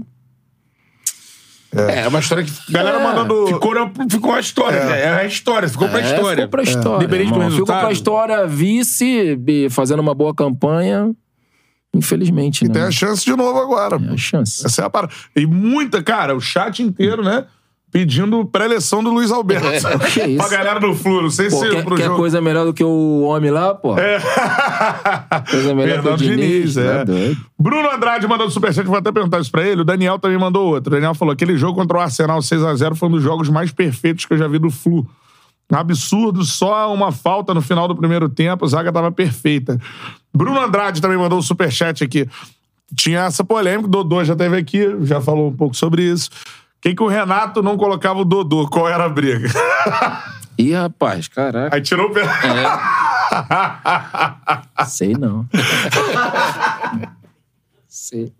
É, é uma história que. Galera mandando- Ficou, na- ficou a história. É, é a história, ficou pra É, história. Ficou pra história. Independente do irmão. Ficou resultado. pra história, vice, e fazendo uma boa campanha. Infelizmente, E né? tem a chance de novo agora. É a chance. Essa é a parada. E muita, cara, o chat inteiro, né? Pedindo pré-eleição do Luiz Alberto. Que isso? pra galera do Flu. Não sei Pô, se quer, pro quer jogo. coisa melhor do que o homem lá, pô? Coisa melhor que o Diniz, Diniz, é. tá doido. Bruno Andrade mandou superchat, vou até perguntar isso pra ele. O Daniel também mandou outro. O Daniel falou: aquele jogo contra o Arsenal 6x0 foi um dos jogos mais perfeitos que eu já vi do Flu. Absurdo, só uma falta no final do primeiro tempo, a zaga tava perfeita. Bruno Andrade também mandou um superchat aqui. Tinha essa polêmica, Dodô já teve aqui, já falou um pouco sobre isso. Quem que o Renato não colocava o Dodô? Qual era a briga? Ih, rapaz, caraca. Aí tirou o pé. Sei não. Sei.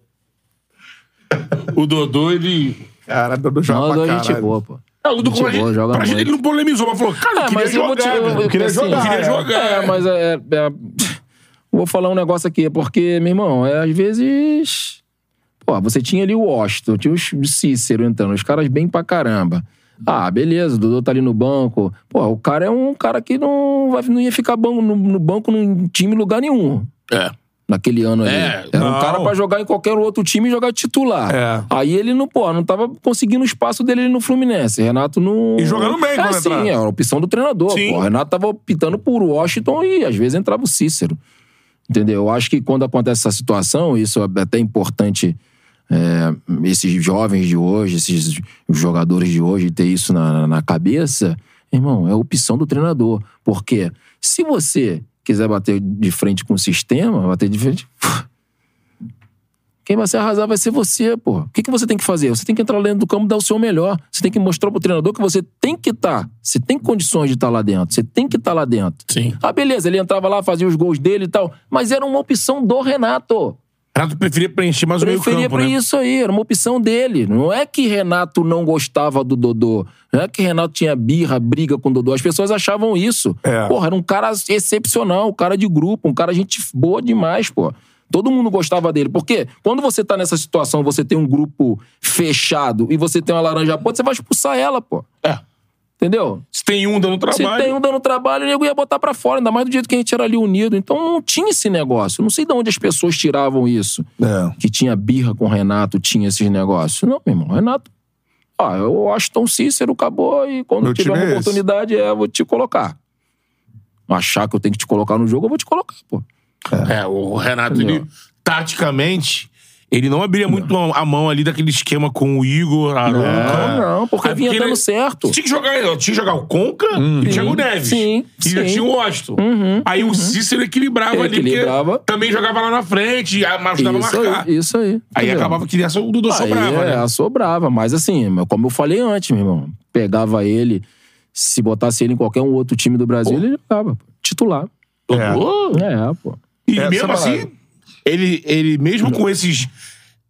O Dodô, ele. Cara, Dodô Não, joga o pra Dodô é gente caralho. boa, pô. Não, o Dodô, Gente gente, boa, joga pra gente, ele não polemizou, mas falou, cara, eu É, queria mas eu vou te- jogar. eu- né? eu- queria assim, jogar, queria é. jogar. É, mas é, é- Vou falar um negócio aqui, porque, meu irmão, é, às vezes. Pô, você tinha ali o Washington, tinha o Cícero entrando, os caras bem pra caramba. Ah, beleza, o Dodô tá ali no banco. Pô, o cara é um cara que não, vai, não ia ficar banco, no, no banco num time em lugar nenhum. É. Naquele ano ali. É, Era um não. cara pra jogar em qualquer outro time e jogar titular. É. Aí ele não, pô, não tava conseguindo o espaço dele ali no Fluminense. Renato não. E jogando bem é, sim, entrar. é a opção do treinador. Sim. Pô. O Renato tava optando por Washington e às vezes entrava o Cícero. Entendeu? Eu acho que quando acontece essa situação, isso é até importante. É, esses jovens de hoje, esses jogadores de hoje, ter isso na, na cabeça, irmão, é opção do treinador. Porque se você quiser bater de frente com o sistema, bater de frente. Quem vai se arrasar vai ser você, pô. O que, que você tem que fazer? Você tem que entrar lá dentro do campo e dar o seu melhor. Você tem que mostrar pro treinador que você tem que estar. Você tem condições de estar lá dentro. Você tem que estar lá dentro. Sim. Ah, beleza, ele entrava lá, fazia os gols dele e tal. Mas era uma opção do Renato. Renato preferia preencher mais o meio Preferia campo, pra né? isso aí, era uma opção dele. Não é que Renato não gostava do Dodô. Não é que Renato tinha birra, briga com o Dodô. As pessoas achavam isso. É. Porra, era um cara excepcional, um cara de grupo, um cara gente boa demais, pô. Todo mundo gostava dele. Porque quando você tá nessa situação, você tem um grupo fechado e você tem uma laranja podre, você vai expulsar ela, pô. É. Entendeu? Se tem um dando Se trabalho. tem um dando trabalho, o nego ia botar pra fora, ainda mais do jeito que a gente era ali unido. Então não tinha esse negócio. Não sei de onde as pessoas tiravam isso. É. Que tinha birra com o Renato, tinha esses negócios. Não, meu irmão, Renato. Ah, eu acho tão Cícero, acabou, e quando Meu tiver uma é oportunidade, é, eu vou te colocar. Achar que eu tenho que te colocar no jogo, eu vou te colocar, pô. É, o Renato, ele, taticamente, ele não abriria muito a mão ali daquele esquema com o Igor, Arouca. Não, não, porque vinha dando certo. Tinha que jogar, tinha que jogar o Conca e o Thiago Neves. sim, E sim. tinha o Washington. Aí o Cícero equilibrava Ele ali, equilibrava. porque também jogava lá na frente, ajudava Isso a marcar. aí, isso aí. Aí entendeu? acabava que o Dudu Aí, sobrava, é, né? sobrava. Mas assim, como eu falei antes, meu irmão, pegava ele, se botasse ele em qualquer um outro time do Brasil, ele jogava. pô. Titular. Dudu. É, pô. E Essa mesmo parada. assim, ele, ele mesmo com esses.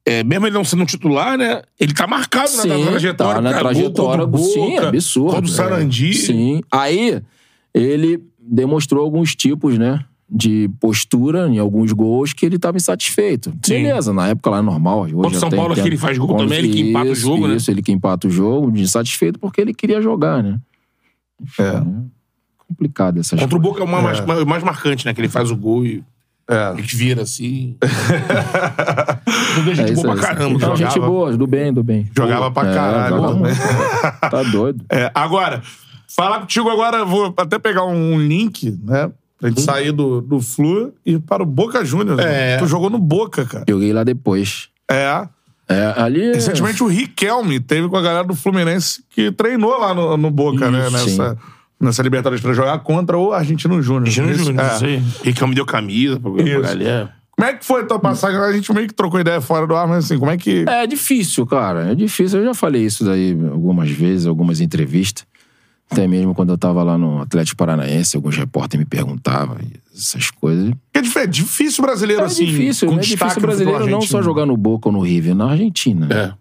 é, mesmo ele não sendo titular, né? Ele tá marcado na- na, Sim, trajetória. tá na cara. Gol trajetória, contra o sim, Boca, absurdo. Contra o Sarandi. É, sim. Aí, ele demonstrou alguns tipos, né? De postura em alguns gols que ele estava insatisfeito. Sim. Beleza, na época lá é normal. Hoje Contra o São Paulo, que ele faz gol também, ele que empata o Isso, jogo, né? Isso, ele que empata o jogo, insatisfeito porque ele queria jogar, né? É. Complicado essas Contra o. Boca é o mais, mais, mais marcante, né? Que ele faz o gol e É. ele vira assim. Dudu é gente É boa pra caramba. Não, jogava. gente boa, do bem, do bem. Jogava pra É, caralho. joga também. Tá doido. É, agora, falar contigo agora, vou até pegar um link, né? Pra gente sair do, do Flu e ir para o Boca Juniors. É. né? Tu jogou no Boca, cara. Joguei lá depois. É. É, ali. Recentemente o Riquelme teve com a galera do Fluminense que treinou lá no, no Boca, né? Nessa, nessa Libertadores pra jogar contra o Argentino Júnior. Argentino Júnior, é. isso aí. Riquelme deu camisa pra, galera. Como é que foi a tua passagem? A gente meio que trocou ideia fora do ar, mas assim, como é que. É difícil, cara. É difícil. Eu já falei isso daí algumas vezes, algumas entrevistas. Até mesmo quando eu tava lá no Atlético Paranaense, alguns repórteres me perguntavam essas coisas. É é difícil brasileiro, É assim. difícil, com é difícil brasileiro não só jogar no Boca ou no River, na Argentina. É.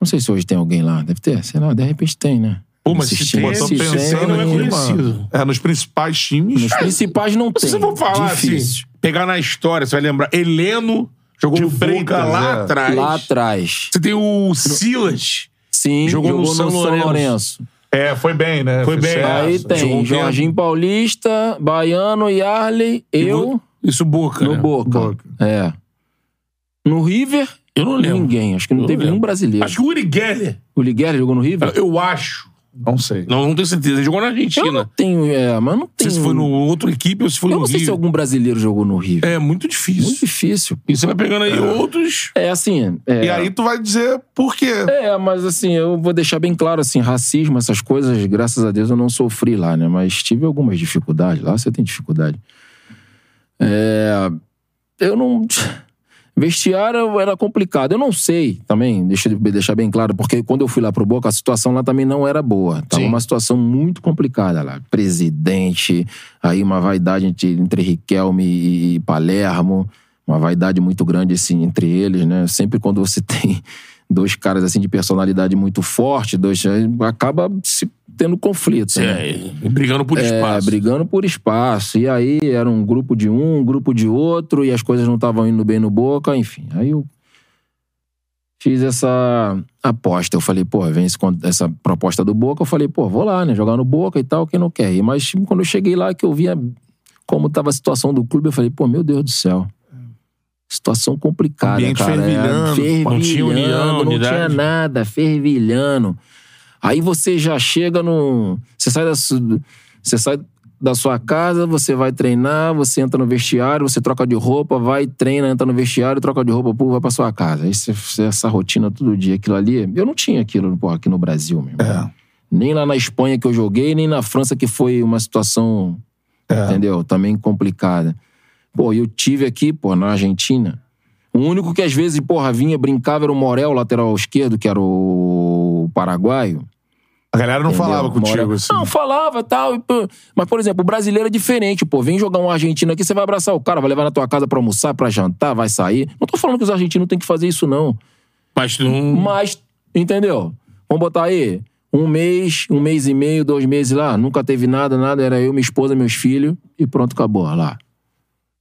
Não sei se hoje tem alguém lá. Deve ter, sei lá, de repente tem, né? Pô, mas se tem, Tô se assistindo- tem, não é mano. É, nos principais times. Nos principais não tem. Se você for falar Difícil. assim, pegar na história, você vai lembrar. Heleno jogou no Boca lá é. atrás. Lá atrás. Você tem o Silas. Sim, Jogou jogou, no no São São Lourenço. Lourenço. É, foi bem, né? Foi bem. certo. Aí jogou tem um Jorginho Paulista, Baiano, Yarley, eu Isso, Boca. no né? Boca. Boca. É. No River, Eu não lembro. ninguém. Acho que não Eu teve lembro. nenhum brasileiro. Acho que o Uri Geller. O Ligueri jogou no River? Eu acho. Não sei. Não, não tenho certeza. Ele jogou na Eu não Argentina. tenho, é, mas não Não tem. sei se foi no outra equipe ou se foi Eu no não sei Rio. se algum brasileiro jogou no River. É muito difícil. Muito difícil. E você vai pegando aí outros. É assim. É, E aí tu vai dizer por quê. É, mas assim, eu vou deixar bem claro, assim, racismo, essas coisas, graças a Deus eu não sofri lá, né? Mas tive algumas dificuldades. Lá você tem dificuldade. É, eu não. Vestiário era complicado. Eu não sei também, deixa eu deixar bem claro, porque quando eu fui lá pro Boca, a situação lá também não era boa. Tava Sim. uma situação muito complicada lá. Presidente, aí uma vaidade entre, entre Riquelme e Palermo, uma vaidade muito grande assim, entre eles, né? Sempre quando você tem dois caras assim de personalidade muito forte, dois acaba se tendo conflito, né? É, e brigando por É, espaço. brigando por espaço. E aí era um grupo de um, um grupo de outro, e as coisas não estavam indo bem no boca, enfim. Aí eu fiz essa aposta. Eu falei, pô, vem essa proposta do Boca. Eu falei, pô, vou lá, né? Jogar no Boca e tal, quem não quer ir. Mas quando eu cheguei lá, que eu via como tava a situação do clube, eu falei, pô, meu Deus do céu. Situação complicada, Ambiente cara. É, fervilhando, fervilhando, não tinha união, não tinha nada, fervilhando. Aí você já chega no. Você sai da, su- você sai da sua casa, você vai treinar, você entra no vestiário, você troca de roupa, vai, treina, entra no vestiário, troca de roupa, pô, vai pra sua casa. Aí você, você- essa rotina todo dia, aquilo ali. Eu não tinha aquilo pô, aqui no Brasil, meu irmão. É. Nem lá na Espanha que eu joguei, nem na França que foi uma situação, É. entendeu? Também complicada. Pô, eu tive aqui, pô, na Argentina. O único que às vezes, porra, vinha, brincava era o Morel, lateral esquerdo, que era o paraguaio. A galera não Entendeu? falava contigo, assim. Não, falava e tal. Mas, por exemplo, o brasileiro é diferente, pô. Vem jogar um argentino aqui, você vai abraçar o cara, vai levar na tua casa pra almoçar, pra jantar, vai sair. Não tô falando que os argentinos têm que fazer isso, não. Mas não. Mas, entendeu? Vamos botar aí. Um mês, um mês e meio, dois meses lá, nunca teve nada, nada. Era eu, minha esposa, meus filhos e pronto, acabou lá.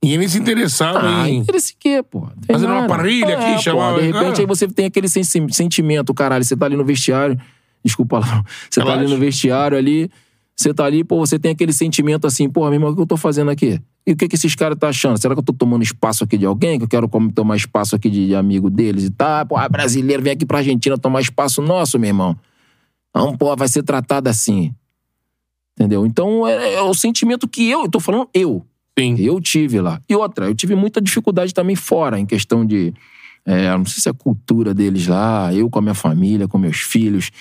E ele se interessava Ah, em. interesse quê, pô? Fazendo uma parrilha aqui, pô, chamava- De repente Ah. aí você tem aquele sen- sentimento, caralho. Você tá ali no vestiário. Desculpa lá. Você tá Relaxa. ali no vestiário ali. Você tá ali, pô, você tem aquele sentimento assim, pô, meu irmão, o que eu tô fazendo aqui? E o que que esses caras tá achando? Será que eu tô tomando espaço aqui de alguém? Que eu quero como- tomar espaço aqui de, amigo deles e tá? Pô, ah, brasileiro vem aqui pra Argentina tomar espaço nosso, meu irmão. Não, pô, vai ser tratado assim. Entendeu? Então, é, é o sentimento que eu, eu tô falando eu, Sim. eu tive lá. E outra, eu tive muita dificuldade também fora, em questão de. é, não sei se é a cultura deles lá, eu com a minha família, com meus filhos.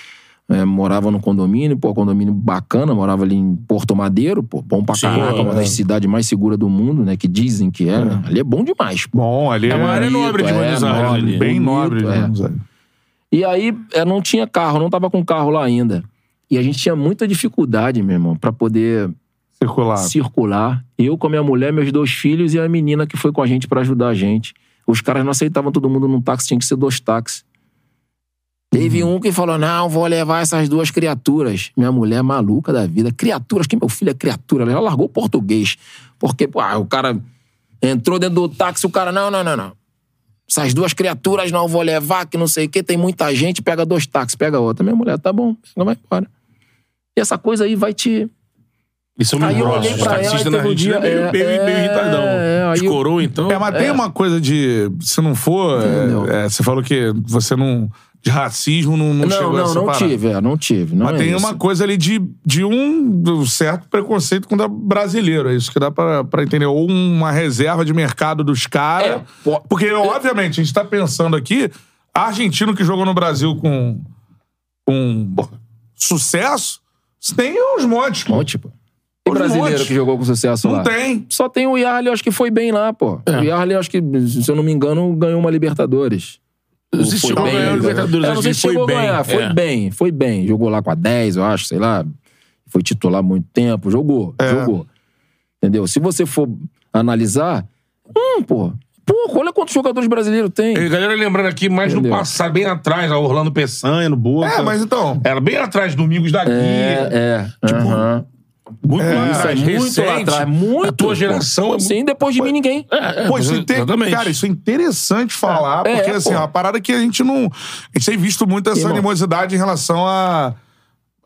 é, morava no condomínio, pô, condomínio bacana, morava ali em Porto Madeiro, pô, bom pra Sim, caraca, uma é. das cidades mais seguras do mundo, né? Que dizem que é, né? Ali é bom demais, pô. Bom, ali É uma área nobre de é, Buenos Aires bem bonito, nobre. é. Buenos Aires. E aí, é, não tinha carro, não tava com carro lá ainda. E a gente tinha muita dificuldade, meu irmão, pra poder Circular. circular. Eu com a minha mulher, meus dois filhos e a menina que foi com a gente pra ajudar a gente. Os caras não aceitavam todo mundo num táxi, tinha que ser dois táxis. Teve um que falou: não, vou levar essas duas criaturas. Minha mulher é maluca da vida. Criaturas, que meu filho é criatura. Ela já largou o português. Porque, pô, ah, o cara entrou dentro do táxi, o cara, não, não, não, não. Essas duas criaturas não vou levar, que não sei o quê, tem muita gente, pega dois táxis, pega outra. Minha mulher, tá bom, pega, vai embora. E essa coisa aí vai te. Eles são Aí meio grossos. Os ela e taxistas na um Argentina dia- é meio, é, meio, meio é, irritadão. é, Os eu- coroa, então. É, mas tem uma coisa de. Se não for. é, é, você falou que você não. De racismo não, não, Não, chegou a não, essa não parada. tive, é, não tive. Não Mas é tem isso. uma coisa ali de, de um certo preconceito contra brasileiro. É isso que dá pra, pra entender. Ou uma reserva de mercado dos caras. É, Porque, obviamente, a gente tá pensando aqui, argentino que jogou no Brasil com, com sucesso, tem uns montes. pô. Monte, pô. Tem brasileiro que jogou com sucesso Não lá. tem. Só tem o Yarley, acho que foi bem lá, pô. É. O Yarley, acho que, se eu não me engano, ganhou uma Libertadores. Não se Foi bem? Libertadores, É, não sei se foi chegou a bem, ganhar. Foi é. bem, foi bem. Jogou lá com a 10, eu acho, sei lá. Foi titular muito tempo. Jogou, É. jogou. Entendeu? Se você for analisar, hum, pô. Pô, olha quantos jogadores brasileiros tem. E a galera lembrando aqui, mais Entendeu? no passado, bem atrás, a Orlando Peçanha, no Boca. É, mas então. Era bem atrás, Domingos da Guia. É, é. Tipo, aham. Muito lá Isso é atrás, muito recente. lá atrás. Muito. A tua pô. geração é Sim, depois de mim ninguém. É, Pô, é, isso é inte- exatamente. Cara, isso é interessante falar, É, porque é, assim, pô. é uma parada que a gente não. A gente tem visto muito essa Irmão. animosidade em relação a.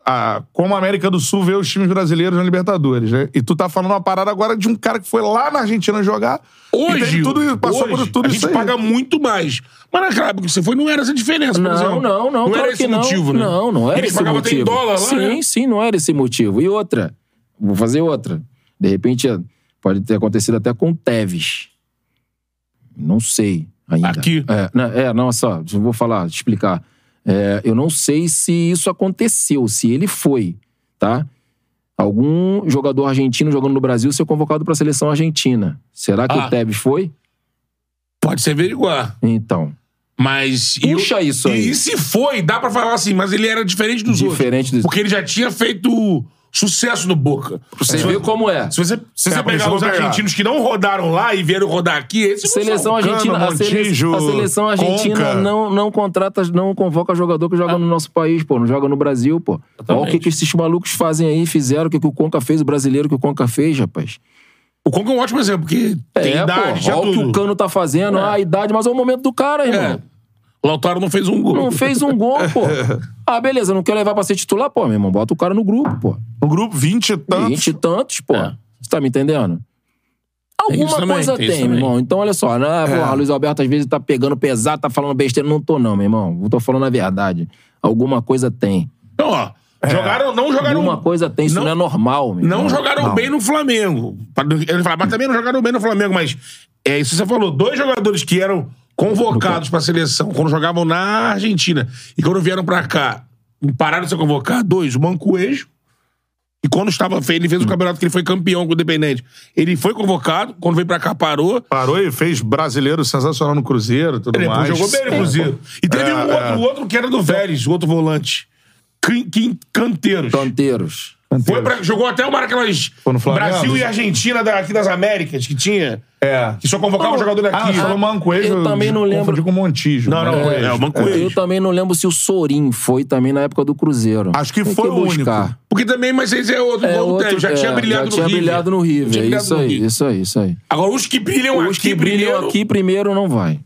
a como a América do Sul vê os times brasileiros na Libertadores, né? E tu tá falando uma parada agora de um cara que foi lá na Argentina jogar. Hoje, tudo, passou hoje, por tudo a gente aí. paga muito mais. Mas naquela época que você foi, não era essa diferença, por Não, exemplo. não, não. Não claro era esse que não. motivo, né? Não, não era Eles esse pagavam até motivo. em dólar lá, Sim, né? sim, não era esse motivo. E outra, vou fazer outra. De repente, pode ter acontecido até com o Tevez. Não sei ainda. Aqui? É, não, é, não, só, vou falar, explicar. É, eu não sei se isso aconteceu, se ele foi, tá? Algum jogador argentino jogando no Brasil ser convocado para a seleção argentina. Será que Ah. o Tevez foi? Pode se averiguar. Então. Mas. Puxa eu- isso aí. E se foi, dá pra falar assim, mas ele era diferente dos Diferente outros. dos- Porque ele já tinha feito sucesso no Boca. Você vê como é. Se você, se É, você isso pegar os argentinos que não rodaram lá e vieram rodar aqui, esses não Seleção argentina, Cano, a, sele- a seleção argentina Conca. não, não contrata, não convoca jogador que joga no nosso país, pô, não joga no Brasil, pô. Olha o que, que esses malucos fazem aí, fizeram, o que, que o Conca fez, o brasileiro que o Conca fez, rapaz. O Conca é um ótimo exemplo, porque tem É, idade, pô, já olha o que o Cano tá fazendo, ah, a idade, mas é o momento do cara, irmão. É. O Lautaro não fez um gol. Não fez um gol, pô. Ah, beleza, não quer levar pra ser titular, pô, meu irmão, bota o cara no grupo, pô. No grupo, 20 e tantos. 20 e tantos, pô. É. Você tá me entendendo? Tem isso Alguma também, coisa tem tem, isso meu irmão. Então, olha só, né? Porra, Luiz Alberto às vezes tá pegando pesado, tá falando besteira. Não tô, não, meu irmão. Eu tô falando a verdade. Alguma coisa tem. Então, ó, jogaram, não jogaram. Alguma coisa tem. Isso não, não- é normal, meu Não irmão. jogaram Não. bem no Flamengo. Ele fala, mas também não jogaram bem no Flamengo. Mas é isso que você falou. Dois jogadores que eram convocados pra seleção quando jogavam na Argentina e quando vieram pra cá, pararam de ser convocados. Dois, o Mancoejo. E quando estava feio, ele fez o campeonato que ele foi campeão com o Independente. Ele foi convocado, quando veio pra cá, parou. Parou e fez brasileiro sensacional no Cruzeiro e tudo Ele mais. jogou bem no Cruzeiro. E teve É, um outro, é. o outro que era do Vélez, o outro volante. Canteiros. Canteiros. Foi pra, jogou até uma daquelas Foi no Flamengo? Brasil e Argentina daqui das Américas que tinha. É. Que só convocava jogador Ah, daqui. falou Mancoejo. eu também não lembro. Confundi com o Montijo. Não, não, Mancoejo. é, o Mancoejo. Eu também não lembro se o Sorin foi também na época do Cruzeiro. Acho que Tem foi o único. buscar. Porque também, mas esse é outro, É, o outro, Tevez, já é, tinha brilhado já no tinha River. brilhado no Já River. tinha É brilhado isso no aí, River. isso aí, isso aí. Agora, os que brilham Os aqui, que brilham primeiro- aqui primeiro não vai.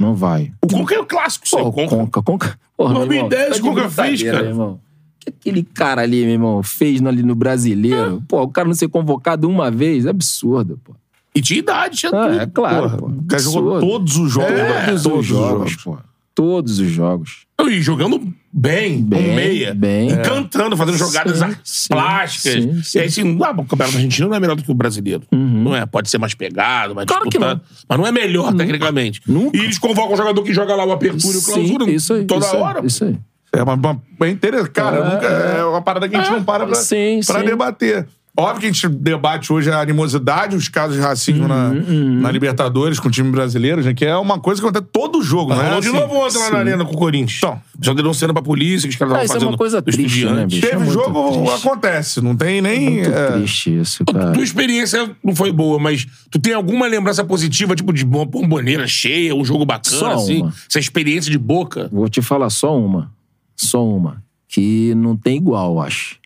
Não vai. O Conca é o clássico, Pô, seu o Conca. Conca, Conca. Porra, meu irmão, 2010 tá de Conca fez, cara. irmão. Que aquele cara ali, meu irmão, fez no- ali no brasileiro? Pô, o cara não ser convocado uma vez, é absurdo, pô. E tinha idade, tinha Ah, tudo. é claro, Porra, pô. o cara jogou todos os jogos. É, Todos, todos os jogos, pô. Todos os jogos. E jogando bem, Bem, meia. bem. E É. cantando, fazendo jogadas Sim, sim, plásticas. sim, sim. E aí, assim, ah, o campeonato argentino não é melhor do que o brasileiro. Não é. Pode ser mais pegado, mais Uhum. Claro que disputado. Mas não é melhor, tecnicamente. Nunca. E eles convocam o jogador que joga lá o apertura e o clausura isso aí. toda isso aí, hora. Isso aí. É uma, uma, é interessante. Cara, É, nunca- é uma parada que a gente não para pra, Sim, pra sim. debater. Óbvio que a gente debate hoje a animosidade, os casos de racismo na, Uhum, na Libertadores com o time brasileiro, gente, que é uma coisa que acontece todo jogo, é? Rolou de assim? novo ontem lá na arena com o Corinthians. Então. Já denunciando pra polícia que os caras Ah, estavam isso é fazendo. uma coisa triste, né, bicho? Teve É jogo, triste. acontece. Não tem nem. Muito é, triste isso, cara. Tua experiência não foi boa, mas tu tem alguma lembrança positiva, tipo de uma bomboneira cheia, um jogo bacana, Só assim? uma. Essa experiência de boca? Vou te falar só uma. Só uma. Que não tem igual, eu acho.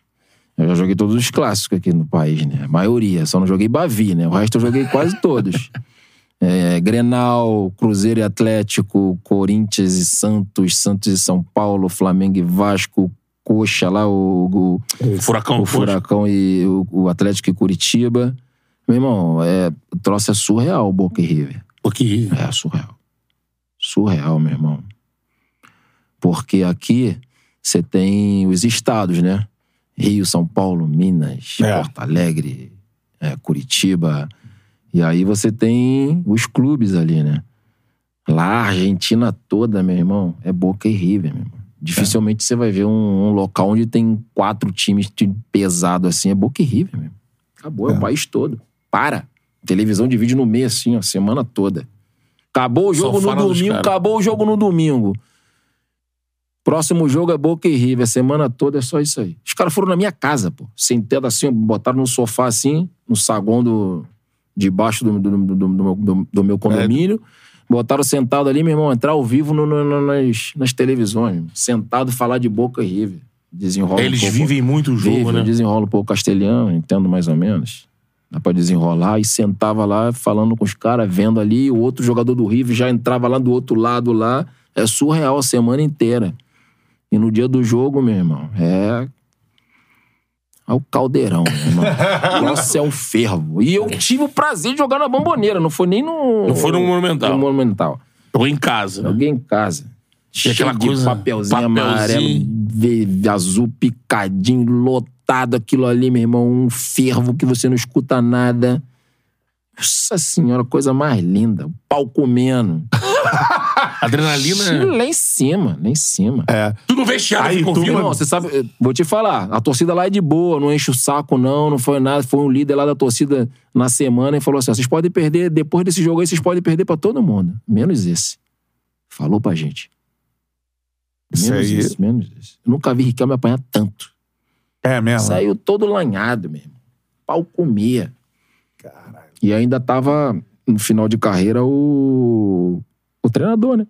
Eu já joguei todos os clássicos aqui no país, né? A maioria. Só não joguei Bavi, né? O resto eu joguei quase todos. É, Grenal, Cruzeiro e Atlético, Corinthians e Santos, Santos e São Paulo, Flamengo e Vasco, Coxa lá, o, o, O furacão, o. Furacão e o, o Atlético e Curitiba. Meu irmão, é, o troço é surreal, Boca e River. Porque É surreal. Surreal, meu irmão. Porque aqui você tem os estados, né? Rio, São Paulo, Minas, É. Porto Alegre, é, Curitiba. E aí você tem os clubes ali, né? Lá, a Argentina toda, meu irmão, é Boca e River, meu irmão. Dificilmente você vai ver um, um local onde tem quatro times pesado assim. É Boca e River mesmo. Acabou, é. o país todo. Para. Televisão de vídeo no meio, assim, ó, semana toda. Acabou o jogo Só no domingo, acabou o jogo no domingo. Próximo jogo é Boca e River. A semana toda é só isso aí. Os caras foram na minha casa, pô. Sentado assim, botaram no sofá assim, no saguão do, debaixo do, do, do, do, meu- do- meu condomínio. Botaram sentado ali, meu irmão, entrar ao vivo no- no- no- nas, nas televisões. Sentado falar de Boca e River. Desenrola Eles um pouco, vivem muito o jogo, Vive, né? Desenrola um pouco castelhano, entendo mais ou menos. Dá pra desenrolar. E sentava lá falando com os caras, vendo ali. O outro jogador do River já entrava lá do outro lado lá. É surreal a semana inteira. E no dia do jogo, meu irmão, é. É o caldeirão, meu irmão. Isso é um fervo. E eu tive o prazer de jogar na bomboneira, não foi nem no. Não foi no Monumental. No Monumental. Jogou em casa. né? Joguei em casa. Cheio aquela de coisa- papelzinho, papelzinho. amarelo, azul picadinho, lotado aquilo ali, meu irmão. Um fervo que você não escuta nada. Nossa senhora, coisa mais linda. O pau comendo. Adrenalina. Lá em cima, lá em cima. É. Tu no vestiário Aí, ficou tu, ouvindo? Irmão, você sabe, eu vou te falar, a torcida lá é de boa, não enche o saco, não, não foi nada. Foi um líder lá da torcida na semana e falou assim: ó, vocês podem perder, depois desse jogo aí, vocês podem perder pra todo mundo. Menos esse. Falou pra gente. Isso Menos aí- esse, menos esse. Eu nunca vi Riquelme apanhar tanto. É mesmo. Saiu todo lanhado mesmo. Pau comia. E ainda tava no final de carreira o, o treinador, né?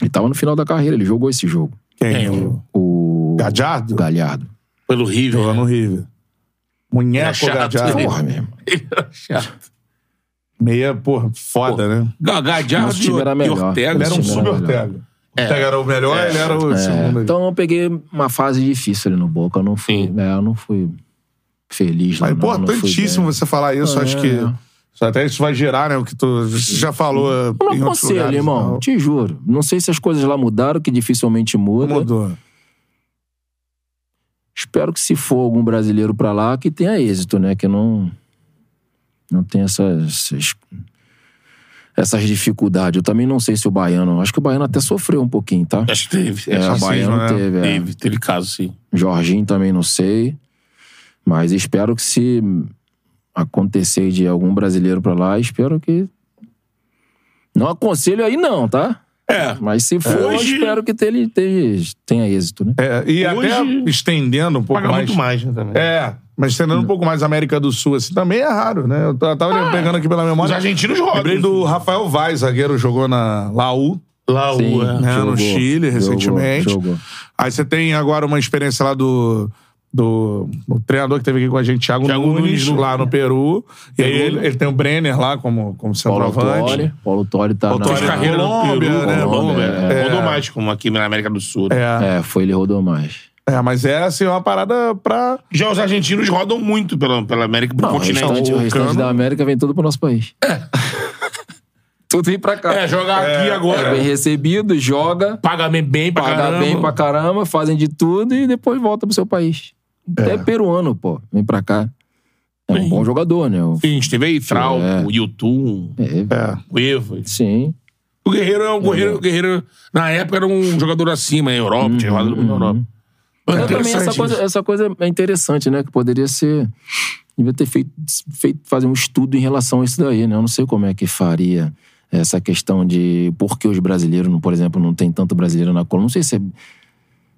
Ele tava no final da carreira, ele jogou esse jogo. Quem? Quem? O O Gadiardo? Galhardo. Pelo River. Jogou no River. Munheco É chato, Gadiardo. né? Porra mesmo. Ele era chato. Meia, porra, foda, né? Gadiardo Nosso time era e melhor. Ortega. Ele era um sub-Ortega. Ortega era o melhor, ele era o É, segundo. então eu peguei uma fase difícil ali no Boca. Eu não fui, é, eu não fui feliz lá. É importantíssimo você falar isso. É. Acho que até isso vai gerar, né? O que tu você já falou. Eu em aconselho, lugares, irmão. não. Te juro. Não sei se as coisas lá mudaram, que dificilmente muda. Mudou. Espero que se for algum brasileiro pra lá, que tenha êxito, né? Que não não tenha essas, essas essas dificuldades. Eu também não sei se o baiano, acho que o baiano até sofreu um pouquinho, tá? Acho que teve. É, o baiano né? teve, é. Teve, teve caso, sim. Jorginho também não sei. Mas espero que se acontecer de algum brasileiro pra lá, espero que. Não aconselho aí, não, tá? É. Mas se for, eu Hoje- espero que ele tenha, tenha êxito, né? É, e Hoje- até estendendo um pouco Paga mais. muito mais, né, também. É, mas estendendo um pouco mais a América do Sul, assim, também é raro, né? Eu tava Ah, pegando aqui pela Os memória. argentinos rodam. Lembrei do Rafael Vaz, zagueiro, jogou na Laú, o... Sim. é. né, Jogou, no Chile, jogou, recentemente. jogou. Aí você tem agora uma experiência lá do. Do o treinador que teve aqui com a gente, Thiago, Thiago Nunes, Nunes, lá no Peru. E aí ele, ele tem o Brenner lá como, como Paulo centroavante. Paulo Torre tá Paulo na... Fez Torre, carreira no Colômbia, Peru, né? Colômbia, É. é. Rodou mais, como aqui na América do Sul. né? É, É, foi, ele rodou mais. é, mas é assim, uma parada pra. Já os argentinos rodam muito pela, pela América, pelo Não, o continente. restante, o restante da América vem todo pro nosso país. tudo vem pra cá. É, jogar aqui É agora. bem recebido, joga, Paga bem, bem pra paga caramba. bem pra caramba, fazem de tudo e depois volta pro seu país. Até peruano, pô, vem pra cá. É um Sim. bom jogador, né? O- Sim, a gente teve aí Trau, É. o YouTube, É, É. o Evo. Sim. O Guerreiro é um Guerreiro, o Guerreiro, na época, era um jogador acima, na Europa, tinha jogado na Europa. É, também essa coisa, essa coisa é interessante, né? Que poderia ser. Devia ter feito, feito fazer um estudo em relação a isso daí, né? Eu não sei como é que faria essa questão de por que os brasileiros, por exemplo, não tem tanto brasileiro na Colômbia. Não sei se é,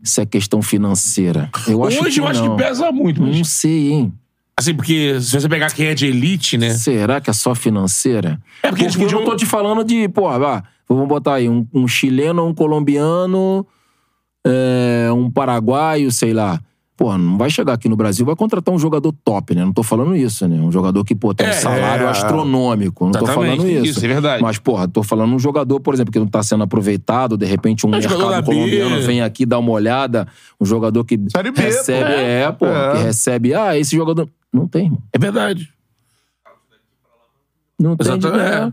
se é questão financeira. Eu acho Hoje que eu acho não. que pesa muito, mas... Não sei, hein? Assim, porque se você pegar quem é de elite, né? Será que é só financeira? É porque Porque eu podiam- tô te falando de, pô, vá, vamos botar aí um, um chileno, um colombiano, é, um paraguaio, sei lá. Pô, não vai chegar aqui no Brasil, vai contratar um jogador top, né? Não tô falando isso, né? Um jogador que, pô, tem um É, salário é. astronômico. Não tô Exatamente, falando isso. isso é verdade. Mas, porra, tô falando um jogador, por exemplo, que não tá sendo aproveitado, de repente um É um mercado da B. colombiano vem aqui dar uma olhada, um jogador que Série B, recebe, pô. é, pô, É. que recebe, ah, esse jogador. Não tem, irmão. É verdade. Não tem Exato, dinheiro. é.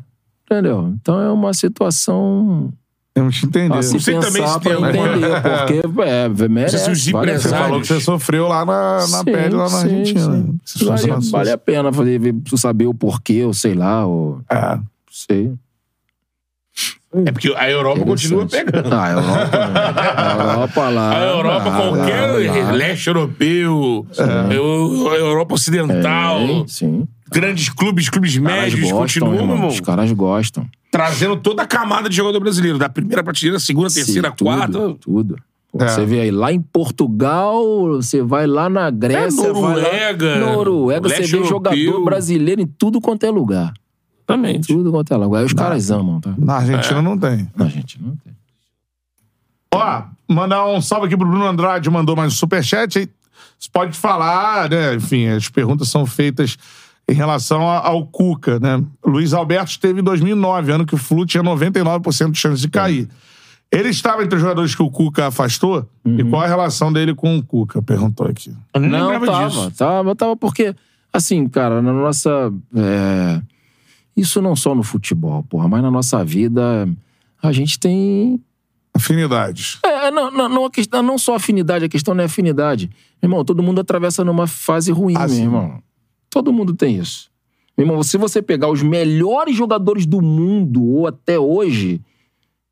Entendeu? Então é uma situação Temos que entender. se Não sei também se pra tem alguma- entender, porque é, merece. se os vale Você falou que você sofreu lá na, na Sim, pele, lá na sim, Argentina. sim. Essas Vale, vale a pena fazer, ver- saber o porquê, ou sei lá, ou É. sei. É porque a Europa continua pegando. Ah, a Europa, a Europa lá. A Europa, lá, qualquer lá, lá. leste europeu, eu- a Europa ocidental, É, sim. Grandes clubes, clubes médios, gostam, continuam, irmão. irmão, Os caras gostam. trazendo toda a camada de jogador brasileiro, da primeira prateleira, segunda, terceira, Sim, tudo, quarta. Tudo. Pô, É. Você vê aí, lá em Portugal, você vai lá na Grécia, É, Noruega, vai lá, Noruega, você vê europeu. jogador brasileiro em tudo quanto é lugar. Exatamente. Tudo quanto é lugar. Aí os caras amam, tá? Na Argentina É. não tem. A gente não tem. Ó, mandar um salve aqui pro Bruno Andrade, mandou mais um superchat. aí Você pode falar, né? Enfim, as perguntas são feitas em relação ao Cuca, né? Luiz Alberto esteve em 2009, ano que o Flu tinha 99% de chance de cair. Ele estava entre os jogadores que o Cuca afastou? E qual a relação dele com o Cuca? Perguntou aqui. Eu nem Não, lembrava tava, disso. tava, tava, porque, assim, cara, na nossa. é, Isso não só no futebol, porra, mas na nossa vida a gente tem. Afinidades. É, não, não, não, a questão, não só afinidade, a questão não é afinidade. Meu irmão, todo mundo atravessa numa fase ruim, Ah, meu irmão. Todo mundo tem isso. Meu irmão, se você pegar os melhores jogadores do mundo, ou até hoje,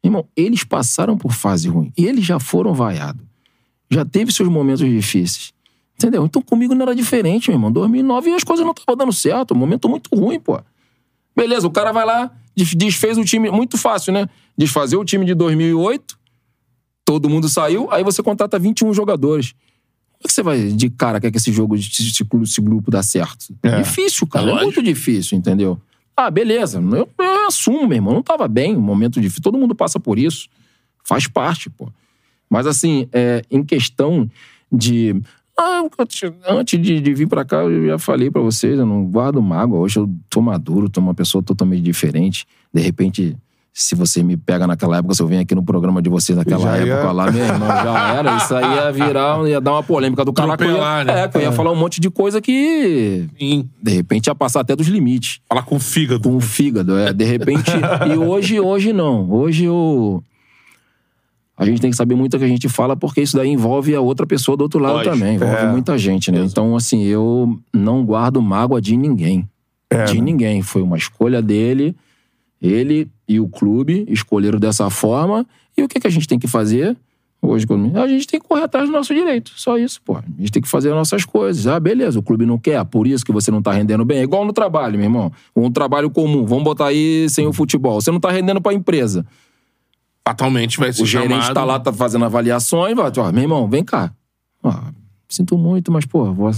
irmão, eles passaram por fase ruim. E eles já foram vaiados. Já teve seus momentos difíceis. Entendeu? Então comigo não era diferente, meu irmão. 2009 as coisas não estavam dando certo. Um momento muito ruim, pô. Beleza, o cara vai lá, des- desfez o time. Muito fácil, né? Desfazer o time de 2008. Todo mundo saiu. Aí você contrata 21 jogadores. Como é que você vai de cara quer que esse jogo, esse, esse grupo dá certo? É. Difícil, cara. É É, muito difícil, entendeu? Ah, beleza. Eu, eu assumo, meu irmão. Não tava bem, um momento difícil. Todo mundo passa por isso. Faz parte, pô. Mas assim, é, em questão de. Ah, antes de, de vir pra cá, eu já falei pra vocês, eu não guardo mágoa. Hoje eu tô maduro, tô uma pessoa totalmente diferente. De repente, se você me pega naquela época, se eu venho aqui no programa de vocês naquela Já ia- época lá, meu irmão, já era. Isso aí ia virar, ia dar uma polêmica do cara. que eu ia- né? É, que eu ia falar um monte de coisa que, Sim. de repente, ia passar até dos limites Falar com o fígado. com o fígado. É, de repente. e hoje, hoje não. Hoje eu. A gente tem que saber muito o que a gente fala, porque isso daí envolve a outra pessoa do outro lado Lógico. também. Envolve É. muita gente, né? Então, assim, eu não guardo mágoa de ninguém. É, de né? ninguém. Foi uma escolha dele. Ele e o clube escolheram dessa forma. E o que, que a gente tem que fazer? Hoje, a gente tem que correr atrás do nosso direito. Só isso, pô. A gente tem que fazer as nossas coisas. Ah, beleza, o clube não quer, por isso que você não tá rendendo bem. É igual no trabalho, meu irmão. Um trabalho comum, vamos botar aí sem o futebol. Você não tá rendendo pra empresa. Fatalmente vai ser O gerente chamado. tá lá, tá fazendo avaliações, vai, ó, meu irmão, vem cá. Ó, sinto muito, mas, pô, vou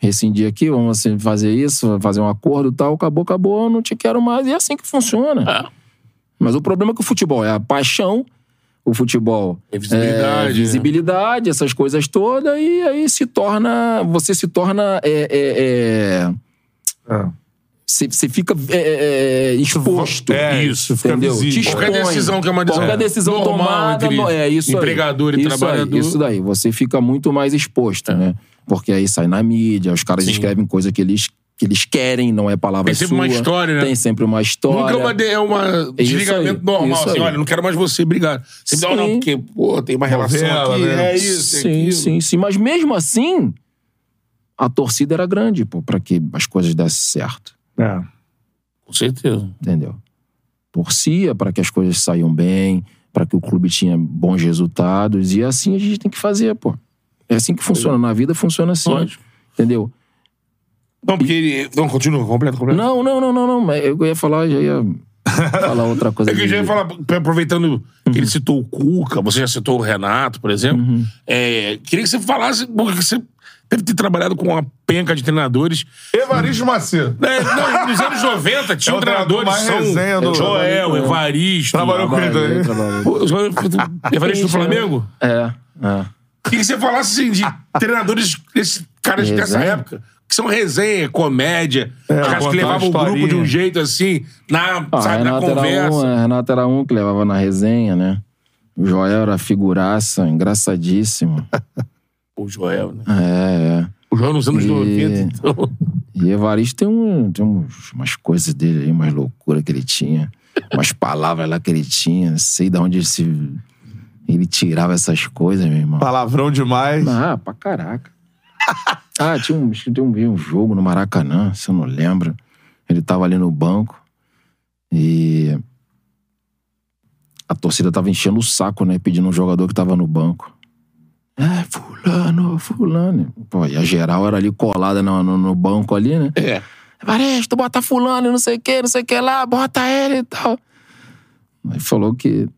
rescindir aqui, vamos assim, fazer isso, fazer um acordo e tal, acabou, acabou, não te quero mais. E é assim que funciona. É. Mas o problema é que o futebol é a paixão, o futebol É visibilidade, é visibilidade, essas coisas todas, e aí se torna. Você se torna. É, é, é, É. você, fica é, é, é, exposto. É, Isso, fica entendeu? Te Qualquer decisão que é uma decisão Qualquer decisão normal tomada entre é isso aí. empregador e isso trabalhador. Aí, isso daí, você fica muito mais exposto, né? Porque aí sai na mídia, os caras Sim. escrevem coisa que eles, que eles querem, não é palavra Tem sempre sua. uma história, né? Tem sempre uma história. Nunca é uma, de- é uma desligamento aí, normal, assim, aí. olha, não quero mais você, obrigado. Sempre dá, Sim. não, porque, pô, tem uma relação Novela, aqui, né? é isso, é Sim, aquilo. sim, sim. Mas mesmo assim, a torcida era grande, pô, pra que as coisas dessem certo. É. Com certeza. entendeu? Torcia para que as coisas saiam bem, para que o clube tinha bons resultados e assim a gente tem que fazer, pô. É assim que funciona na vida, funciona assim, Lógico. entendeu? Não, porque ele... Não, continua, completa, completa. Não, não, não, não, não, mas eu ia falar, já ia falar outra coisa. É que eu já ia falar, aproveitando que ele citou o Cuca, você já citou o Renato, por exemplo. Uhum. É, queria que você falasse, porque você deve ter trabalhado com uma penca de treinadores. Evaristo Macedo. É, não, nos anos 90 tinham É treinador treinadores, mais são resenha do- Joel, Evaristo. Trabalhou com ele também. Evaristo do Flamengo? É, é. Queria que você falasse assim, de treinadores, esses caras dessa época, que são resenha, comédia, É, caras que levavam o grupo de um jeito assim, na, Ah, sabe, na Renato era, conversa. um, é, Renato era um que levava na resenha, né? O Joel era figuraça, engraçadíssimo. O Joel, né? É, é. O Joel nos anos E- 90, então. E Evaristo tem, um, tem umas coisas dele aí, umas loucuras que ele tinha. Umas palavras lá que ele tinha. Não sei de onde ele, se, ele tirava essas coisas, meu irmão. Palavrão demais. Ah, pra caraca. ah, tinha um, tem um, um jogo no Maracanã, se eu não lembro. Ele tava ali no banco e a torcida tava enchendo o saco, né? Pedindo um jogador que tava no banco. É, fulano, fulano. Pô, e a geral era ali colada no, no, no banco ali, né? É. Varejo, bota fulano, não sei o que, não sei o que lá, bota ele e tal. Aí falou que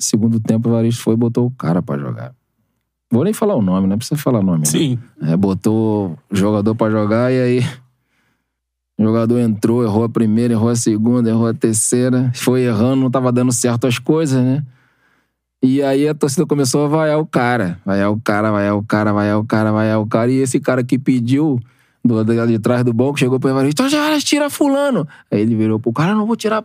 segundo tempo o Varejo foi e botou o cara pra jogar. Vou nem falar o nome, não precisa falar o nome. né? Sim. É, botou o jogador pra jogar e aí o jogador entrou, errou a primeira, errou a segunda, errou a terceira, foi errando, não tava dando certo as coisas, né? E aí a torcida começou a vaiar o cara. Vaiar o cara, vaiar o cara, vaiar o cara, vaiar o cara. E esse cara que pediu do, de, de trás do banco chegou pro Evaristo, já tira fulano. Aí ele virou pro cara, não vou tirar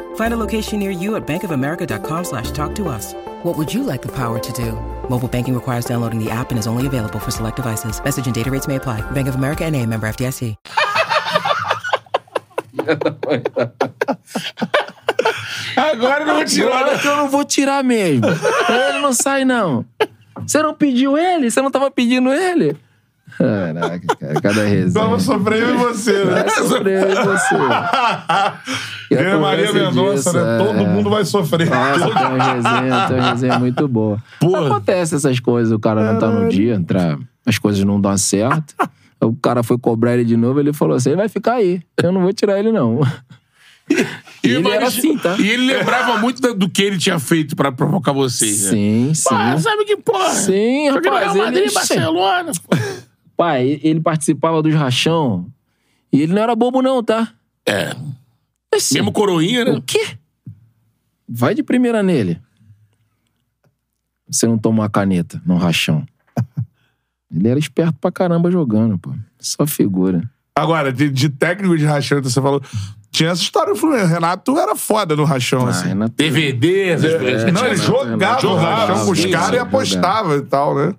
Find a location near you at bankofamerica.com slash talk to us. What would you like the power to do? Mobile banking requires downloading the app and is only available for select devices. Message and data rates may apply. Bank of America and a member FDIC. Agora eu não vou tirar. Agora que eu não vou tirar mesmo. Ele não sai, não. Você não pediu ele? Você não tava pedindo ele? Caraca, cara, cada resenha. Tava sofrendo em você, né? Sofrer em você. Vê Maria Mendonça, né? é. Todo mundo vai sofrer. Nossa, tem uma resenha, tem uma resenha muito boa. Acontece essas coisas, o cara não tá no dia, entrar, as coisas não dão certo. O cara foi cobrar ele de novo, ele falou assim: ele vai ficar aí. Eu não vou tirar ele, não. E ele mas- era assim, tá? E ele lembrava muito do- do que ele tinha feito pra provocar vocês. né? Sim, sim. Sabe que porra? Sim, rapaz. Real Madrid, ele... Barcelona. Pai, ele participava dos rachão e ele não era bobo, não, tá? É. Assim, Mesmo coroinha, né? O quê? Vai de primeira nele. Você não toma uma caneta num rachão. Ele era esperto pra caramba jogando, pô. Só figura. Agora, de, de técnico de rachão, então você falou. Tinha essa história do Fluminense. O Renato era foda no rachão, assim. Renato- DVD, essas coisas. Não, ele Renato, jogava no jogava, rachão com os caras e apostava e tal, né?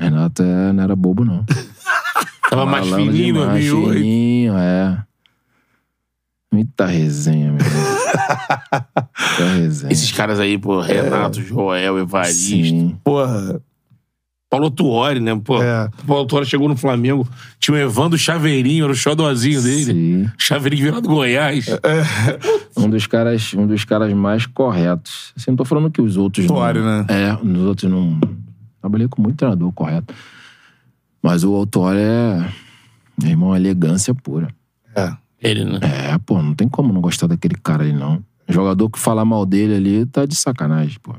Renato é, não era bobo, não. Tava mais Malandro fininho, demais, 2008. Fininho, é. Muita resenha, meu irmão. Muita resenha. Esses caras aí, pô, Renato, Joel, Evaristo. Sim. Porra. Paulo Tuori, né? Pô, É. Paulo Tuori chegou no Flamengo, tinha o Evandro Chaveirinho, era o xodózinho dele. Sim. Chaveirinho virado do Goiás. Um dos caras, um dos caras mais corretos. Assim, não tô falando que os outros Tuori, não... né? É, os outros não... Trabalhei com muito treinador correto. Mas o Autório é... Meu irmão, elegância pura. É. Ele, né? É, pô, não tem como não gostar daquele cara ali, não. Jogador que falar mal dele ali tá de sacanagem, pô.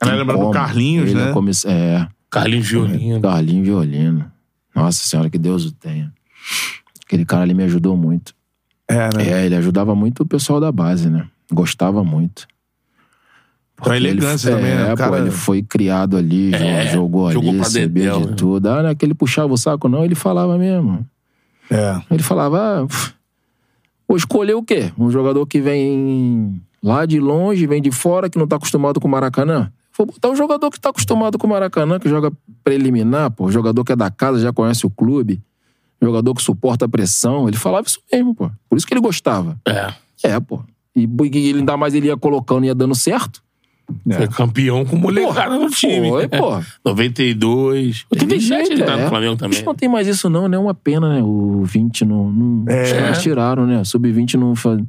Ela lembra do? Carlinhos, Ele né? É, comiss- é, Carlinhos Violino. Carlinhos Violino. Nossa senhora, que Deus o tenha. Aquele cara ali me ajudou muito. É, né? É, ele ajudava muito o pessoal da base, né? Gostava muito. Com a elegância ele, também, é, né? O pô, cara- ele foi criado ali, É, jogou ali, jogou pra sabia Dedéu, de né? tudo. Ah, não é que ele puxava o saco, não, ele falava mesmo. É. Ele falava, ah, vou escolher o quê? Um jogador que vem lá de longe, vem de fora, que não tá acostumado com o Maracanã? Vou botar um jogador que tá acostumado com o Maracanã, que joga preliminar, pô. Jogador que é da casa, já conhece o clube. Jogador que suporta a pressão. Ele falava isso mesmo, pô. Por isso que ele gostava. É. É, pô. E, e ele ainda mais ele ia colocando e ia dando certo. Foi campeão com molecada no time. Foi, pô. 92. 87 ele tá no Flamengo também. Acho que não tem mais isso, não, né? É uma pena, né? O 20 não. não É. Os caras tiraram, né? Sub-20 não faz.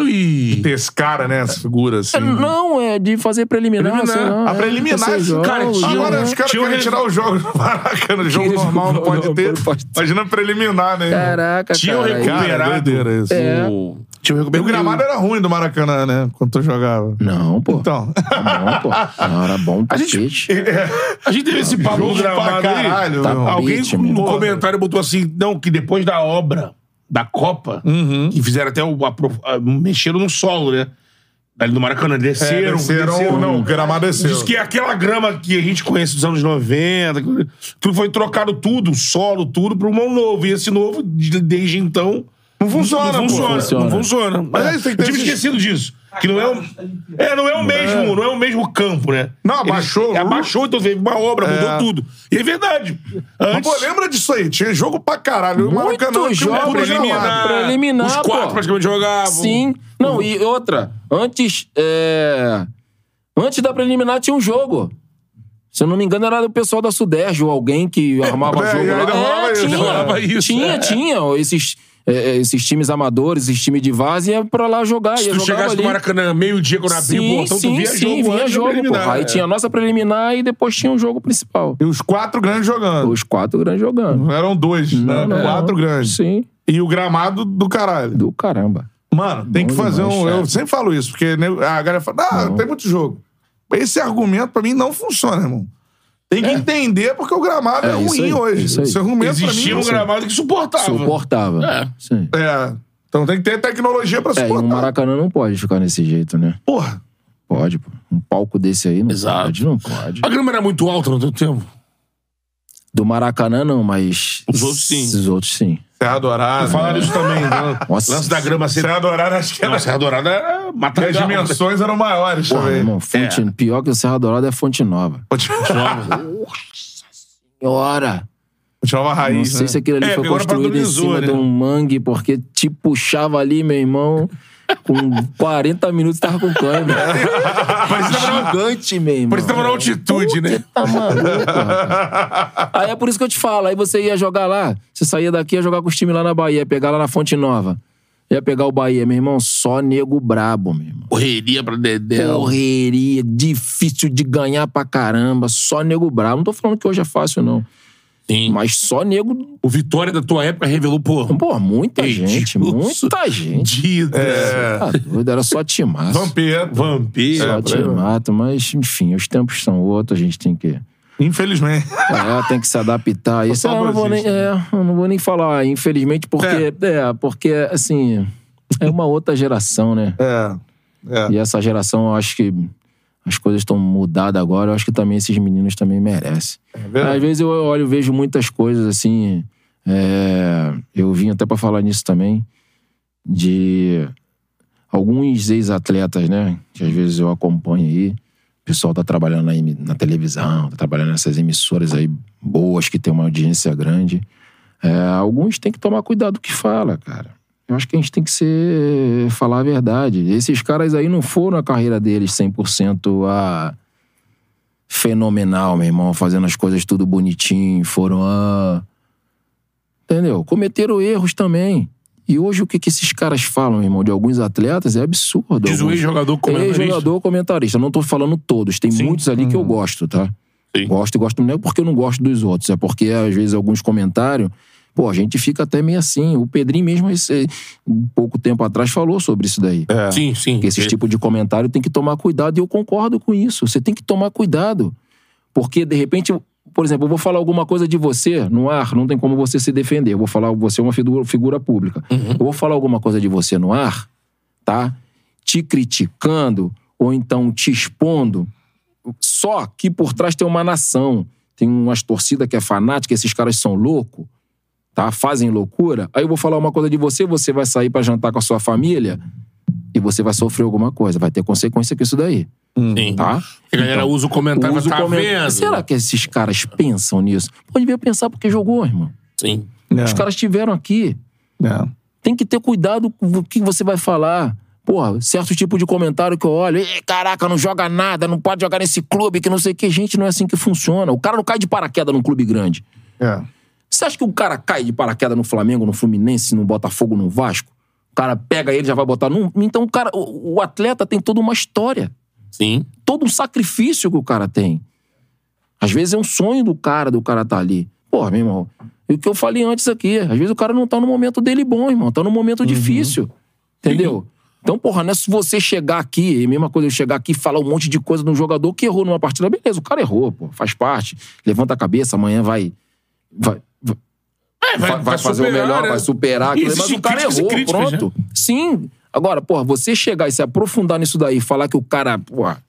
Ih, Ter esse cara, né? Essa figura, assim. É, Não, é de fazer preliminar. Preliminar. lá, a é, preliminar, esse jogos, cara, né? agora os caras Tinha um querem tirar o jogo do Maracanã. O jogo normal não pode não ter. pode ter. Imagina preliminar, né? Caraca, Tinham cara. Cara, recuperado. doideira isso. É. o- O gramado era ruim do Maracanã, né? Quando tu jogava. Não, pô. Então. Não, pô. Não, era bom pra gente- peixe. A gente teve esse papo no pra caralho, Tá. Alguém no comentário botou assim, não, que depois da obra da Copa, Uhum. que fizeram até o. apro- a- mexeram no solo, né? Dali do Maracanã. Desceram. É, desceram, não, o gramado desceu. Diz que é aquela grama que a gente conhece dos anos 90, que- tudo foi trocado tudo, solo, tudo, pra um novo. E esse novo, de- desde então. Não funciona, Não pô. funciona. Funciona. Não funciona. Mas Mas aí tem que eu ter tinha esses- esquecido disso. Que não é o, é, não é o mesmo, não é o mesmo campo, né? Não, abaixou. Eles- abaixou, então teve uma obra, É. mudou tudo. E é verdade. Mas, Antes, pô, lembra disso aí? Tinha jogo pra caralho. O Muito Maracanã tinha um jogo puta preliminar. gramado. Pra eliminar, Os quatro pô. praticamente jogavam. Sim. Não, e outra. Antes, é... Antes da preliminar tinha um jogo. Se eu não me engano, era do pessoal da Sudeste ou alguém que armava é, jogo aí lá. É, tinha, isso, tinha, é. tinha. Esses, é, é, esses times amadores, esses times de vaza, ia pra lá jogar. Se ia tu chegasse ali. no Maracanã meio-dia, quando abria o Sim, portão, sim, tu via sim, jogo vinha antes jogo, pô. preliminar. Aí É. tinha a nossa preliminar e depois tinha um jogo principal. E os quatro grandes jogando. Os quatro grandes jogando. Não eram dois, né? Não, não. Quatro grandes. Sim, E o gramado do caralho. do caramba. Mano, tem Bom que fazer demais, um. é. Eu sempre falo isso, porque né, a galera fala, ah, tem muito jogo. Esse argumento pra mim não funciona, irmão. Tem que entender porque o gramado é, É, ruim aí, hoje. isso. Esse argumento Existia pra um mim. gramado que suportava. Suportável. É. Sim. É. Então tem que ter tecnologia pra É, e suportar. o Maracanã não pode ficar desse jeito, né? Porra. Pode, pô. Um palco desse aí não Exato. pode, não pode. A grama era muito alta no teu tempo. Do Maracanã não, mas... Os outros, sim. Os outros sim. Serra Dourada. Falaram isso também. né? Nossa. Lance da grama ser. Serra Dourada, acho que era. Não, Serra Dourada era matar as dimensões eram maiores Porra, também. irmão, fonte, pior que o Serra Dourada é Fonte Nova. Senhora! Continuava a raiz. Não sei né? se aquilo ali É, foi construído em cima né? de um mangue, porque te puxava ali, meu irmão, com 40 minutos tava com câmbio. Gigante, meu irmão. Parecia tava na altitude, né? Tá maluco, rapaz. Aí é por isso que eu te falo. Aí você ia jogar lá, você saía daqui ia jogar com os times lá na Bahia, ia pegar lá na Fonte Nova. Ia pegar o Bahia, meu irmão, só nego brabo, meu irmão. Correria pra Dedéu. Correria, difícil de ganhar pra caramba, só nego brabo. Não tô falando que hoje é fácil, não. Sim. Mas só nego. O Vitória da tua época revelou, pô. Pô, muita Ei, gente, muita gente. Dida. Tá doido, era só timaço. Vampiro. Vampiro. Só timato, mas enfim, os tempos são outros, a gente tem que. Infelizmente. É, tem que se adaptar. Isso eu não vou nem, é, eu não vou nem falar, infelizmente, porque, é. porque, assim, é uma outra geração, né? É. É. E essa geração, eu acho que as coisas estão mudadas agora, eu acho que também esses meninos também merecem. verdade. Às vezes eu olho, vejo muitas coisas assim. é, eu vim até pra falar nisso também, de alguns ex-atletas, né? Que às vezes eu acompanho aí. O pessoal tá trabalhando na, emi- na televisão, tá trabalhando nessas emissoras aí boas, que tem uma audiência grande. É, alguns têm que tomar cuidado do que fala, cara. Eu acho que a gente tem que ser falar a verdade. Esses caras aí não foram a carreira deles 100% a fenomenal, meu irmão, fazendo as coisas tudo bonitinho, foram a entendeu? Cometeram erros também. E hoje o que, que esses caras falam, meu irmão, de alguns atletas é absurdo. Diz o ex-jogador comentarista. Ex-jogador comentarista. Não tô falando todos, tem muitos ali que eu gosto, tá? Sim. Gosto e gosto não é porque eu não gosto dos outros, é porque às vezes alguns comentários, pô, a gente fica até meio assim. O Pedrinho mesmo, esse, um pouco tempo atrás, falou sobre isso daí. Sim, sim. Que esses tipos de comentário tem que tomar cuidado e eu concordo com isso. Você tem que tomar cuidado. Porque, de repente, por exemplo, eu vou falar alguma coisa de você no ar, não tem como você se defender. Eu vou falar, você é uma figura, figura pública. Eu vou falar alguma coisa de você no ar, tá? Te criticando ou então te expondo. Só que por trás tem uma nação. Tem umas torcidas que é fanática, esses caras são loucos, tá? Fazem loucura. Aí eu vou falar uma coisa de você, você vai sair pra jantar com a sua família e você vai sofrer alguma coisa. Vai ter consequência com isso daí. Sim. Tá? A galera usa o comentário, usa tá coment- vendo? Será que esses caras pensam nisso? Pode ver pensar porque jogou, irmão. Sim. Os caras estiveram aqui. É. Tem que ter cuidado com o que você vai falar. Porra, certo tipo de comentário que eu olho, "Ih, caraca, não joga nada, não pode jogar nesse clube, que não sei o que. Gente, não é assim que funciona. O cara não cai de paraquedas num clube grande. É. Você acha que o cara cai de paraquedas no Flamengo, no Fluminense, no Botafogo, no Vasco? O cara pega ele e já vai botar num. Então o cara, o, o atleta tem toda uma história. Sim. Todo um sacrifício que o cara tem. Às vezes é um sonho do cara, do cara tá ali. Porra, meu irmão. E o que eu falei antes aqui, às vezes o cara não tá no momento dele bom, irmão. Tá no momento difícil. Entendeu? Então, porra, não é se você chegar aqui, é a mesma coisa eu chegar aqui e falar um monte de coisa de um jogador que errou numa partida. Beleza, o cara errou, pô, faz parte. Levanta a cabeça, amanhã vai, vai- É, vai- vai, vai fazer o superar, melhor, né? vai superar. aquilo, mas o cara errou, críticas, pronto. Sim. Agora, porra, você chegar e se aprofundar nisso daí e falar que o cara, porra,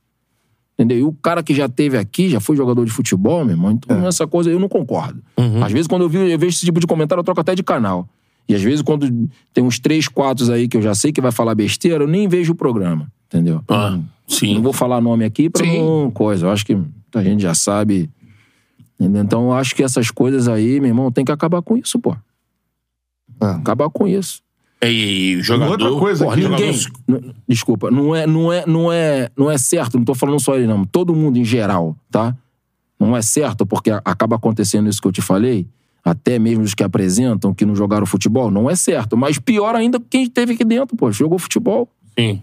entendeu? E o cara que já teve aqui, já foi jogador de futebol, meu irmão, então essa coisa eu não concordo. Às vezes, quando eu, vi, eu vejo esse tipo de comentário, eu troco até de canal. E às vezes, quando tem uns três, quatro aí que eu já sei que vai falar besteira, eu nem vejo o programa, entendeu? Ah, sim. Não vou falar nome aqui pra não coisa. Eu acho que muita gente já sabe. Entendeu? Então, eu acho que essas coisas aí, meu irmão, tem que acabar com isso, pô. Acabar com isso. É, E, e jogador... Porra, ninguém. n- Desculpa, não é, não, é, não, é, não é certo, não tô falando só ele, não. Todo mundo em geral, tá? Não é certo, porque acaba acontecendo isso que eu te falei, até mesmo os que apresentam que não jogaram futebol, não é certo. Mas pior ainda quem esteve aqui dentro, pô, jogou futebol. Sim.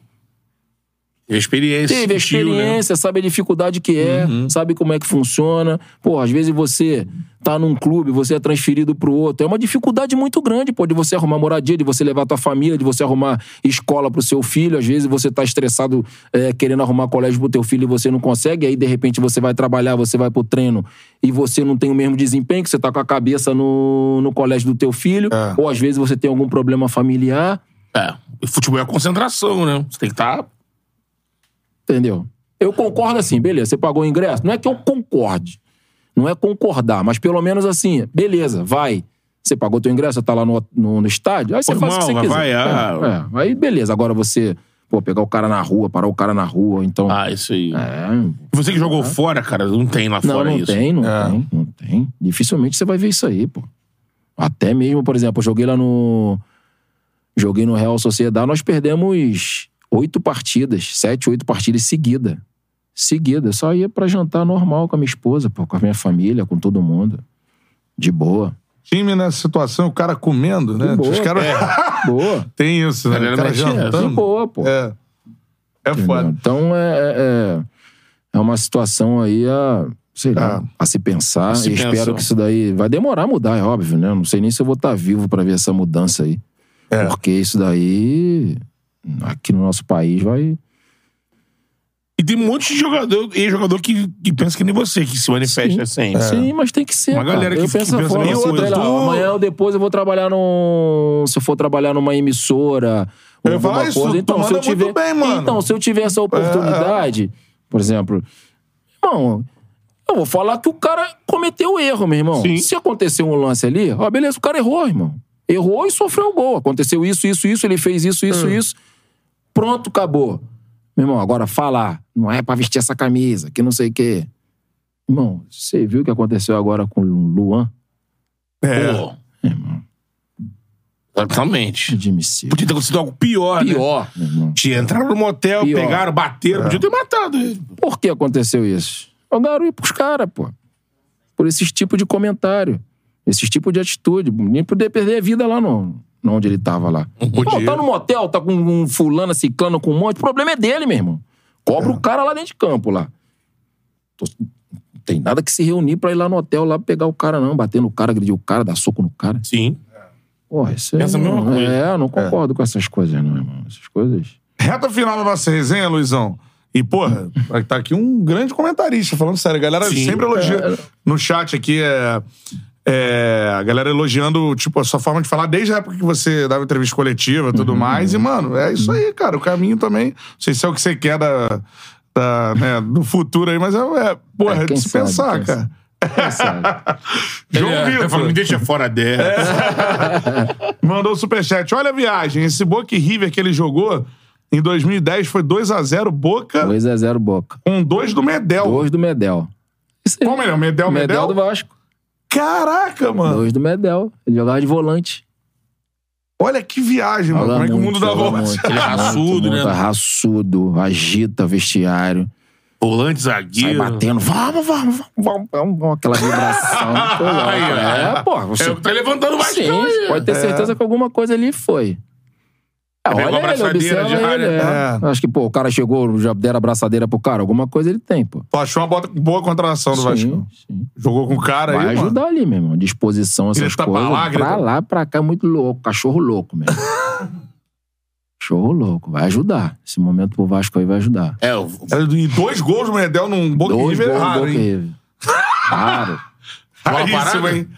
Experiência. Teve né? experiência, sabe a dificuldade que é, sabe como é que funciona. Pô, às vezes você tá num clube, você é transferido pro outro. É uma dificuldade muito grande, pô, de você arrumar moradia, de você levar tua família, de você arrumar escola pro seu filho. Às vezes você tá estressado é, querendo arrumar colégio pro teu filho e você não consegue. Aí, de repente, você vai trabalhar, você vai pro treino e você não tem o mesmo desempenho, que você tá com a cabeça no, no colégio do teu filho. Ou às vezes você tem algum problema familiar. É. E futebol é concentração, né? Você tem que estar. Entendeu? Eu concordo assim, beleza, você pagou o ingresso. Não é que eu concorde. Não é concordar, mas pelo menos assim, beleza, vai. Você pagou teu ingresso, você tá lá no, no, no estádio, aí você Pô, faz o que você quiser. vai, ah. É, é. Aí beleza, agora você, pô, pegar o cara na rua, parar o cara na rua, então... Ah, isso aí. É, Você que jogou fora, cara, não tem lá não, fora não isso. tem, não tem, não tem. Dificilmente você vai ver isso aí, pô. Até mesmo, por exemplo, eu joguei lá no. Joguei no Real Sociedade, nós perdemos oito partidas, sete, oito partidas seguidas. Seguida. Eu só ia pra jantar normal com a minha esposa, pô, com a minha família, com todo mundo. De boa. Time nessa situação, o cara comendo, né? De boa, Os caras... é. Boa. Tem isso, né? O cara jantando. De boa, pô. É. É Entendeu? foda. Então é, é, é uma situação aí a, sei lá, a se pensar. A se e espero pensar. que isso daí vai demorar a mudar, é óbvio, né? Não sei nem se eu vou estar vivo pra ver essa mudança aí. Porque isso daí, aqui no nosso país, vai. E tem um monte de jogador, e jogador que, que pensa que nem você, que se manifesta assim. Sim, mas tem que ser. Uma cara. galera que- eu que penso pensa dessa forma. Sei coisa. lá, Tu- amanhã ou depois eu vou trabalhar num. Se eu for trabalhar numa emissora. Eu ou isso, coisa. tu Então, se eu tiver. bem. Então, se eu tiver essa oportunidade, por exemplo. Irmão, eu vou falar que o cara cometeu erro, meu irmão. Sim. Se aconteceu um lance ali, ó, beleza, o cara errou, irmão. Errou e sofreu o gol. Aconteceu isso, isso, isso, ele fez isso, isso, isso. Pronto, acabou. Meu irmão, agora falar, não é pra vestir essa camisa, que não sei o quê. Irmão, você viu o que aconteceu agora com o Luan? É. Pô. Exatamente. Admissível. Podia ter acontecido algo pior, né? Pior, meu irmão. Tinha entraram no motel, Pior. pegaram, bateram, podia ter matado ele. Por que aconteceu isso? Jogaram ir pros caras, pô. Por esses tipos de comentário. Esses tipos de atitude. Nem poder perder a vida lá no onde ele tava lá. Irmão, tá no motel, tá com um fulano, ciclano, com um monte. O problema é dele, meu irmão. Cobra o cara lá dentro de campo, lá. Tô- Não tem nada que se reunir pra ir lá no hotel, lá pegar o cara, não. Bater no cara, agredir o cara, dar soco no cara. Sim. Porra, isso aí. Pensa a mesma não- coisa. É, eu não concordo com essas coisas, não, irmão. Essas coisas. Reta final da nossa resenha, Luizão. E, porra, tá aqui um grande comentarista, falando sério. A galera Sim. sempre elogia. No chat aqui, é, é, a galera elogiando, tipo, a sua forma de falar desde a época que você dava entrevista coletiva e tudo Uhum. mais. E, mano, é isso aí, cara. O caminho também. Não sei se é o que você quer da, da, né, do futuro aí, mas é, é porra, é, de se sabe, pensar, quem cara. Sabe? João É, Vitor. falo, me deixa fora dessa. Mandou o superchat. Olha a viagem. Esse Boca e River que ele jogou em 2010 foi 2x0 Boca 2x0 Boca. com dois do Medel. Dois do Medel. Isso aí. É? Medel, Medel Medel? do Vasco. Caraca, mano. Dois do Medel. Ele jogava de volante. Olha que viagem, mano. Como é que o mundo dá volta? muito, Ele é raçudo, né? Raçudo, agita vestiário. Volante, Sai zagueiro. batendo. Vamos, vamos, vamos, vamos, vamos. Aquela vibração. Pô, Aí, é, pô. Você... É, tá levantando o Vasco Sim, pode ter certeza que alguma coisa ali foi. É, Pegou a olha ele, abraçadeira observa já, ele. né? é. Acho que, pô, o cara chegou, já deram abraçadeira pro cara. Alguma coisa ele tem, pô. Tu achou uma bota- boa contratação do Sim, Vasco. sim. Jogou com o cara Vai aí, mano. ajudar ali, meu irmão. Disposição, essas Grita pra coisas. lá, grita- Pra lá, pra cá, é muito louco. Cachorro louco, mesmo. Cachorro louco. Vai ajudar. Esse momento pro Vasco aí vai ajudar. É, o- E dois gols do Medel num Boca River é raro, hein? Raro. Bola Raríssimo, parada? hein?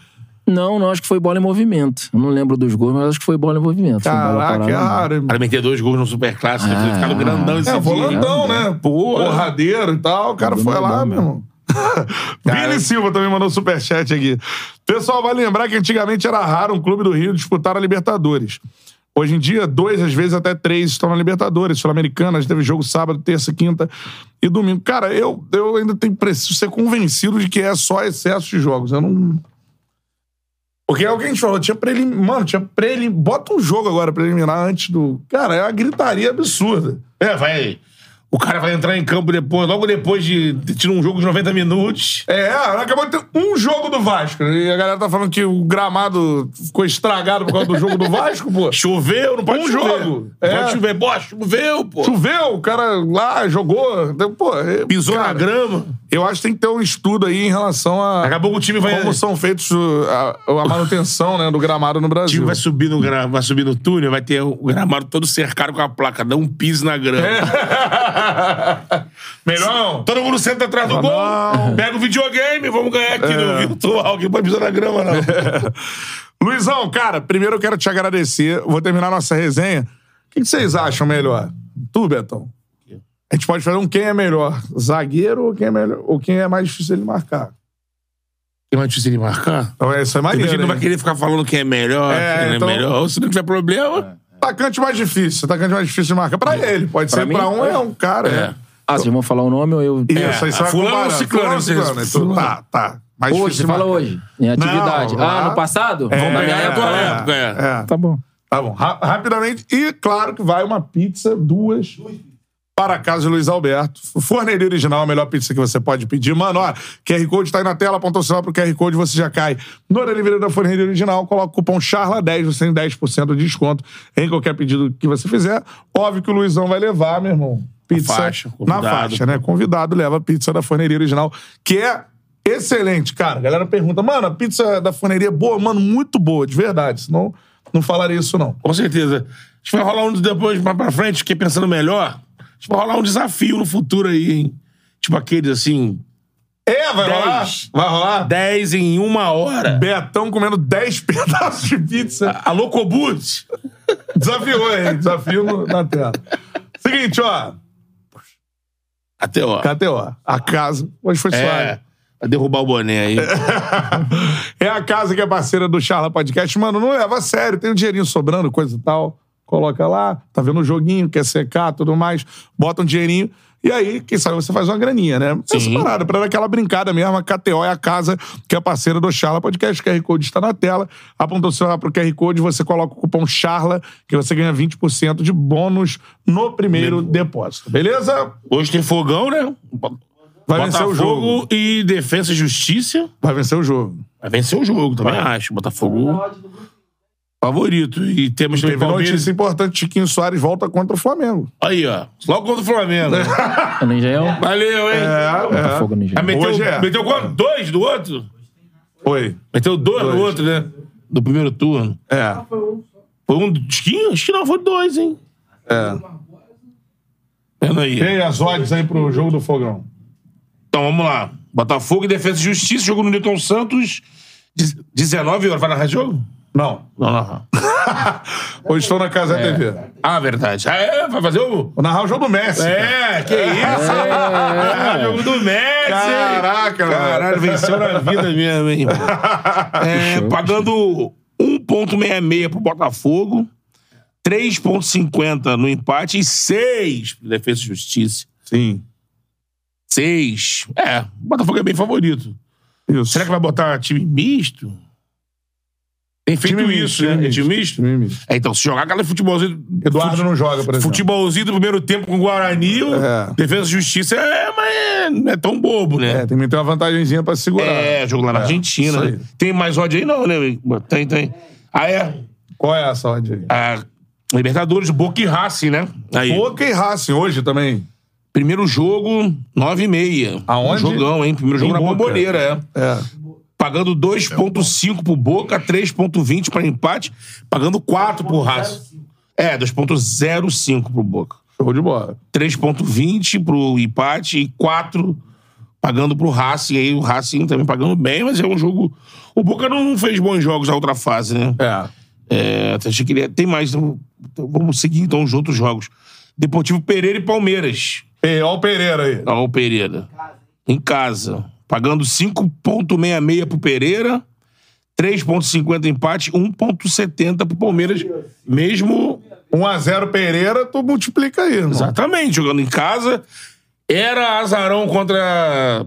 Não, não, acho que foi bola em movimento. Eu não lembro dos gols, mas acho que foi bola em movimento. Caraca, é hein? Para meter dois gols no Superclássico, Ah, ah, ficar no grandão esse É, volantão, né? Porra. Porradeiro e tal. O cara foi lá, meu irmão. Vini Silva também mandou superchat aqui. Pessoal, vai lembrar que antigamente era raro um clube do Rio disputar a Libertadores. Hoje em dia, dois, às vezes até três estão na Libertadores, Sul-Americana. A gente teve jogo sábado, terça, quinta e domingo. Cara, eu, eu ainda tenho preciso ser convencido de que é só excesso de jogos. Eu não. Porque é o que a gente falou, tinha prelim... Mano, tinha prelim... Bota um jogo agora preliminar antes do. Cara, é uma gritaria absurda. É, vai. O cara vai entrar em campo depois, logo depois de tirar um jogo de 90 minutos. É, acabou de ter um jogo do Vasco. E a galera tá falando que o gramado ficou estragado por causa do jogo do Vasco, pô. Choveu, não pode Um chover. jogo. É. Pode chover. Pô, choveu, pô. Choveu, o cara lá jogou. Pô, é- Pisou cara, na grama. Eu acho que tem que ter um estudo aí em relação a. Acabou que o time vai- Como são feitos a, a manutenção né, do gramado no O Brasil. time vai subir no, gra... vai subir no túnel, vai ter o gramado todo cercado com a placa. Não pise na grama. Melhor não. Todo mundo senta atrás do Não. gol, pega o videogame, vamos ganhar aqui no virtual. Quem pode pisar na grama, não. Luizão, cara, primeiro eu quero te agradecer. Vou terminar nossa resenha. O que que vocês acham melhor? Tu, Betão? A gente pode fazer um quem é melhor, zagueiro ou quem é melhor, ou quem é mais difícil de marcar. Quem vai difícil de marcar? Então, isso é maneiro. gente que não vai hein? querer ficar falando quem é melhor, É, quem então- é melhor. Ou se não tiver problema. Atacante mais difícil, atacante mais difícil de marcar. Pra ele, pode Pra ser mim, pra um, é um cara. É. É. Ah, vocês vão falar o nome ou eu. Isso, aí você a vai fulano ou ciclano, Fulano ou vocês- ciclano. Então. Tá, tá. Mais Hoje, você fala hoje. Em atividade. Não, ah, lá- no passado? É, Na minha é, época, é. é. é. É. Tá bom. Tá bom. Ra- rapidamente. E claro que vai uma pizza, duas. Para a casa de Luiz Alberto. Forneria original, a melhor pizza que você pode pedir. Mano, ó, QR Code tá aí na tela, aponta o celular pro QR Code, você já cai no delivery da Forneria Original, coloca o cupom CHARLA10, você tem 10% de desconto em qualquer pedido que você fizer. Óbvio que o Luizão vai levar, meu irmão, pizza faixa, na faixa, né? Convidado leva pizza da Forneria Original, que é excelente, cara. A galera pergunta, mano, a pizza da Forneria é boa? Mano, muito boa, de verdade. Senão, não falaria isso, não. Com certeza. A gente vai rolar um depois mais pra frente, fiquei pensando melhor. A vai rolar um desafio no futuro aí, hein? Tipo aqueles assim. É, vai Dez. rolar? Vai rolar? 10 em uma hora. Betão comendo 10 pedaços de pizza. Alô, Cobut! Desafiou, hein? Desafio no- na tela. Seguinte, ó. Até, ó. KTO. A casa. Hoje foi suave. É. Vai derrubar o boné aí. É a casa que é parceira do Charla Podcast. Mano, não leva a sério. Tem um dinheirinho sobrando, coisa e tal. Coloca lá. Tá vendo o joguinho, quer secar, tudo mais. Bota um dinheirinho. E aí, quem sabe você faz uma graninha, né? Essa Sim. parada, pra dar aquela brincada mesmo. A KTO é a casa que é parceira do Charla Podcast. O QR Code está na tela. Apontou o celular pro QR Code, você coloca o cupom CHARLA, que você ganha 20% de bônus no primeiro depósito. Beleza? Hoje tem fogão, né? Vai vencer o jogo. Botafogo e Defesa e Justiça. Vai vencer o jogo. Vai vencer o jogo, também acho. Botafogo favorito. E temos também Teve Palmeiras. notícia importante: Tiquinho Soares volta contra o Flamengo. Aí, ó. Logo contra o Flamengo. É no Engenhão? Valeu, hein? No Ah, Engenhão. meteu, Hoje é. meteu quanto? Dois do outro? Foi. Meteu dois, Dois. do outro, né? Do primeiro turno. É. Foi um do Tiquinho? Acho que não, foi dois, hein? É. Vendo aí. E aí, as odds aí pro jogo do Fogão? Então, vamos lá. Botafogo e Defesa e Justiça, jogo no Newton Santos. Dez- 19 horas. Vai narrar jogo? Não. Não, narrar. Hoje estou na Casa É. TV. Ah, verdade. Ah, é? Vai fazer o... Vou narrar o jogo do Messi. É, que isso? É, jogo do Messi. Caraca, mano. Caralho, venceu na vida mesmo, hein? É, pagando 1,66 pro Botafogo, 3,50 no empate e 6 pro Defesa e Justiça. Sim. 6. É, o Botafogo é bem favorito. Isso. Será que vai botar time misto? Tem feito Time isso, né? É time misto, time misto. É, então, se jogar aquela futebolzinho. Eduardo fute- não joga, por exemplo. Futebolzinho do primeiro tempo com o Guarani, É. Defesa e Justiça é, mas é- não é tão bobo, né? É, tem que ter uma vantagenzinha pra segurar. É, jogo lá na É, Argentina. né? Tem mais ódio aí, não, né? Tem, tem. Ah, é. Qual é essa odd aí? A Libertadores, Boca e Racing, né? Aí. Boca e Racing hoje também. Primeiro jogo, 9 e meia. Aonde? Um jogão, hein? Primeiro jogo Em na Boca. Bomboneira, é. É. Pagando 2,5 pro Boca, 3,20 para empate, pagando 4 pro Racing. É, 2,05 pro Boca. Show de bola. 3,20 pro empate e 4 pagando pro Racing aí, o Racing também pagando bem, mas é um jogo. O Boca não fez bons jogos na outra fase, né? É. É, até achei que ele ia- tem mais. Então, então vamos seguir então os outros jogos. Deportivo Pereira e Palmeiras. Olha o Pereira aí. Ó, o Pereira. Em casa. Pagando 5,66 pro Pereira, 3,50 empate, 1,70 pro Palmeiras. Mesmo. 1x0 Pereira, tu multiplica aí, irmão. Exatamente, jogando em casa. Era azarão contra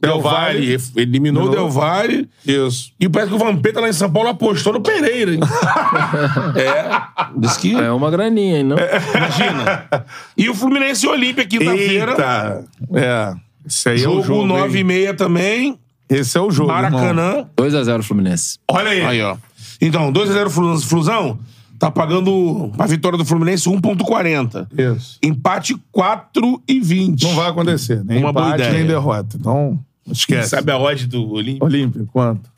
Del Valle. Eliminou o Del Valle. Isso. E parece que o Vampeta lá em São Paulo apostou no Pereira, hein? é. Diz que. É uma graninha, hein, não? Imagina. E o Fluminense e Olímpia, quinta-feira. Eita. É. Esse aí é Jogo, o jogo. 9 e meia também. Esse é o jogo. Maracanã. 2x0 Fluminense. Olha aí. Aí, ó. Então, 2x0 Flu- Flusão. Tá pagando a vitória do Fluminense 1,40. Isso. Empate 4,20. Não vai acontecer. Nem Uma boa empate, ideia. nem derrota. Então, esquece. Sabe a odd do Olímpia? Olímpio, quanto?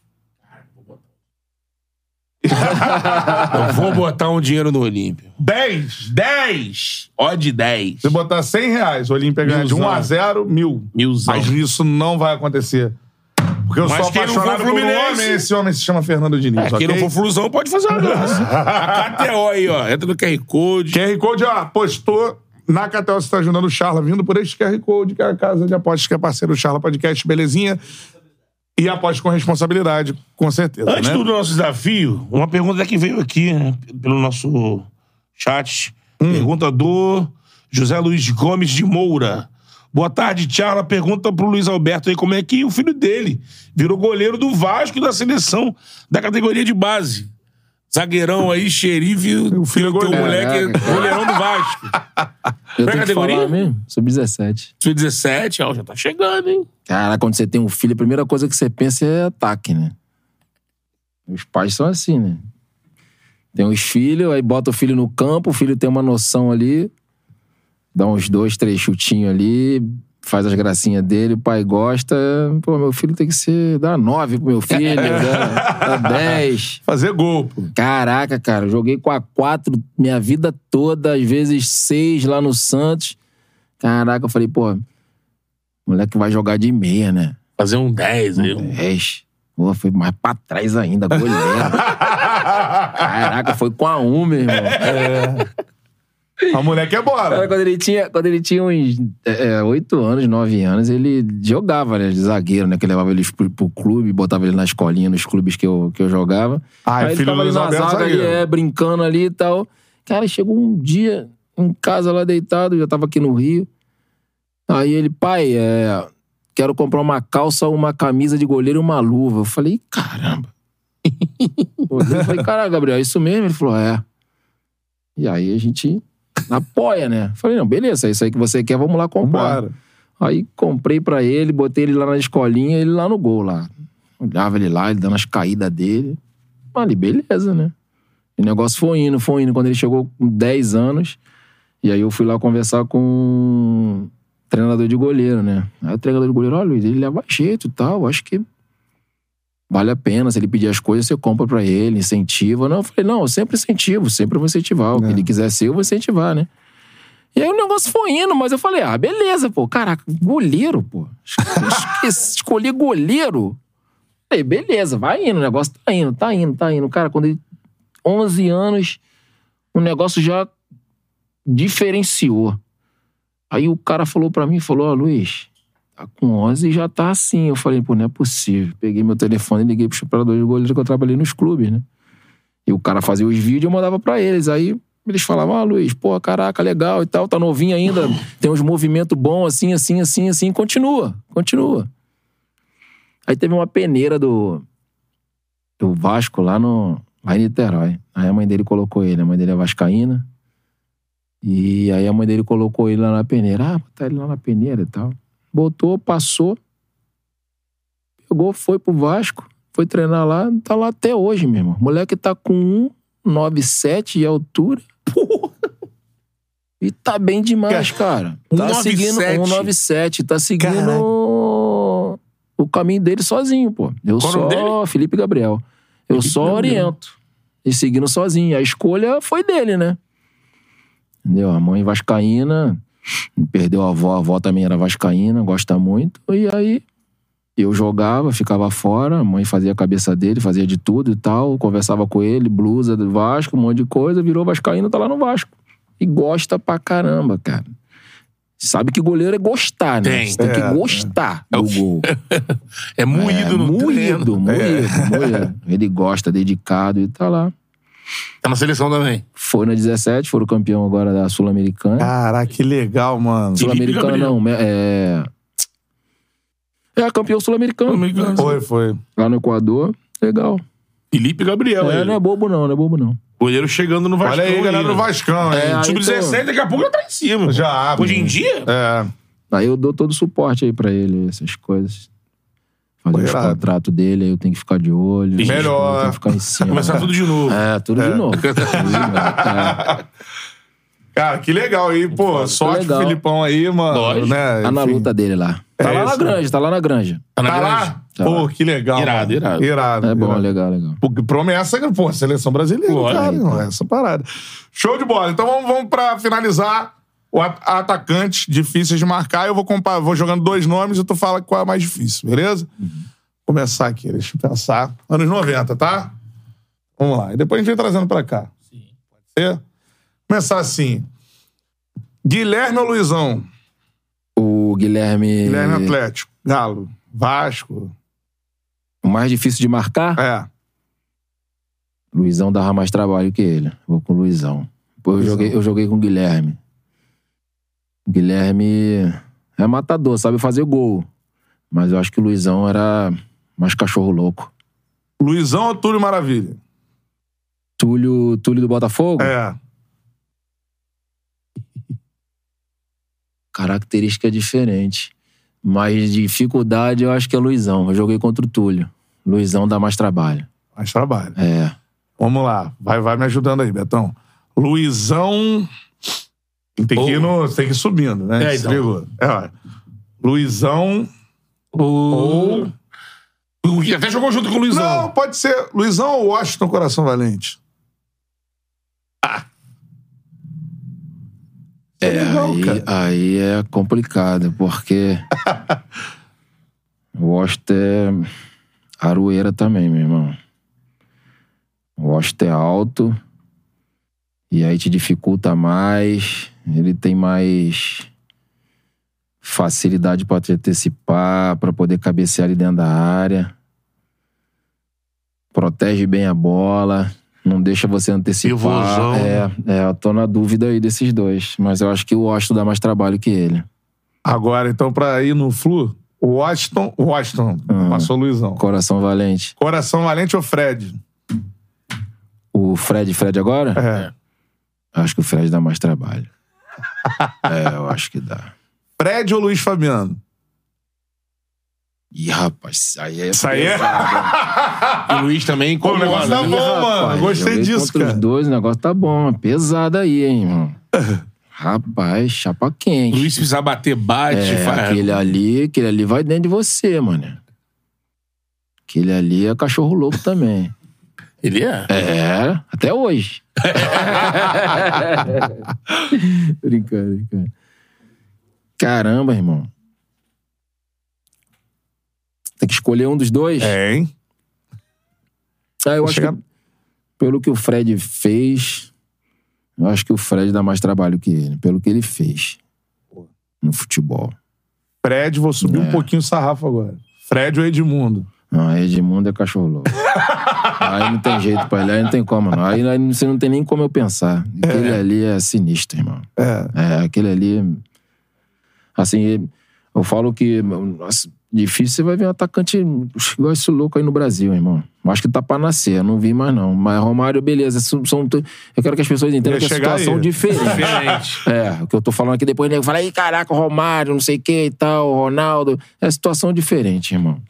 Eu vou botar um dinheiro no Olímpia. 10. 10! Odd 10. Se botar 100 reais, o Olímpia ganha de 1 Milzão. a 0 mil. Milzão. Mas isso não vai acontecer. Porque eu Mas sou quem não for apaixonado por um Fluminense- homem. Esse homem se chama Fernando Diniz, É, quem ok? não for Flusão pode fazer uma graça. a KTO aí, ó. Entra no QR Code. QR Code, ó, postou na KTO, você tá ajudando o Charla, vindo por este QR Code, que é a casa de apostas que é parceiro do Charla Podcast, belezinha. E aposte com responsabilidade, com certeza, Antes né? do nosso desafio, uma pergunta que veio aqui, né, pelo nosso chat. Hum. Pergunta do José Luiz Gomes de Moura. Boa tarde, Charla. Pergunta pro Luiz Alberto aí como é que o filho dele virou goleiro do Vasco da seleção da categoria de base. Zagueirão aí, xerife, o filho do moleque é Caraca. goleirão do Vasco. Eu Qual é a categoria? falar mesmo? Sub-17. Sub-17, ó, já tá chegando, hein? Cara, quando você tem um filho, a primeira coisa que você pensa é ataque, né? Os pais são assim, né? Tem os filhos, aí bota o filho no campo, o filho tem uma noção ali, dá uns dois, três chutinhos ali, faz as gracinhas dele, o pai gosta. Pô, meu filho tem que ser. dá nove pro meu filho, dá, dá dez. Fazer gol, pô. Caraca, cara, joguei com a quatro minha vida toda, às vezes seis lá no Santos. Caraca, eu falei, pô, moleque vai jogar de meia, né? Fazer um 10 aí. Um... 10. Pô, foi mais pra trás ainda, goleiro. Caraca, foi com a um, meu irmão. A moleque é Cara, bora. quando ele tinha, quando ele tinha uns é, oito anos, nove anos, ele jogava, né? De zagueiro, né? Que levava ele pro, pro clube, botava ele na escolinha, nos clubes que eu, que eu jogava. Ah, Aí ele filho do tava ali na zaga, ali, é, brincando ali e tal. Cara, chegou um dia em casa lá deitado, já tava aqui no Rio. Aí ele, pai, é, quero comprar uma calça, uma camisa de goleiro e uma luva. Eu falei, caramba. Eu falei, caralho, Gabriel, é isso mesmo? Ele falou, é. E aí a gente apoia, né? Falei, não, beleza, é isso aí que você quer, vamos lá comprar. Bora. Aí comprei pra ele, botei ele lá na escolinha, ele lá no gol lá. Olhava ele lá, ele dando as caídas dele. Ali, beleza, né? E o negócio foi indo, foi indo. Quando ele chegou com 10 anos, e aí eu fui lá conversar com o treinador de goleiro, né? Aí o treinador de goleiro, olha, Luiz, ele leva jeito e tal, acho que vale a pena. Se ele pedir as coisas, você compra pra ele, incentiva. Não, eu falei, não, eu sempre incentivo, sempre vou incentivar. O que ele quiser ser, eu vou incentivar, né? E aí o negócio foi indo, mas eu falei, ah, beleza, pô. Caraca, goleiro, pô. Esqueci, escolher goleiro. Falei, beleza, vai indo, o negócio tá indo, tá indo, tá indo. Cara, quando ele. 11 anos, o negócio já diferenciou. Aí o cara falou pra mim, falou, ó, Luiz, tá com 11 e já tá assim. Eu falei, pô, não é possível. Peguei meu telefone e liguei pro operador de goleiro que eu trabalhei nos clubes, né? E o cara fazia os vídeos e eu mandava pra eles. Aí eles falavam, ah, Luiz, pô, caraca, legal e tal, tá novinho ainda, tem uns movimentos bons, assim, assim, assim, assim, continua, continua. Aí teve uma peneira do, do Vasco lá no lá em Niterói. Aí a mãe dele colocou ele, a mãe dele é vascaína. E aí a mãe dele colocou ele lá na peneira. Ah, botar ele lá na peneira e tal. Botou, passou. Pegou, foi pro Vasco, foi treinar lá, tá lá até hoje, meu irmão. Moleque tá com 1,97 de altura. E tá bem demais, cara. Tá 1,97. seguindo 1,97. Tá seguindo o caminho dele sozinho, pô. Eu Qual só, Felipe Gabriel. Eu só Gabriel. oriento. E seguindo sozinho. A escolha foi dele, né? Entendeu? A mãe vascaína. Perdeu a avó, a avó também era vascaína, gosta muito. E aí eu jogava, ficava fora, a mãe fazia a cabeça dele, fazia de tudo e tal, conversava com ele, blusa do Vasco, um monte de coisa, virou vascaíno, tá lá no Vasco. E gosta pra caramba, cara. Sabe que goleiro é gostar, né? Tem. Você tem que É, gostar do gol. É moído é, no moído, treino. moído, É. moído. Ele gosta, dedicado e tá lá. Tá na seleção também. Foi na 17, foram campeão agora da Sul-Americana. Caraca, que legal, mano. Sul-Americana não, é... É, campeão sul-americano. Foi, foi. Lá no Equador, legal. Felipe Gabriel. É, ele. não é bobo não, não é bobo não. Goleiro chegando no Vasco. Olha aí, galera do Vascão, hein? É, aí Sub-17, daqui a pouco já tá em cima. Já. Hoje em dia? É. Aí eu dou todo o suporte aí pra ele, essas coisas. Fazer os irado. contratos dele, aí eu tenho que ficar de olho. Melhor. Eu tenho que ficar em cima. Começar tudo de novo. É, tudo de novo. Tudo de novo. É. Cara, que legal aí, pô. Sorte pro legal. Filipão aí, mano. Lógico. Né? Tá na luta dele lá. Tá É lá na isso. granja, tá lá na granja. Tá na Tá grande? lá? Tá Pô, lá. que legal. Irado, irado. Irado. É bom, irado. legal, legal. Porque Promessa, pô, seleção brasileira, Lógico. cara. Não, essa parada. Show de bola. Então vamos, vamos pra finalizar. Atacantes difíceis de marcar. Eu vou, compa- vou jogando dois nomes e tu fala qual é mais difícil, beleza? Começar aqui, deixa eu pensar. Anos 90, tá? Vamos lá. E depois a gente vem trazendo pra cá. Sim. Pode ser? Começar assim. Guilherme ou Luizão? O Guilherme. Guilherme Atlético. Galo. Vasco. O mais difícil de marcar? É. Luizão dava mais trabalho que ele. Vou com o Luizão. Depois eu Luizão. joguei, eu joguei com o Guilherme. O Guilherme é matador, sabe fazer gol. Mas eu acho que o Luizão era mais cachorro louco. Luizão ou Túlio Maravilha? Túlio, Túlio do Botafogo? É. Característica diferente. Mas dificuldade eu acho que é Luizão. Eu joguei contra o Túlio. Luizão dá mais trabalho. Mais trabalho. É. Vamos lá. Vai, vai me ajudando aí, Betão. Luizão. Tem que ir, no, tem que ir subindo, né? É, então. É. Luizão. Ou. O que até jogou junto com o Luizão. Não, pode ser Luizão ou Washington Coração Valente. É, legal, aí, cara. aí é complicado, porque o Washington é aroeira também, meu irmão. O Washington é alto e aí te dificulta mais, ele tem mais facilidade para te antecipar, para poder cabecear ali dentro da área. Protege bem a bola, não deixa você antecipar. Pivôzão. É, é, eu tô na dúvida aí desses dois, mas eu acho que o Washington dá mais trabalho que ele. Agora, então, pra ir no Flu, o Washington. o Washington. Ah. Passou o Luizão. Coração valente. Coração Valente ou Fred? O Fred, Fred agora? É. Acho que o Fred dá mais trabalho. é, eu acho que dá. Fred ou Luiz Fabiano? Ih, rapaz, aí é. Isso aí é. E o Luiz também o negócio tá né? bom, mano. Gostei disso, cara. os dois, o negócio tá bom. Pesado aí, hein, irmão. Rapaz, chapa quente. Luiz se precisar bater, bate. É, faz... aquele ali, aquele ali vai dentro de você, mano. Aquele ali é cachorro louco também. Ele é? É, até hoje. brincando, brincando. Caramba, irmão. Tem que escolher um dos dois? É, hein? Ah, eu Vou acho chegar- que pelo que o Fred fez, eu acho que o Fred dá mais trabalho que ele, pelo que ele fez no futebol. Fred, vou subir um É. pouquinho o sarrafo agora. Fred ou Edmundo? Não, aí Edmundo é cachorro louco. aí não tem jeito pra ele, aí não tem como, não. Aí, aí você não tem nem como eu pensar. Aquele ali é sinistro, irmão. É. É, aquele ali. Assim, eu falo que. nossa, difícil você vai ver um atacante igual esse louco aí no Brasil, irmão. Acho que tá pra nascer, eu não vi mais não. Mas Romário, beleza. São, eu quero que as pessoas entendam que é situação aí. diferente. Diferente. É, o que eu tô falando aqui depois, nego fala, aí, caraca, Romário, não sei o que e tal, Ronaldo. É situação diferente, irmão.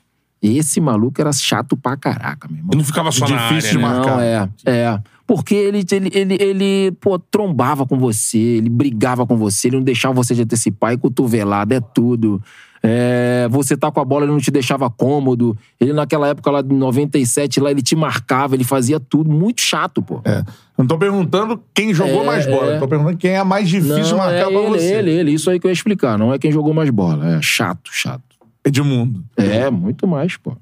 Esse maluco era chato pra caraca, meu irmão. E não ficava só na Difícil área, de né? marcar. Não, é, é. Porque ele, ele, ele, ele, pô, trombava com você, ele brigava com você, ele não deixava você de antecipar, e cotovelada, é tudo. É, você tá com a bola, ele não te deixava cômodo. Ele, naquela época lá de 97, lá, ele te marcava, ele fazia tudo. Muito chato, pô. É. Não tô perguntando quem jogou É, mais bola. é. Tô perguntando quem é mais difícil de Não, marcar é pra ele, você. ele, ele. Isso aí que eu ia explicar. Não é quem jogou mais bola. É chato, chato. Edmundo. É, muito mais, pô.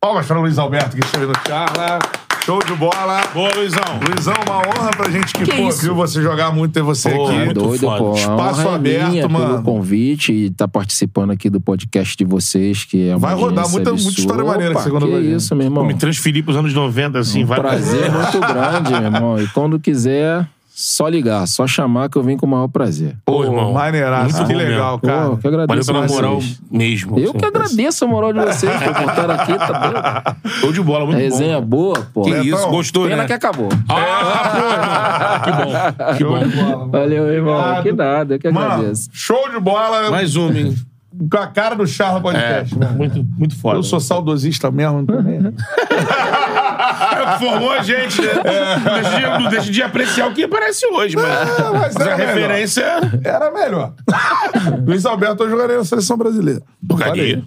Palmas para o Luiz Alberto que esteve no Charla. Show de bola. Boa, Luizão. Luizão, uma honra pra gente que, Que pô, isso? viu você jogar muito, ter você Pô, aqui. muito Doido, foda. pô. Espaço honra é aberto, minha mano. pelo convite e tá participando aqui do podcast de vocês, que é uma Vai rodar muita- muita história maneira Opa, você contou que gente. isso, meu Pô, irmão. me transferi pros anos 90, assim, Um vai. prazer muito grande, meu irmão. E quando quiser, só ligar, só chamar que eu venho com o maior prazer. Pô, irmão. Maneiraço. Muito Que bom legal, Pô, cara. eu que agradeço Valeu pela moral vocês. mesmo. Eu que agradeço a moral de vocês por contar aqui, tá doido? Show de bola, muito Resenha bom. boa, pô. Que isso, gostou, Pena né? que acabou. Ah, pô. Que bom, que bom. Valeu, irmão. Obrigado. Que nada, eu que Mano, agradeço. show de bola. Mais uma, hein? Com a cara do Charla É, Podcast. mano. muito, muito foda. Eu sou saudosista mesmo. É que formou a gente, né? Não, deixa de, não deixa de apreciar o que aparece hoje, mas, É, mas mas a era melhor. referência... Era melhor. Luiz Alberto eu jogaria na seleção brasileira. Jogaria.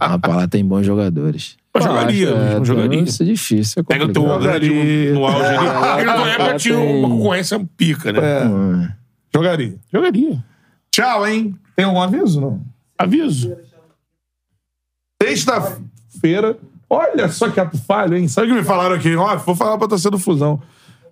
Rapaz, lá tem bons jogadores. Eu jogaria, acho, eu jogaria. Isso é difícil. É Pega o teu complicado. grande no auge ali. Porque na tua época tinha uma concorrência pica, né? É. Jogaria. Jogaria. Tchau, hein? Tem algum aviso, não? Aviso. Sexta-feira. Olha só que ato falho, hein? Sabe o que me falaram aqui? Ó, vou falar pra torcer do Fusão.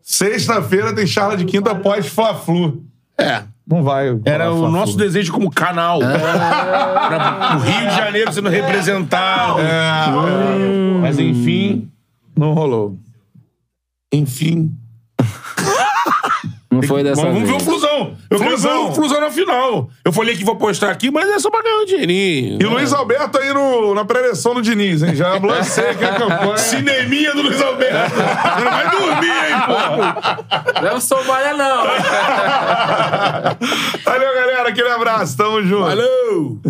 Sexta-feira tem charla de quinta após Fla-Flu. É. Não vai. Era o nosso desejo como canal. Pra- o Rio de Janeiro sendo representado. É, Mas enfim. Não rolou. Enfim. Não foi dessa Vamos, vamos ver o vez. Flusão. Eu quero ver Flusão. o Flusão na final. Eu falei que vou postar aqui, mas é só pra ganhar um dinheirinho. E o Luiz Alberto aí no, na pré-eleição do Diniz, hein? Já lancei aqui a campanha. Cineminha do Luiz Alberto. Não vai dormir, hein, pô? Não sou malha, não. Valeu, galera. Aquele abraço. Tamo junto. Valeu!